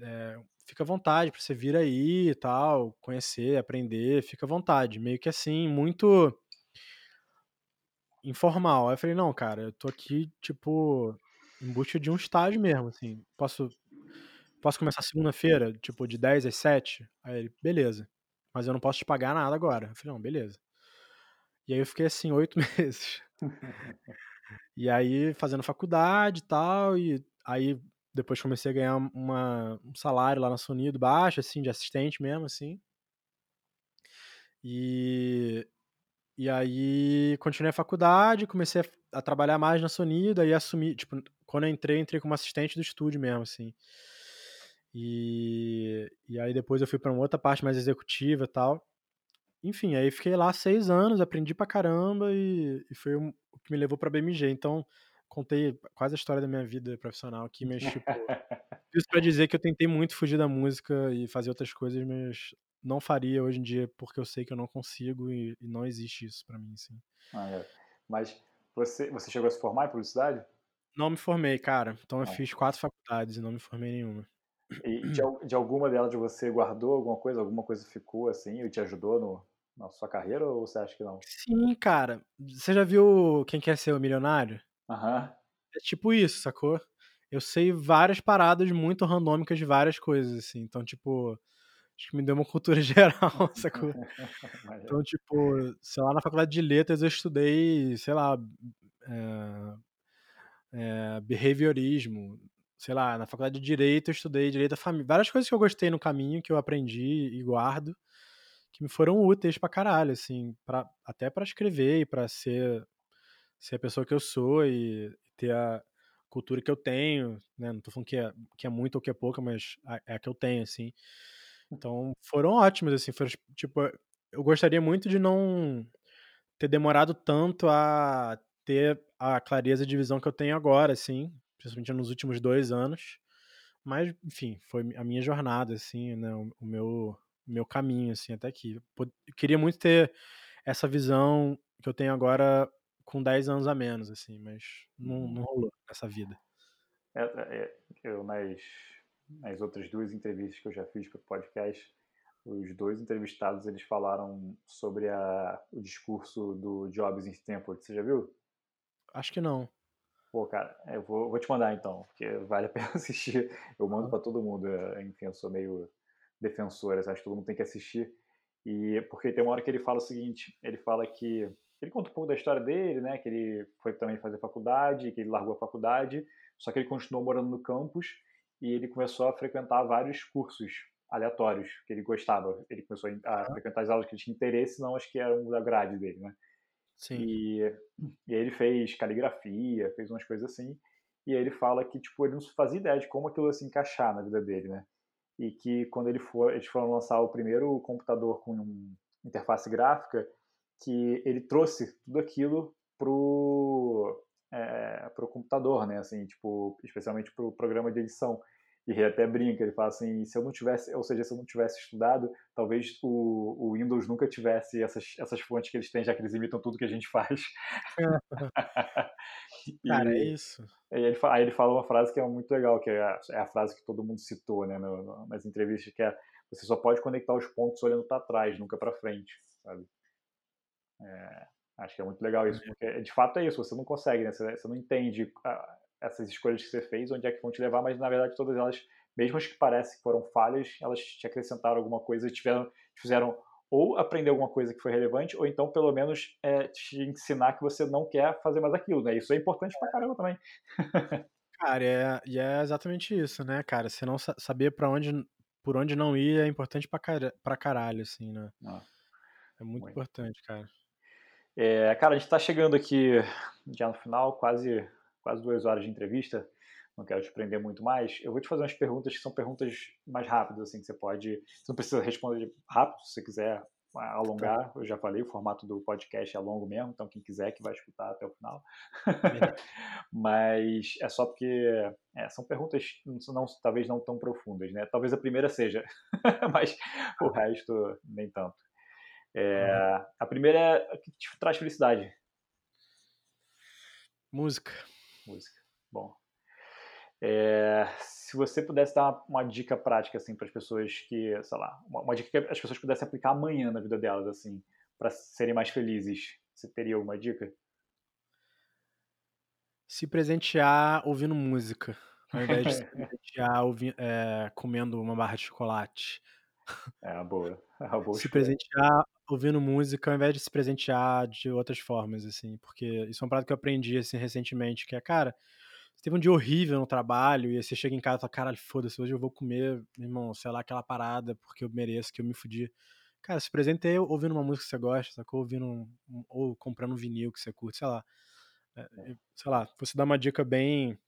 Speaker 2: é, fica à vontade pra você vir aí e tal, conhecer, aprender, fica à vontade. Meio que assim, muito informal. Aí eu falei, não, cara, eu tô aqui, tipo, em busca de um estágio mesmo, assim. Posso, posso começar segunda-feira, tipo, de 10 às 7? Aí ele, beleza. Mas eu não posso te pagar nada agora. Eu falei, não, beleza. E aí eu fiquei assim, oito *laughs* meses. e aí, fazendo faculdade e tal, e aí depois comecei a ganhar uma, um salário lá na Sonido baixo, assim, de assistente mesmo, assim. E, e aí continuei a faculdade, comecei a, a trabalhar mais na Sony, daí assumi, tipo, quando eu entrei, entrei como assistente do estúdio mesmo, assim. E, e aí depois eu fui para uma outra parte mais executiva e tal. Enfim, aí fiquei lá seis anos, aprendi pra caramba e, e foi o que me levou pra BMG. Então, contei quase a história da minha vida profissional aqui, mas tipo, *laughs* isso pra dizer que eu tentei muito fugir da música e fazer outras coisas, mas não faria hoje em dia porque eu sei que eu não consigo e, e não existe isso para mim, sim.
Speaker 1: Ah, é. Mas você, você chegou a se formar em publicidade?
Speaker 2: Não me formei, cara. Então eu fiz quatro faculdades e não me formei nenhuma.
Speaker 1: E de, *clears throat* de alguma delas você guardou alguma coisa? Alguma coisa ficou assim e te ajudou no, na sua carreira ou você acha que não?
Speaker 2: Sim, cara. Você já viu Quem Quer Ser o Milionário?
Speaker 1: Aham.
Speaker 2: É tipo isso, sacou? Eu sei várias paradas muito randômicas de várias coisas, assim. Então, tipo, acho que me deu uma cultura *laughs* geral, sacou? *laughs* Então, tipo, sei lá, na faculdade de letras eu estudei, sei lá, é, é, behaviorismo, sei lá, na faculdade de direito eu estudei direito da família, várias coisas que eu gostei no caminho, que eu aprendi e guardo, que me foram úteis pra caralho, assim, pra, até para escrever e pra ser, ser a pessoa que eu sou e ter a cultura que eu tenho, né? Não tô falando que é, que é muito ou que é pouca, mas é a que eu tenho, assim. Então, foram ótimos, assim, foram, tipo, eu gostaria muito de não ter demorado tanto a ter a clareza de visão que eu tenho agora, assim, principalmente nos últimos dois anos. Mas, enfim, foi a minha jornada, assim, né, o, o meu, meu caminho, assim, até aqui. Eu queria muito ter essa visão que eu tenho agora com 10 anos a menos, assim, mas não, não rolou nessa vida.
Speaker 1: É, é, eu, nas, nas outras duas entrevistas que eu já fiz para o podcast, os dois entrevistados eles falaram sobre a, o discurso do Jobs em Stanford. Você já viu?
Speaker 2: Acho que não.
Speaker 1: Pô, cara, eu vou, vou te mandar então, porque vale a pena *laughs* assistir. Eu mando para todo mundo. É, enfim, eu sou meio defensor, acho que todo mundo tem que assistir. E porque tem uma hora que ele fala o seguinte: ele fala que ele conta um pouco da história dele, né? Que ele foi também fazer faculdade, que ele largou a faculdade, só que ele continuou morando no campus e ele começou a frequentar vários cursos aleatórios que ele gostava. Ele começou a frequentar as aulas que ele tinha interesse, não acho que eram da grade dele, né? Sim. E, e aí ele fez caligrafia, fez umas coisas assim. E aí ele fala que tipo ele não fazia ideia de como aquilo ia se encaixar na vida dele, né? E que quando ele for, eles foram lançar o primeiro computador com um interface gráfica, que ele trouxe tudo aquilo pro é, pro computador, né? Assim, tipo, especialmente pro programa de edição. E ele até brinca, ele fala assim, se eu não tivesse, ou seja, se eu não tivesse estudado, talvez o, o Windows nunca tivesse essas, essas fontes que eles têm, já que eles imitam tudo que a gente faz. *laughs*
Speaker 2: Cara, é isso.
Speaker 1: Aí ele, aí ele fala uma frase que é muito legal, que é a, é a frase que todo mundo citou né, no, no, nas entrevistas, que é você só pode conectar os pontos olhando para trás, nunca para frente, sabe? É, acho que é muito legal isso, porque de fato é isso, você não consegue, né? Você, você não entende essas escolhas que você fez, onde é que vão te levar, mas na verdade todas elas, mesmo as que parecem que foram falhas, elas te acrescentaram alguma coisa tiveram, te fizeram ou aprender alguma coisa que foi relevante, ou então pelo menos é, te ensinar que você não quer fazer mais aquilo, né? Isso é importante pra caramba também. *laughs*
Speaker 2: Cara, é, e é exatamente isso, né, cara? Você não saber para onde, por onde não ir é importante pra, car pra caralho, assim, né? Ah, é muito, muito, importante, cara.
Speaker 1: É, cara, a gente tá chegando aqui já no final, quase quase duas horas de entrevista, não quero te prender muito mais. Eu vou te fazer umas perguntas que são perguntas mais rápidas, assim, que você pode. Você não precisa responder rápido, se você quiser alongar. Eu já falei, o formato do podcast é longo mesmo, então quem quiser que vai escutar até o final. *laughs* Mas é só porque é, são perguntas não, talvez não tão profundas, né? Talvez a primeira seja, *laughs* mas o resto nem tanto. É, a primeira é o que te traz felicidade?
Speaker 2: Música
Speaker 1: música. Bom. É, se você pudesse dar uma, uma dica prática assim para as pessoas que, sei lá, uma, uma, dica que as pessoas pudessem aplicar amanhã na vida delas assim, para serem mais felizes, você teria alguma dica?
Speaker 2: Se presentear ouvindo música, ao invés de se *laughs* presentear ouvindo, é, comendo uma barra de chocolate.
Speaker 1: É uma boa. É *laughs* uma boa
Speaker 2: se presentear ouvindo música ao invés de se presentear de outras formas, assim, porque isso é uma parada que eu aprendi, assim, recentemente, que é, cara, você teve um dia horrível no trabalho e aí você chega em casa e fala, caralho, foda-se, hoje eu vou comer, irmão, sei lá, aquela parada porque eu mereço, que eu me fudi. Cara, se presentei ouvindo uma música que você gosta, sacou? Ouvindo, um, ou comprando um vinil que você curte, sei lá. É, sei lá, você dá uma dica bem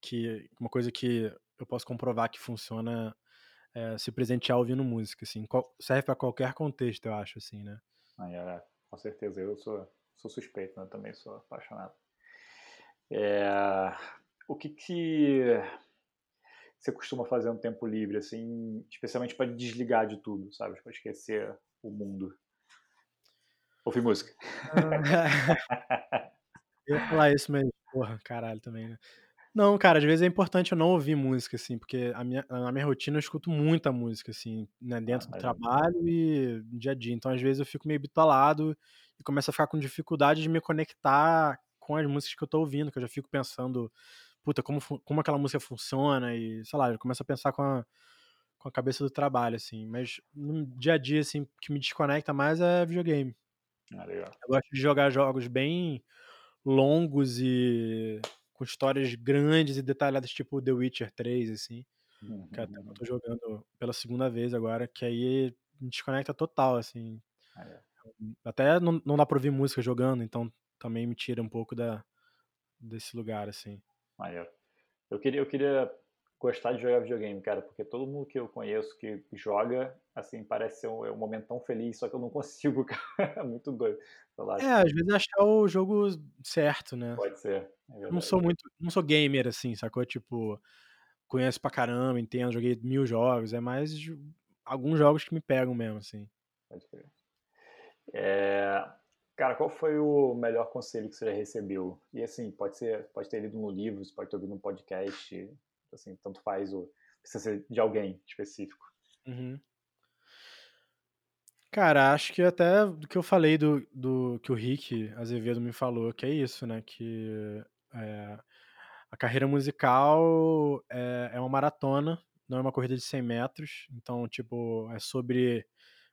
Speaker 2: que uma coisa que eu posso comprovar que funciona é, se presentear ouvindo música, assim. serve para qualquer contexto, eu acho, assim, né?
Speaker 1: Ah, com certeza. Eu sou, sou suspeito, né? Também sou apaixonado. É, o que que você costuma fazer no tempo livre, assim, especialmente para desligar de tudo, sabe? Para esquecer o mundo. Ouvir música. *laughs*
Speaker 2: eu ia falar isso, mas, porra, caralho também, né? Não, cara, às vezes é importante eu não ouvir música, assim, porque a minha, na minha rotina eu escuto muita música, assim, né, dentro do trabalho e no dia a dia. Então, às vezes eu fico meio bitolado e começo a ficar com dificuldade de me conectar com as músicas que eu tô ouvindo, que eu já fico pensando, puta, como, como aquela música funciona e, sei lá, eu começo a pensar com a, com a cabeça do trabalho, assim. Mas no dia a dia, assim, o que me desconecta mais é videogame.
Speaker 1: Ah, legal.
Speaker 2: Eu gosto de jogar jogos bem longos e com histórias grandes e detalhadas, tipo The Witcher 3, assim. Que até eu
Speaker 1: Uhum.
Speaker 2: tô jogando pela segunda vez agora, que aí me desconecta total, assim.
Speaker 1: Ah, é.
Speaker 2: Até não, não dá pra ouvir música jogando, então também me tira um pouco da, desse lugar, assim.
Speaker 1: Maneiro. Eu queria, eu queria gostar de jogar videogame, cara, porque todo mundo que eu conheço que joga, assim, parece ser um, é um momento tão feliz, só que eu não *laughs* consigo, cara. É muito doido. Lá,
Speaker 2: É, às vezes achar o jogo certo, né?
Speaker 1: pode ser. É
Speaker 2: não sou muito. Não sou gamer, assim, sacou? Tipo, conheço pra caramba, entendo, joguei mil jogos. É mais alguns jogos que me pegam mesmo, assim.
Speaker 1: Pode crer. É, Cara, qual foi o melhor conselho que você já recebeu? E assim, pode ser, pode ter lido no livro, pode ter ouvido num podcast, assim, tanto faz, o precisa ser de alguém específico.
Speaker 2: Uhum. Cara, acho que até do que eu falei do, do que o Rick Azevedo me falou, que é isso, né? Que é, a carreira musical é, é uma maratona, não é uma corrida de 100 metros. Então, tipo, é sobre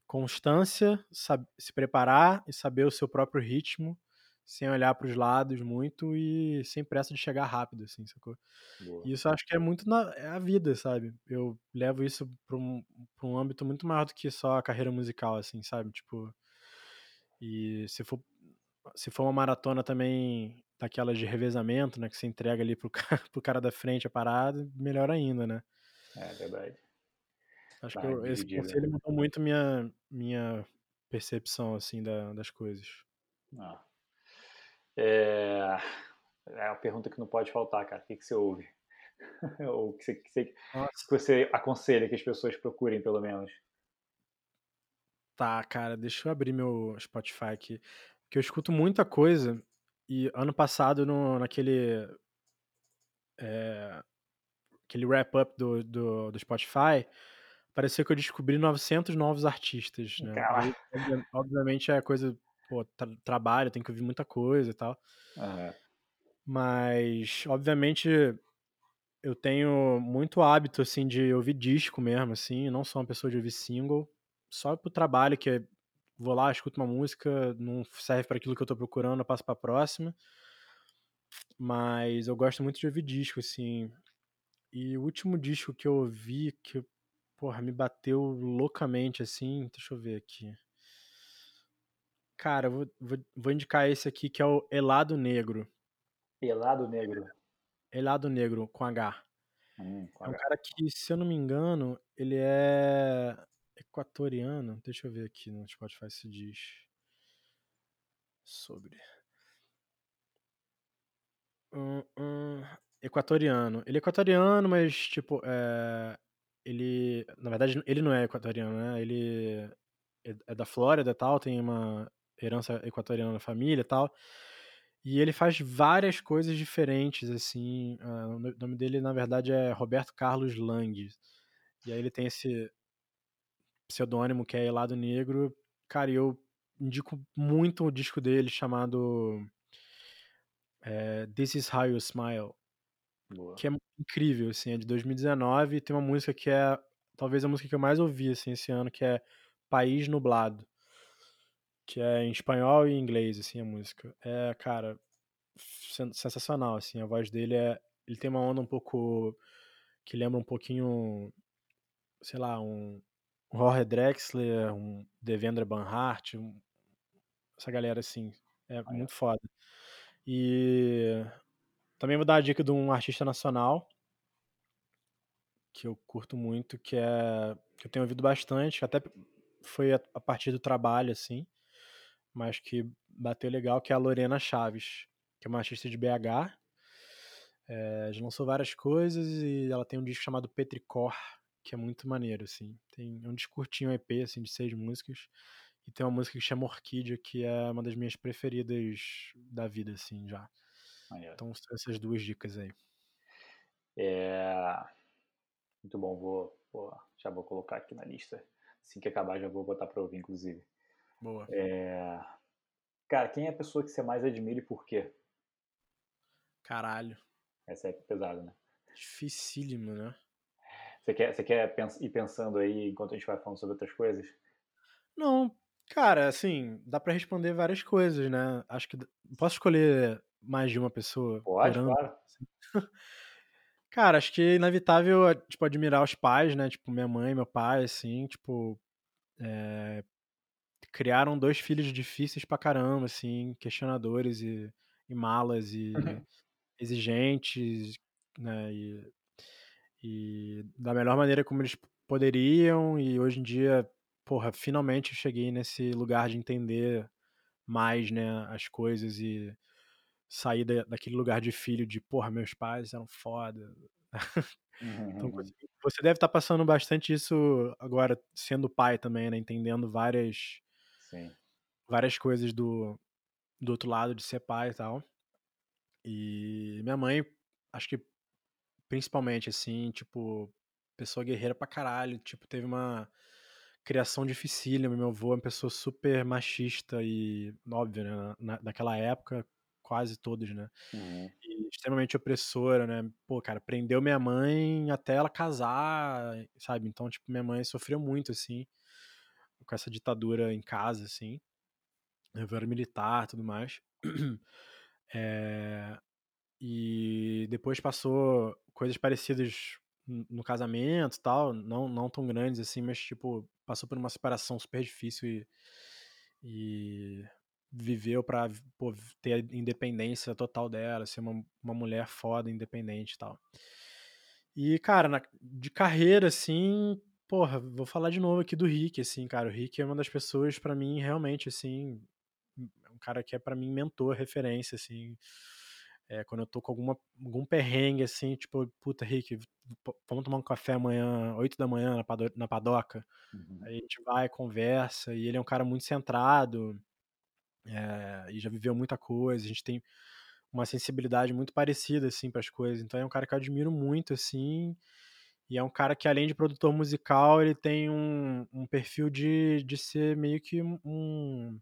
Speaker 2: constância, se preparar e saber o seu próprio ritmo, sem olhar para os lados muito e sem pressa de chegar rápido, assim, sacou?
Speaker 1: Boa.
Speaker 2: Isso acho que é muito na é a vida, sabe? Eu levo isso para um, pra um âmbito muito maior do que só a carreira musical, assim, sabe? Tipo, e se for, se for uma maratona também daquelas de revezamento, né? Que você entrega ali pro *laughs* cara, pro cara da frente a parada, melhor ainda, né?
Speaker 1: É verdade.
Speaker 2: Acho
Speaker 1: Tá,
Speaker 2: que eu- esse conselho mudou muito minha, minha percepção, assim, da- das coisas.
Speaker 1: Ah. É... é a pergunta que não pode faltar, cara. O que, que você ouve? *laughs* Ou o que você, que você, que você aconselha que as pessoas procurem, pelo menos?
Speaker 2: Tá, cara, deixa eu abrir meu Spotify aqui. Porque eu escuto muita coisa. E ano passado, no, naquele. é, aquele wrap-up do, do, do Spotify, pareceu que eu descobri 900 novos artistas, né? E obviamente, é coisa. Pô, tra- trabalho, tem que ouvir muita coisa e tal.
Speaker 1: Aham.
Speaker 2: Mas, obviamente, eu tenho muito hábito, assim, de ouvir disco mesmo, assim. Não sou uma pessoa de ouvir single. Só pro trabalho, que é, vou lá, escuto uma música, não serve para aquilo que eu tô procurando, eu passo pra próxima. Mas eu gosto muito de ouvir disco, assim. E o último disco que eu ouvi, que, porra, me bateu loucamente, assim. Deixa eu ver aqui. Cara, vou, vou, vou indicar esse aqui, que é o Elado Negro.
Speaker 1: Pelado negro.
Speaker 2: Elado Negro, com H.
Speaker 1: Hum, com
Speaker 2: É um
Speaker 1: H.
Speaker 2: cara que, se eu não me engano, ele é equatoriano. Deixa eu ver aqui no Spotify se diz. Sobre. Hum, hum, equatoriano. Ele é equatoriano, mas, tipo, é, ele. Na verdade, ele não é equatoriano, né? Ele é, é da Flórida e tal, tem uma herança equatoriana na família e tal. E ele faz várias coisas diferentes, assim. ah, o no- nome dele, na verdade, é Roberto Carlos Lang. E aí ele tem esse pseudônimo que é Elado Negro. Cara, eu indico muito o disco dele chamado é, This Is How You Smile,
Speaker 1: Boa.
Speaker 2: que é incrível, assim, é de 2019 e tem uma música que é talvez a música que eu mais ouvi, assim, esse ano, que é País Nublado, que é em espanhol e inglês, assim, a música. É, cara, sen- sensacional, assim, a voz dele é... Ele tem uma onda um pouco... que lembra um pouquinho, sei lá, um um Jorge Drexler, um Devendra Banhart, um- essa galera, assim, é muito foda. E também vou dar a dica de um artista nacional que eu curto muito, que é que eu tenho ouvido bastante, que até foi a, a partir do trabalho assim, mas que bateu legal, que é a Lorena Chaves, que é uma artista de BH. É, já lançou várias coisas e ela tem um disco chamado Petricor, que é muito maneiro assim. Tem é um disco curtinho EP assim de seis músicas. E tem uma música que chama Orquídea, que é uma das minhas preferidas da vida, assim, já.
Speaker 1: Maneiro.
Speaker 2: Então, essas duas dicas aí.
Speaker 1: É... Muito bom, vou, vou- já vou colocar aqui na lista. Assim que acabar, já vou botar pra ouvir, inclusive.
Speaker 2: Boa.
Speaker 1: É... Cara, quem é a pessoa que você mais admira e por quê?
Speaker 2: Caralho.
Speaker 1: Essa é pesada, né?
Speaker 2: Dificílimo, né?
Speaker 1: Você quer, você quer ir pensando aí enquanto a gente vai falando sobre outras coisas?
Speaker 2: Não, cara, assim, dá para responder várias coisas, né? Acho que posso escolher mais de uma pessoa
Speaker 1: Pode, claro. *laughs*
Speaker 2: Cara, acho que é inevitável, tipo, admirar os pais, né? Tipo, minha mãe, meu pai, assim, tipo, é... criaram dois filhos difíceis pra caramba, assim, questionadores e, e malas e uhum. exigentes, né? E, e da melhor maneira como eles poderiam, e hoje em dia, porra, finalmente eu cheguei nesse lugar de entender mais, né, as coisas e sair da, daquele lugar de filho de, porra, meus pais eram foda. Uhum. *laughs* então, uhum. você deve estar tá passando bastante isso agora, sendo pai também, né? Entendendo várias,
Speaker 1: Sim.
Speaker 2: várias coisas do, do outro lado de ser pai e tal. E minha mãe, acho que principalmente, assim, tipo, pessoa guerreira pra caralho. Tipo, teve uma criação dificílima. Meu avô é uma pessoa super machista e, óbvio, né? Na, naquela época, quase todos, né?
Speaker 1: Uhum.
Speaker 2: E extremamente opressora, né? Pô, cara, prendeu minha mãe até ela casar, sabe? Então, tipo, minha mãe sofreu muito, assim, com essa ditadura em casa, assim. Era militar tudo mais. É... *clears throat* E depois passou coisas parecidas no casamento e tal, não, não tão grandes assim, mas, tipo, passou por uma separação super difícil e, e viveu pra pô, ter a independência total dela, ser uma, uma mulher foda, independente e tal. E, cara, na, de carreira, assim, porra, vou falar de novo aqui do Rick, assim, cara. O Rick é uma das pessoas, para mim, realmente, assim, um cara que é para mim mentor, referência, assim. É, quando eu tô com alguma, algum perrengue, assim, tipo, puta, Rick, vamos tomar um café amanhã, 8 da manhã, na, pado na padoca. Uhum. Aí a gente vai, conversa, e ele é um cara muito centrado, é, e já viveu muita coisa, a gente tem uma sensibilidade muito parecida, assim, para as coisas. Então é um cara que eu admiro muito, assim, e é um cara que, além de produtor musical, ele tem um, um perfil de, de ser meio que um.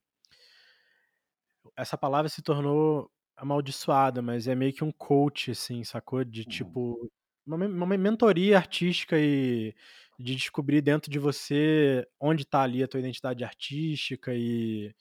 Speaker 2: Essa palavra se tornou amaldiçoada, mas é meio que um coach, assim, sacou? De uhum. tipo. Uma, uma mentoria artística e de descobrir dentro de você onde está ali a tua identidade artística e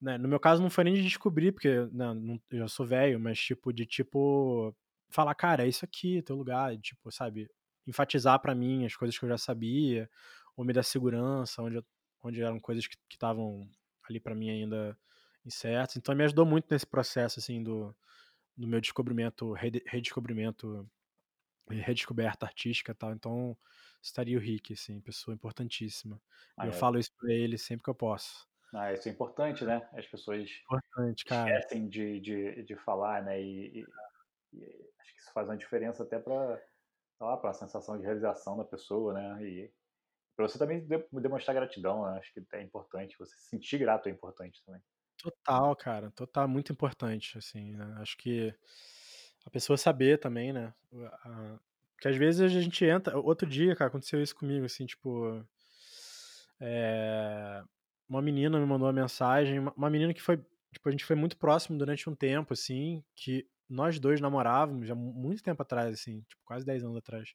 Speaker 2: né, no meu caso não foi nem de descobrir, porque né, não, eu já sou velho, mas tipo, de tipo, falar, cara, é isso aqui, teu lugar, tipo, sabe, enfatizar para mim as coisas que eu já sabia, ou me dar segurança, onde, onde eram coisas que estavam ali para mim ainda incertas. Então me ajudou muito nesse processo, assim, do, do meu descobrimento, redescobrimento, redescoberta artística e tal. Então estaria o Rick, assim, pessoa importantíssima. Ah, eu é. falo isso pra ele sempre que eu posso.
Speaker 1: Ah, isso é importante, né? As pessoas esquecem de, de, de falar, né? E, e, e, acho que isso faz uma diferença até para para a sensação de realização da pessoa, né? E para você também demonstrar gratidão, né? acho que é importante. Você se sentir grato é importante também.
Speaker 2: Total, cara, total, muito importante, assim, né? Acho que a pessoa saber também, né? Porque às vezes a gente entra. Outro dia, cara, aconteceu isso comigo, assim, tipo. É, uma menina me mandou uma mensagem, uma menina que foi, tipo, a gente foi muito próximo durante um tempo, assim, que nós dois namorávamos já muito tempo atrás, assim, tipo, quase 10 anos atrás.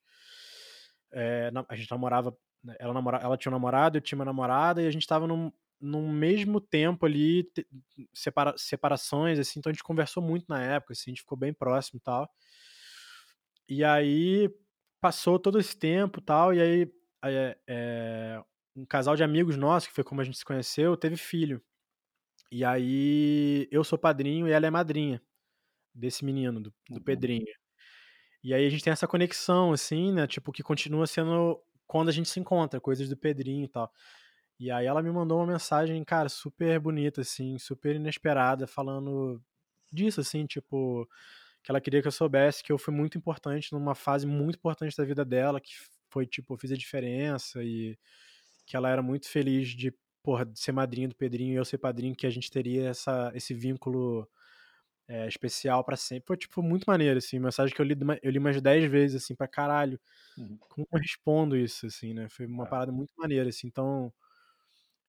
Speaker 2: É, a gente namorava, né, ela, namora, ela tinha um namorado, eu tinha uma namorada, e a gente tava num, num mesmo tempo ali, separa, separações, assim, então a gente conversou muito na época, assim, a gente ficou bem próximo e tal. E aí passou todo esse tempo tal, e aí é, um casal de amigos nossos, que foi como a gente se conheceu, teve filho. E aí eu sou padrinho e ela é madrinha desse menino, do, do uhum. Pedrinho. E aí a gente tem essa conexão, assim, né? Tipo, que continua sendo quando a gente se encontra, coisas do Pedrinho e tal. E aí ela me mandou uma mensagem, cara, super bonita, assim, super inesperada, falando disso, assim, tipo, que ela queria que eu soubesse que eu fui muito importante numa fase muito importante da vida dela, que foi, tipo, eu fiz a diferença e que ela era muito feliz de, porra, ser madrinha do Pedrinho e eu ser padrinho, que a gente teria essa, esse vínculo é, especial para sempre. Foi, tipo, muito maneiro, assim, mensagem que eu li, eu li umas 10 vezes, assim, pra caralho. Uhum. Como eu respondo isso, assim, né? Foi uma é. parada muito maneira, assim, então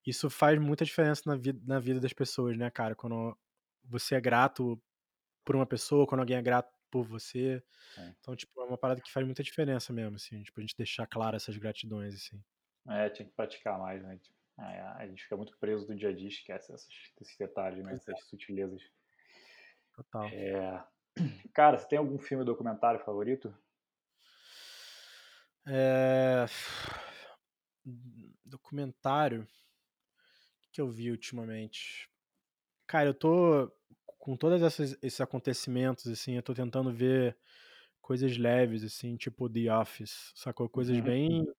Speaker 2: isso faz muita diferença na vida, na vida das pessoas, né, cara? Quando você é grato por uma pessoa, quando alguém é grato por você. É. Então, tipo, é uma parada que faz muita diferença mesmo, assim, tipo, a gente deixar claro essas gratidões, assim.
Speaker 1: É, tinha que praticar mais, né? Tipo, é, a gente fica muito preso do dia a dia, esquece esses, esses detalhes, né? essas sutilezas.
Speaker 2: Total.
Speaker 1: É... Cara, você tem algum filme documentário favorito?
Speaker 2: É... Documentário que eu vi ultimamente. Cara, eu tô com todos esses acontecimentos, assim, eu tô tentando ver coisas leves, assim, tipo The Office, sacou? Coisas uhum. bem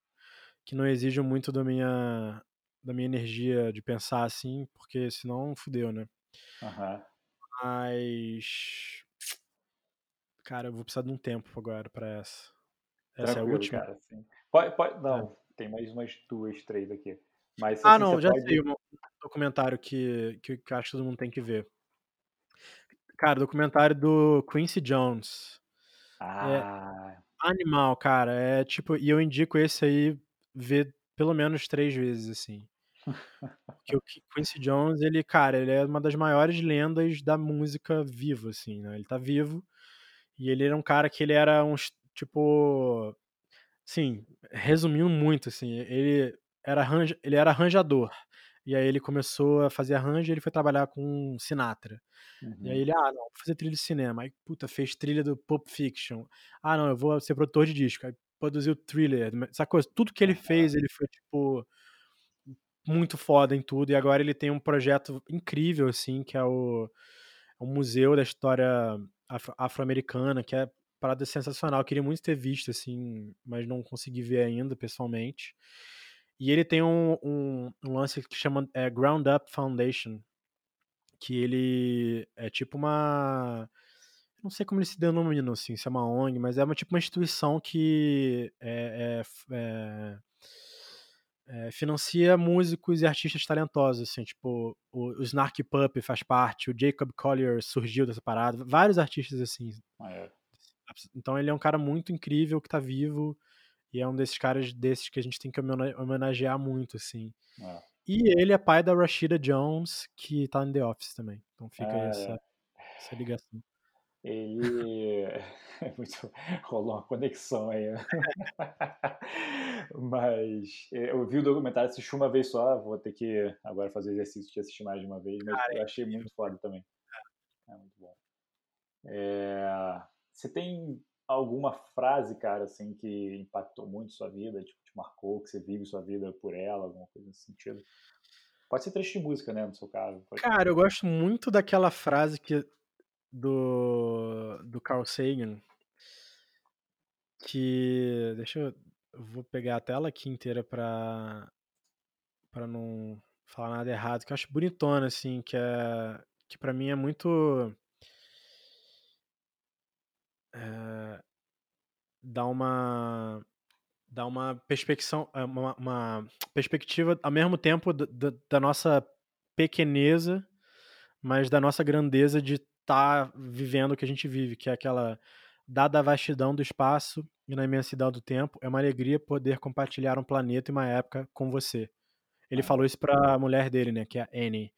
Speaker 2: que não exijam muito da minha da minha energia de pensar assim, porque senão fudeu, né?
Speaker 1: Uhum.
Speaker 2: Mas cara, eu vou precisar de um tempo agora para essa. Essa Tranquilo, é a última. Cara.
Speaker 1: Pode, pode, não, é. tem mais umas duas, três aqui. Mas,
Speaker 2: ah, assim, não, já pode... sei um documentário que, que, que acho que todo mundo tem que ver. Cara, documentário do Quincy Jones.
Speaker 1: É ah.
Speaker 2: É animal, cara. É tipo, e eu indico esse aí ver pelo menos três vezes, assim. Porque o Quincy Jones, ele, cara, ele é uma das maiores lendas da música viva, assim, né? Ele tá vivo. E ele era um cara que ele era um, tipo, sim, resumindo muito, assim, ele era, arranja, ele era arranjador. E aí ele começou a fazer arranjo e ele foi trabalhar com Sinatra. Uhum. E aí uhum. ele, ah, não, vou fazer trilha de cinema. Aí, puta, fez trilha do Pulp Fiction. Ah, não, eu vou ser produtor de disco. Aí produziu thriller. Essa coisa, tudo que ele fez, ele foi, tipo, muito foda em tudo. E agora ele tem um projeto incrível, assim, que é o, o Museu da História Afro-Americana, que é parada sensacional. Eu queria muito ter visto, assim, mas não consegui ver ainda, pessoalmente. E ele tem um, um, um lance que chama é, Ground Up Foundation, que ele é tipo uma não sei como ele se denomina, assim, se é uma ONG, mas é uma tipo uma instituição que é, é, é, é, financia músicos e artistas talentosos, assim, tipo, o, o Snarky Puppy faz parte, o Jacob Collier surgiu dessa parada, vários artistas assim.
Speaker 1: Ah, é.
Speaker 2: Então ele é um cara muito incrível que tá vivo e é um desses caras desses que a gente tem que homenagear muito, assim.
Speaker 1: É.
Speaker 2: E ele é pai da Rashida Jones, que tá em The Office também. Então fica aí essa, é. essa ligação.
Speaker 1: Ele *laughs* é muito rolou uma conexão aí. *laughs* *laughs* Mas é, eu vi o documentário, assisti uma vez só, vou ter que agora fazer exercício de assistir mais de uma vez, mas Cara, eu achei muito foda também. É muito bom. É... Você tem alguma frase, cara, assim, que impactou muito sua vida, tipo, te marcou, que você vive sua vida por ela, alguma coisa nesse sentido? Pode ser trecho de música, né, no seu caso.
Speaker 2: Cara, eu gosto muito daquela frase que do, do Carl Sagan, que. Deixa eu. Vou pegar a tela aqui inteira pra, pra não falar nada errado, que eu acho bonitona, assim, que é. Que pra mim é muito. É, dá uma dá uma perspectiva, uma, uma, perspectiva ao mesmo tempo da, da, nossa pequeneza, mas da nossa grandeza de tá vivendo o que a gente vive, que é aquela dada a vastidão do espaço e na imensidão do tempo, é uma alegria poder compartilhar um planeta e uma época com você. Ele falou isso para a mulher dele, né, que é a Annie.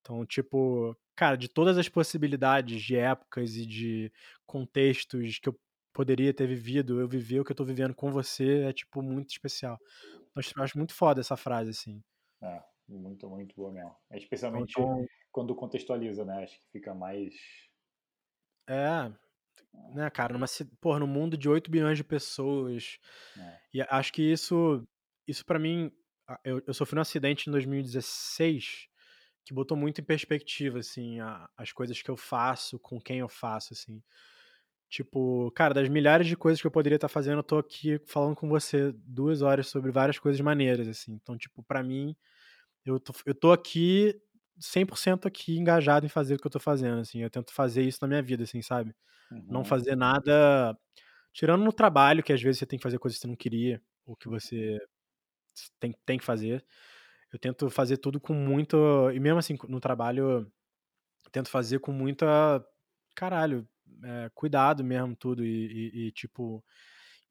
Speaker 2: Então, tipo, cara, de todas as possibilidades de épocas e de contextos que eu poderia ter vivido, eu vivi o que eu tô vivendo com você, é, tipo, muito especial. Então, eu acho muito foda essa frase, assim.
Speaker 1: É, muito, muito boa mesmo. É especialmente então, quando contextualiza, né? Acho que fica mais.
Speaker 2: É, né, cara, numa, porra, no mundo de 8 bilhões de pessoas. É. E acho que isso, isso para mim, eu, eu sofri um acidente em 2016 que botou muito em perspectiva, assim, a, as coisas que eu faço, com quem eu faço, assim. Tipo, cara, das milhares de coisas que eu poderia estar fazendo, eu tô aqui falando com você duas horas sobre várias coisas maneiras, assim. Então, tipo, para mim, eu tô, eu tô aqui 100% aqui engajado em fazer o que eu tô fazendo, assim. Eu tento fazer isso na minha vida, assim, sabe? Uhum. Não fazer nada. Tirando no trabalho, que às vezes você tem que fazer coisas que você não queria, ou que você tem, tem que fazer. Eu tento fazer tudo com muito. E mesmo assim, no trabalho, tento fazer com muita. Caralho, é, cuidado mesmo, tudo. E, e, e, tipo,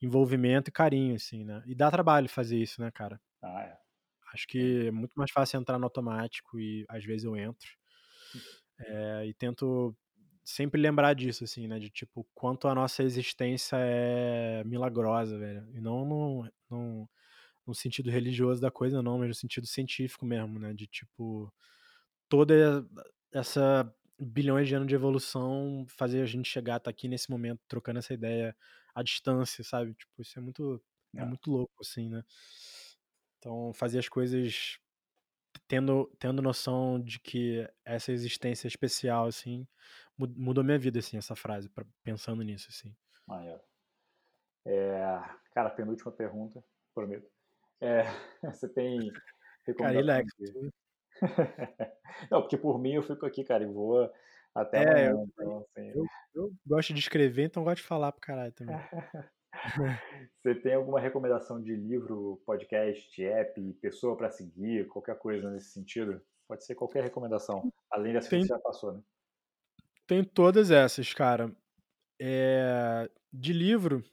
Speaker 2: envolvimento e carinho, assim, né? E dá trabalho fazer isso, né, cara?
Speaker 1: Ah, é.
Speaker 2: Acho que é muito mais fácil entrar no automático e às vezes eu entro. É, e tento sempre lembrar disso, assim, né? De tipo, quanto a nossa existência é milagrosa, velho. E não no, no, no sentido religioso da coisa, não, mas no sentido científico mesmo, né? De tipo, toda essa bilhões de anos de evolução fazer a gente chegar tá aqui nesse momento trocando essa ideia à distância, sabe? Tipo, isso é muito é, é muito louco assim, né? Então, fazer as coisas tendo tendo noção de que essa existência especial assim mudou minha vida assim essa frase, pensando nisso assim.
Speaker 1: Maneiro. É, cara, penúltima pergunta, prometo. É, *laughs* você tem
Speaker 2: recomendação
Speaker 1: cara, *laughs* Não, porque por mim eu fico aqui, cara, e vou até é, amanhã. Eu, então, assim...
Speaker 2: eu, eu, gosto de escrever, então gosto de falar pro caralho também. *laughs* *laughs*
Speaker 1: Você tem alguma recomendação de livro, podcast, app, pessoa para seguir, qualquer coisa nesse sentido? Pode ser qualquer recomendação, além dessa tem, que você já passou, né?
Speaker 2: Tem todas essas, cara. É, de livro,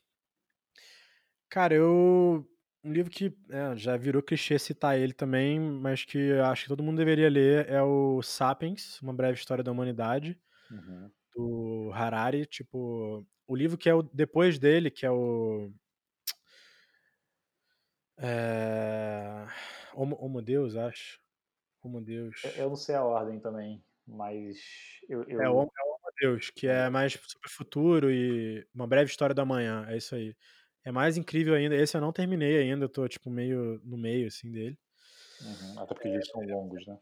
Speaker 2: cara, eu um livro que é, já virou clichê citar ele também, mas que acho que todo mundo deveria ler é o Sapiens, Uma Breve História da Humanidade, uhum. do Harari. Tipo, o livro que é o depois dele, que é o. É... Homo, Homo Deus, acho. Homo Deus.
Speaker 1: Eu não sei a ordem também, mas. Eu, eu...
Speaker 2: É, o Homo, é Homo Deus, que é mais sobre o futuro e uma breve história da manhã. É isso aí. É mais incrível ainda. Esse eu não terminei ainda, eu tô, tipo, meio no meio, assim, dele.
Speaker 1: Uhum, até porque eles são longos, né?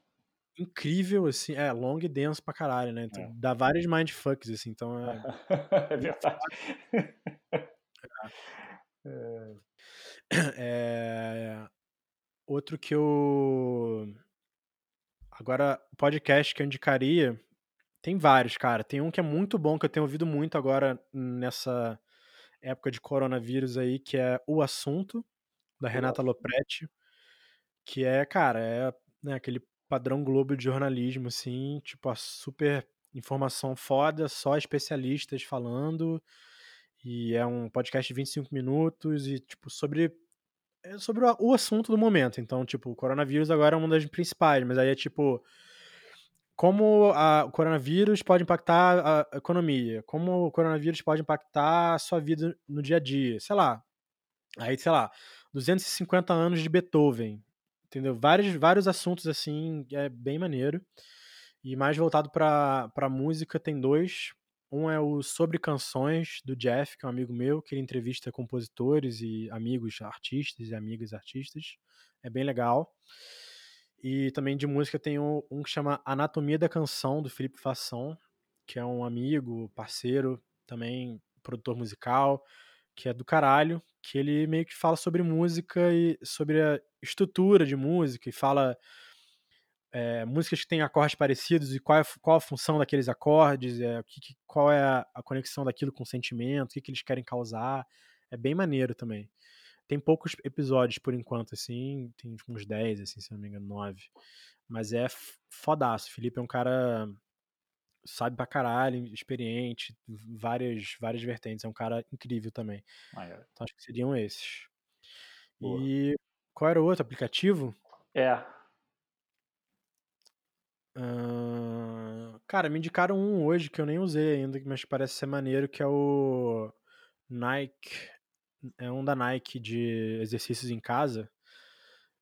Speaker 2: Incrível, assim. É, longo e denso pra caralho, né? Então, é. Dá vários mindfucks, assim, então é. *laughs*
Speaker 1: é verdade.
Speaker 2: É. *laughs* é... Outro que eu. Agora, podcast que eu indicaria. Tem vários, cara. Tem um que é muito bom, que eu tenho ouvido muito agora nessa época de coronavírus aí, que é O Assunto, da Renata Lopretti, que é, cara, é né, aquele padrão Globo de jornalismo, assim, tipo, a super informação foda, só especialistas falando, e é um podcast de 25 minutos, e, tipo, sobre é sobre o assunto do momento. Então, tipo, o coronavírus agora é uma das principais, mas aí é tipo como a, o coronavírus pode impactar a economia, como o coronavírus pode impactar a sua vida no dia a dia, sei lá. Aí, sei lá, 250 anos de Beethoven, entendeu? Vários, vários assuntos assim, é bem maneiro. E mais voltado para música, tem dois. Um é o Sobre Canções, do Jeff, que é um amigo meu, que ele entrevista compositores e amigos artistas e amigas artistas. É bem legal. E também de música tem um, um, que chama Anatomia da Canção, do Felipe Fasson, que é um amigo, parceiro, também produtor musical, que é do caralho, que ele meio que fala sobre música e sobre a estrutura de música e fala é, músicas que têm acordes parecidos e qual é, qual a função daqueles acordes, é, que, qual é a, a, conexão daquilo com o sentimento, o que, que eles querem causar. É bem maneiro também. Tem poucos episódios por enquanto, assim. Tem tipo, uns 10, assim, se não me engano, 9. Mas é fodaço. Felipe é um cara. Sabe pra caralho, experiente, várias, várias vertentes. É um cara incrível também.
Speaker 1: Ah, é.
Speaker 2: Então acho que seriam esses. Boa. E qual era o outro aplicativo?
Speaker 1: É.
Speaker 2: Uh, cara, me indicaram um hoje que eu nem usei ainda, mas parece ser maneiro, que é o Nike é um da Nike de exercícios em casa,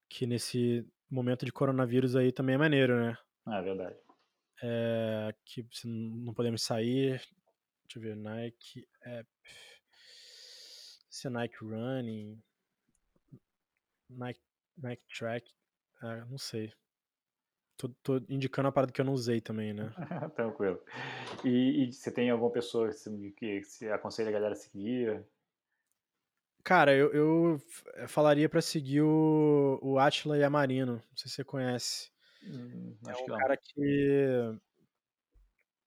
Speaker 2: que nesse momento de coronavírus aí também é maneiro, né?
Speaker 1: É verdade.
Speaker 2: É, que não podemos sair. Deixa eu ver, Nike App. Se é Nike Running. Nike, Nike Track. Ah, não sei. Tô, tô, indicando a parada que eu não usei também, né? *laughs*
Speaker 1: Tranquilo. E, e, você tem alguma pessoa que, que você aconselha a galera a seguir?
Speaker 2: Cara, eu, eu falaria para seguir o, o Atila Yamarino. Não sei se você conhece.
Speaker 1: Hum,
Speaker 2: é um que cara que.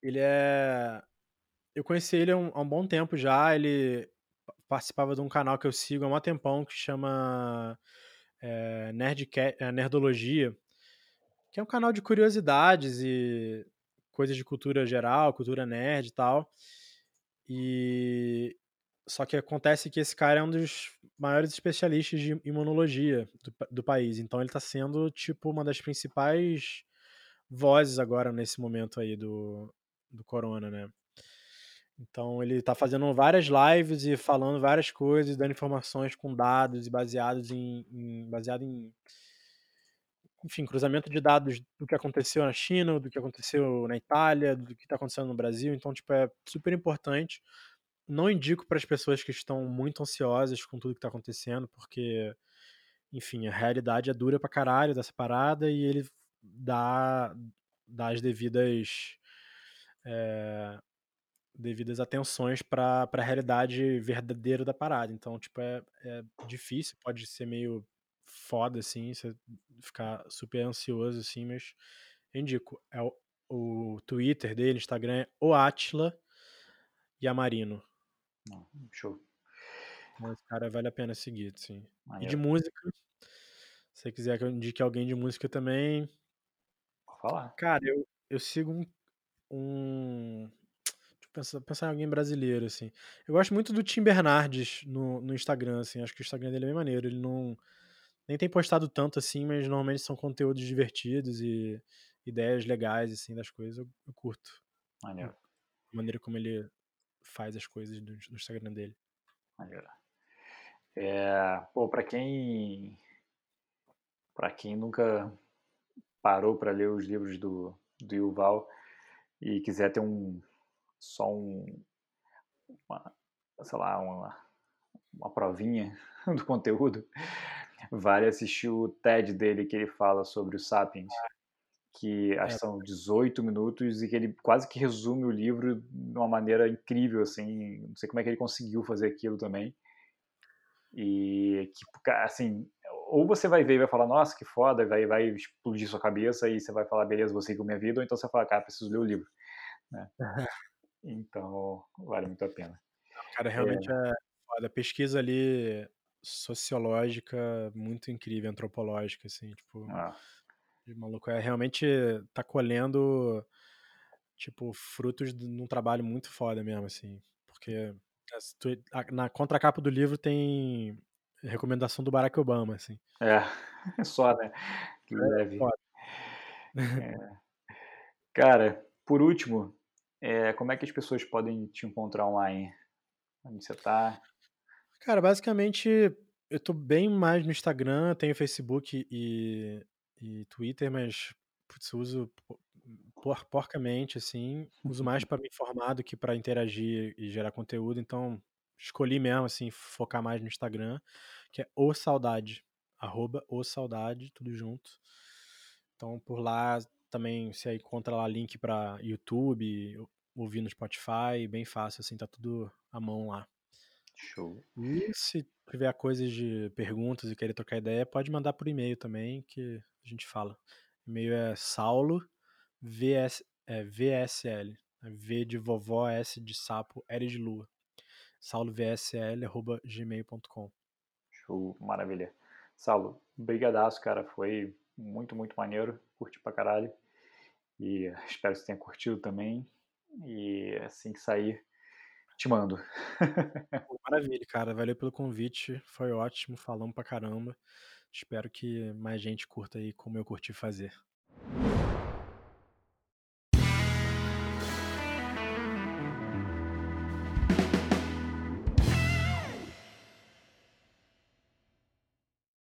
Speaker 2: Ele é. Eu conheci ele há um, há um, bom tempo já. Ele participava de um canal que eu sigo há um tempão que chama é, Nerdca... É, Nerdologia, que é um canal de curiosidades e coisas de cultura geral, cultura nerd e tal. E só que acontece que esse cara é um dos maiores especialistas de imunologia do, do país. Então ele está sendo, tipo, uma das principais vozes agora nesse momento aí do, do corona, né? Então ele tá fazendo várias lives e falando várias coisas, dando informações com dados e baseados em, em baseado em enfim, cruzamento de dados do que aconteceu na China, do que aconteceu na Itália, do que está acontecendo no Brasil. Então, tipo, é super importante. Não indico para as pessoas que estão muito ansiosas com tudo que está acontecendo, porque, enfim, a realidade é dura pra caralho dessa parada e ele dá, dá as devidas. É, devidas atenções para a realidade verdadeira da parada. Então, tipo, é, é difícil, pode ser meio foda, assim, você ficar super ansioso, assim, mas eu indico. É o, o Twitter dele, Instagram é o Atila Yamarino.
Speaker 1: Show.
Speaker 2: Esse cara vale a pena seguir, sim. E de música, se você quiser que eu indique alguém de música também.
Speaker 1: Vou falar.
Speaker 2: Cara, eu, eu sigo um. um pensar, pensar em alguém brasileiro, assim. Eu gosto muito do Tim Bernardes no, no Instagram, assim. Acho que o Instagram dele é bem maneiro. Ele não nem tem postado tanto assim, mas normalmente são conteúdos divertidos e ideias legais, assim, das coisas. Eu, eu curto.
Speaker 1: Maneiro.
Speaker 2: A maneira como ele faz as coisas no, no Instagram dele.
Speaker 1: Maneiro. É, pô, pra quem. Pra quem nunca parou para ler os livros do, do Yuval e quiser ter um. Só um. Uma, sei lá, uma, uma provinha *laughs* do conteúdo, vale assistir o TED dele que ele fala sobre o Sapiens, que acho que são 18 minutos e que ele quase que resume o livro de uma maneira incrível, assim, não sei como é que ele conseguiu fazer aquilo também. E que, assim, ou você vai ver e vai falar, nossa, que foda, vai, vai explodir sua cabeça e você vai falar, beleza, vou seguir com minha vida, ou então você vai falar, cara, preciso ler o livro. Né? *laughs* então, vale muito a pena.
Speaker 2: Cara, realmente é, é foda. A pesquisa ali sociológica muito incrível, antropológica, assim, tipo.
Speaker 1: Ah.
Speaker 2: De maluco. É realmente tá colhendo, tipo, frutos de um trabalho muito foda mesmo, assim. Porque na contracapa do livro tem recomendação do Barack Obama, assim.
Speaker 1: É, *laughs* só, né? Que é leve. É. Cara, por último, é, como é que as pessoas podem te encontrar online? Onde você tá?
Speaker 2: Cara, basicamente, eu tô bem mais no Instagram, tenho Facebook e, e Twitter, mas putz, uso por, porcamente, assim. Uso mais para me informar do que para interagir e gerar conteúdo, então escolhi mesmo, assim, focar mais no Instagram, que é o Saudade, arroba o Saudade, tudo junto. Então, por lá também você encontra lá link para YouTube, ouvir no Spotify, bem fácil, assim, tá tudo à mão lá.
Speaker 1: Show.
Speaker 2: E se tiver coisas de perguntas e querer trocar ideia, pode mandar por e-mail também, que a gente fala. O e-mail é saulo VS, é, VSL. Né, v de vovó, S de sapo, L de lua. saulovsl.gmail.com
Speaker 1: Show, maravilha. Saulo, brigadaço, cara. Foi muito, muito maneiro. Curti pra caralho. E espero que você tenha curtido também. E assim que sair, te mando. *laughs*
Speaker 2: Maravilha, cara. Valeu pelo convite. Foi ótimo. Falamos pra caramba. Espero que mais gente curta aí como eu curti fazer.